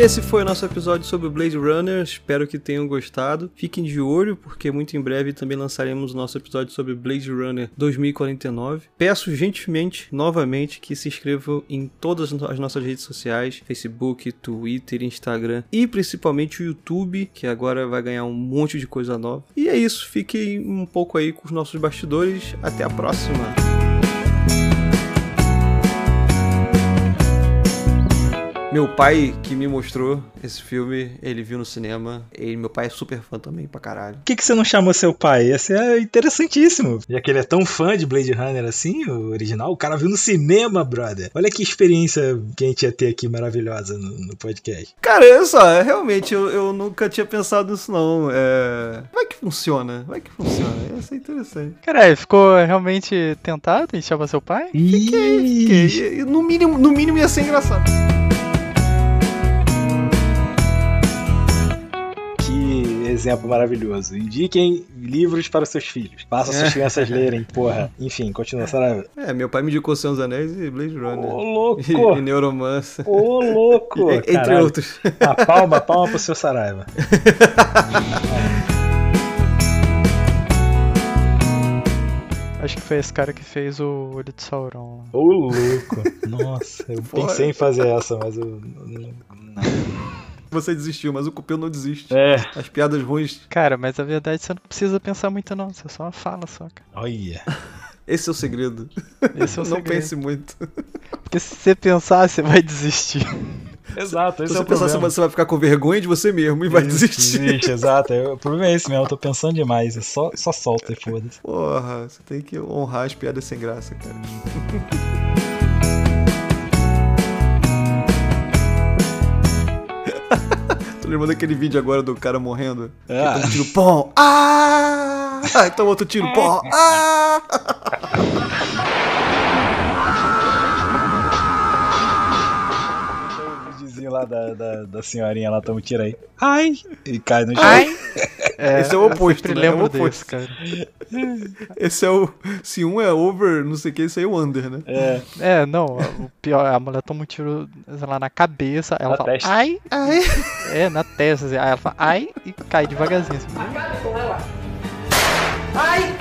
Esse foi o nosso episódio sobre Blade Runner. Espero que tenham gostado. Fiquem de olho, porque muito em breve também lançaremos o nosso episódio sobre Blade Runner 2049. Peço gentilmente, novamente, que se inscrevam em todas as nossas redes sociais: Facebook, Twitter, Instagram e principalmente o YouTube, que agora vai ganhar um monte de coisa nova. E é isso. Fiquem um pouco aí com os nossos bastidores. Até a próxima! Meu pai que me mostrou esse filme, ele viu no cinema. E meu pai é super fã também, pra caralho. Por que, que você não chamou seu pai? Esse é interessantíssimo. Já que ele é tão fã de Blade Runner assim, o original, o cara viu no cinema, brother. Olha que experiência que a gente ia ter aqui maravilhosa no, no podcast. Cara, olha só, é, realmente eu, eu nunca tinha pensado nisso, não. É... Vai que funciona, vai que funciona. Ia ser interessante. Cara, ficou realmente tentado em chamar seu pai? Fiquei, fiquei. No mínimo, no mínimo ia ser engraçado. Exemplo maravilhoso. Indiquem livros para seus filhos. Façam suas crianças lerem, porra. Enfim, continua, Saraiva. É, meu pai me indicou Senhor dos Anéis e Blade Runner. Ô, louco! E, e Neuromancer. Ô, louco! E- entre Caralho. outros. Uma palma, palma pro seu Saraiva. Acho que foi esse cara que fez o Olho de Sauron. Ô, louco! Nossa, eu Porra. pensei em fazer essa, mas eu. Não. Você desistiu, mas o Cupeu não desiste. É. As piadas ruins. Cara, mas a verdade é que você não precisa pensar muito não, você só fala só, cara. Olha. Esse é o segredo. Esse é o não segredo. pense muito. Porque se você pensar, você vai desistir. Exato, Se esse é você o pensar, problema. você vai ficar com vergonha de você mesmo e vai Isso, desistir. Desiste, exato. É, O problema é esse mesmo, eu tô pensando demais. É só, só solta e foda-se. Porra, você tem que honrar as piadas sem graça, cara. Tô lembrando aquele vídeo agora do cara morrendo. Ah. Que toma um tiro, pom! Ah! Aí toma outro tiro, pom! Ah! O videozinho lá da, da, da senhorinha lá, toma um tiro aí. Ai! E cai no chão. É, Esse é o oposto, né? É o lembro oposto. desse, cara. Esse é o. Se um é over, não sei o que, esse aí é o under, né? É, É, não, o pior, a mulher toma um tiro, sei lá, na cabeça, ela Na fala, testa. ai, Ai! é, na testa, assim, aí ela fala, ai, e cai devagarzinho, assim. Ai!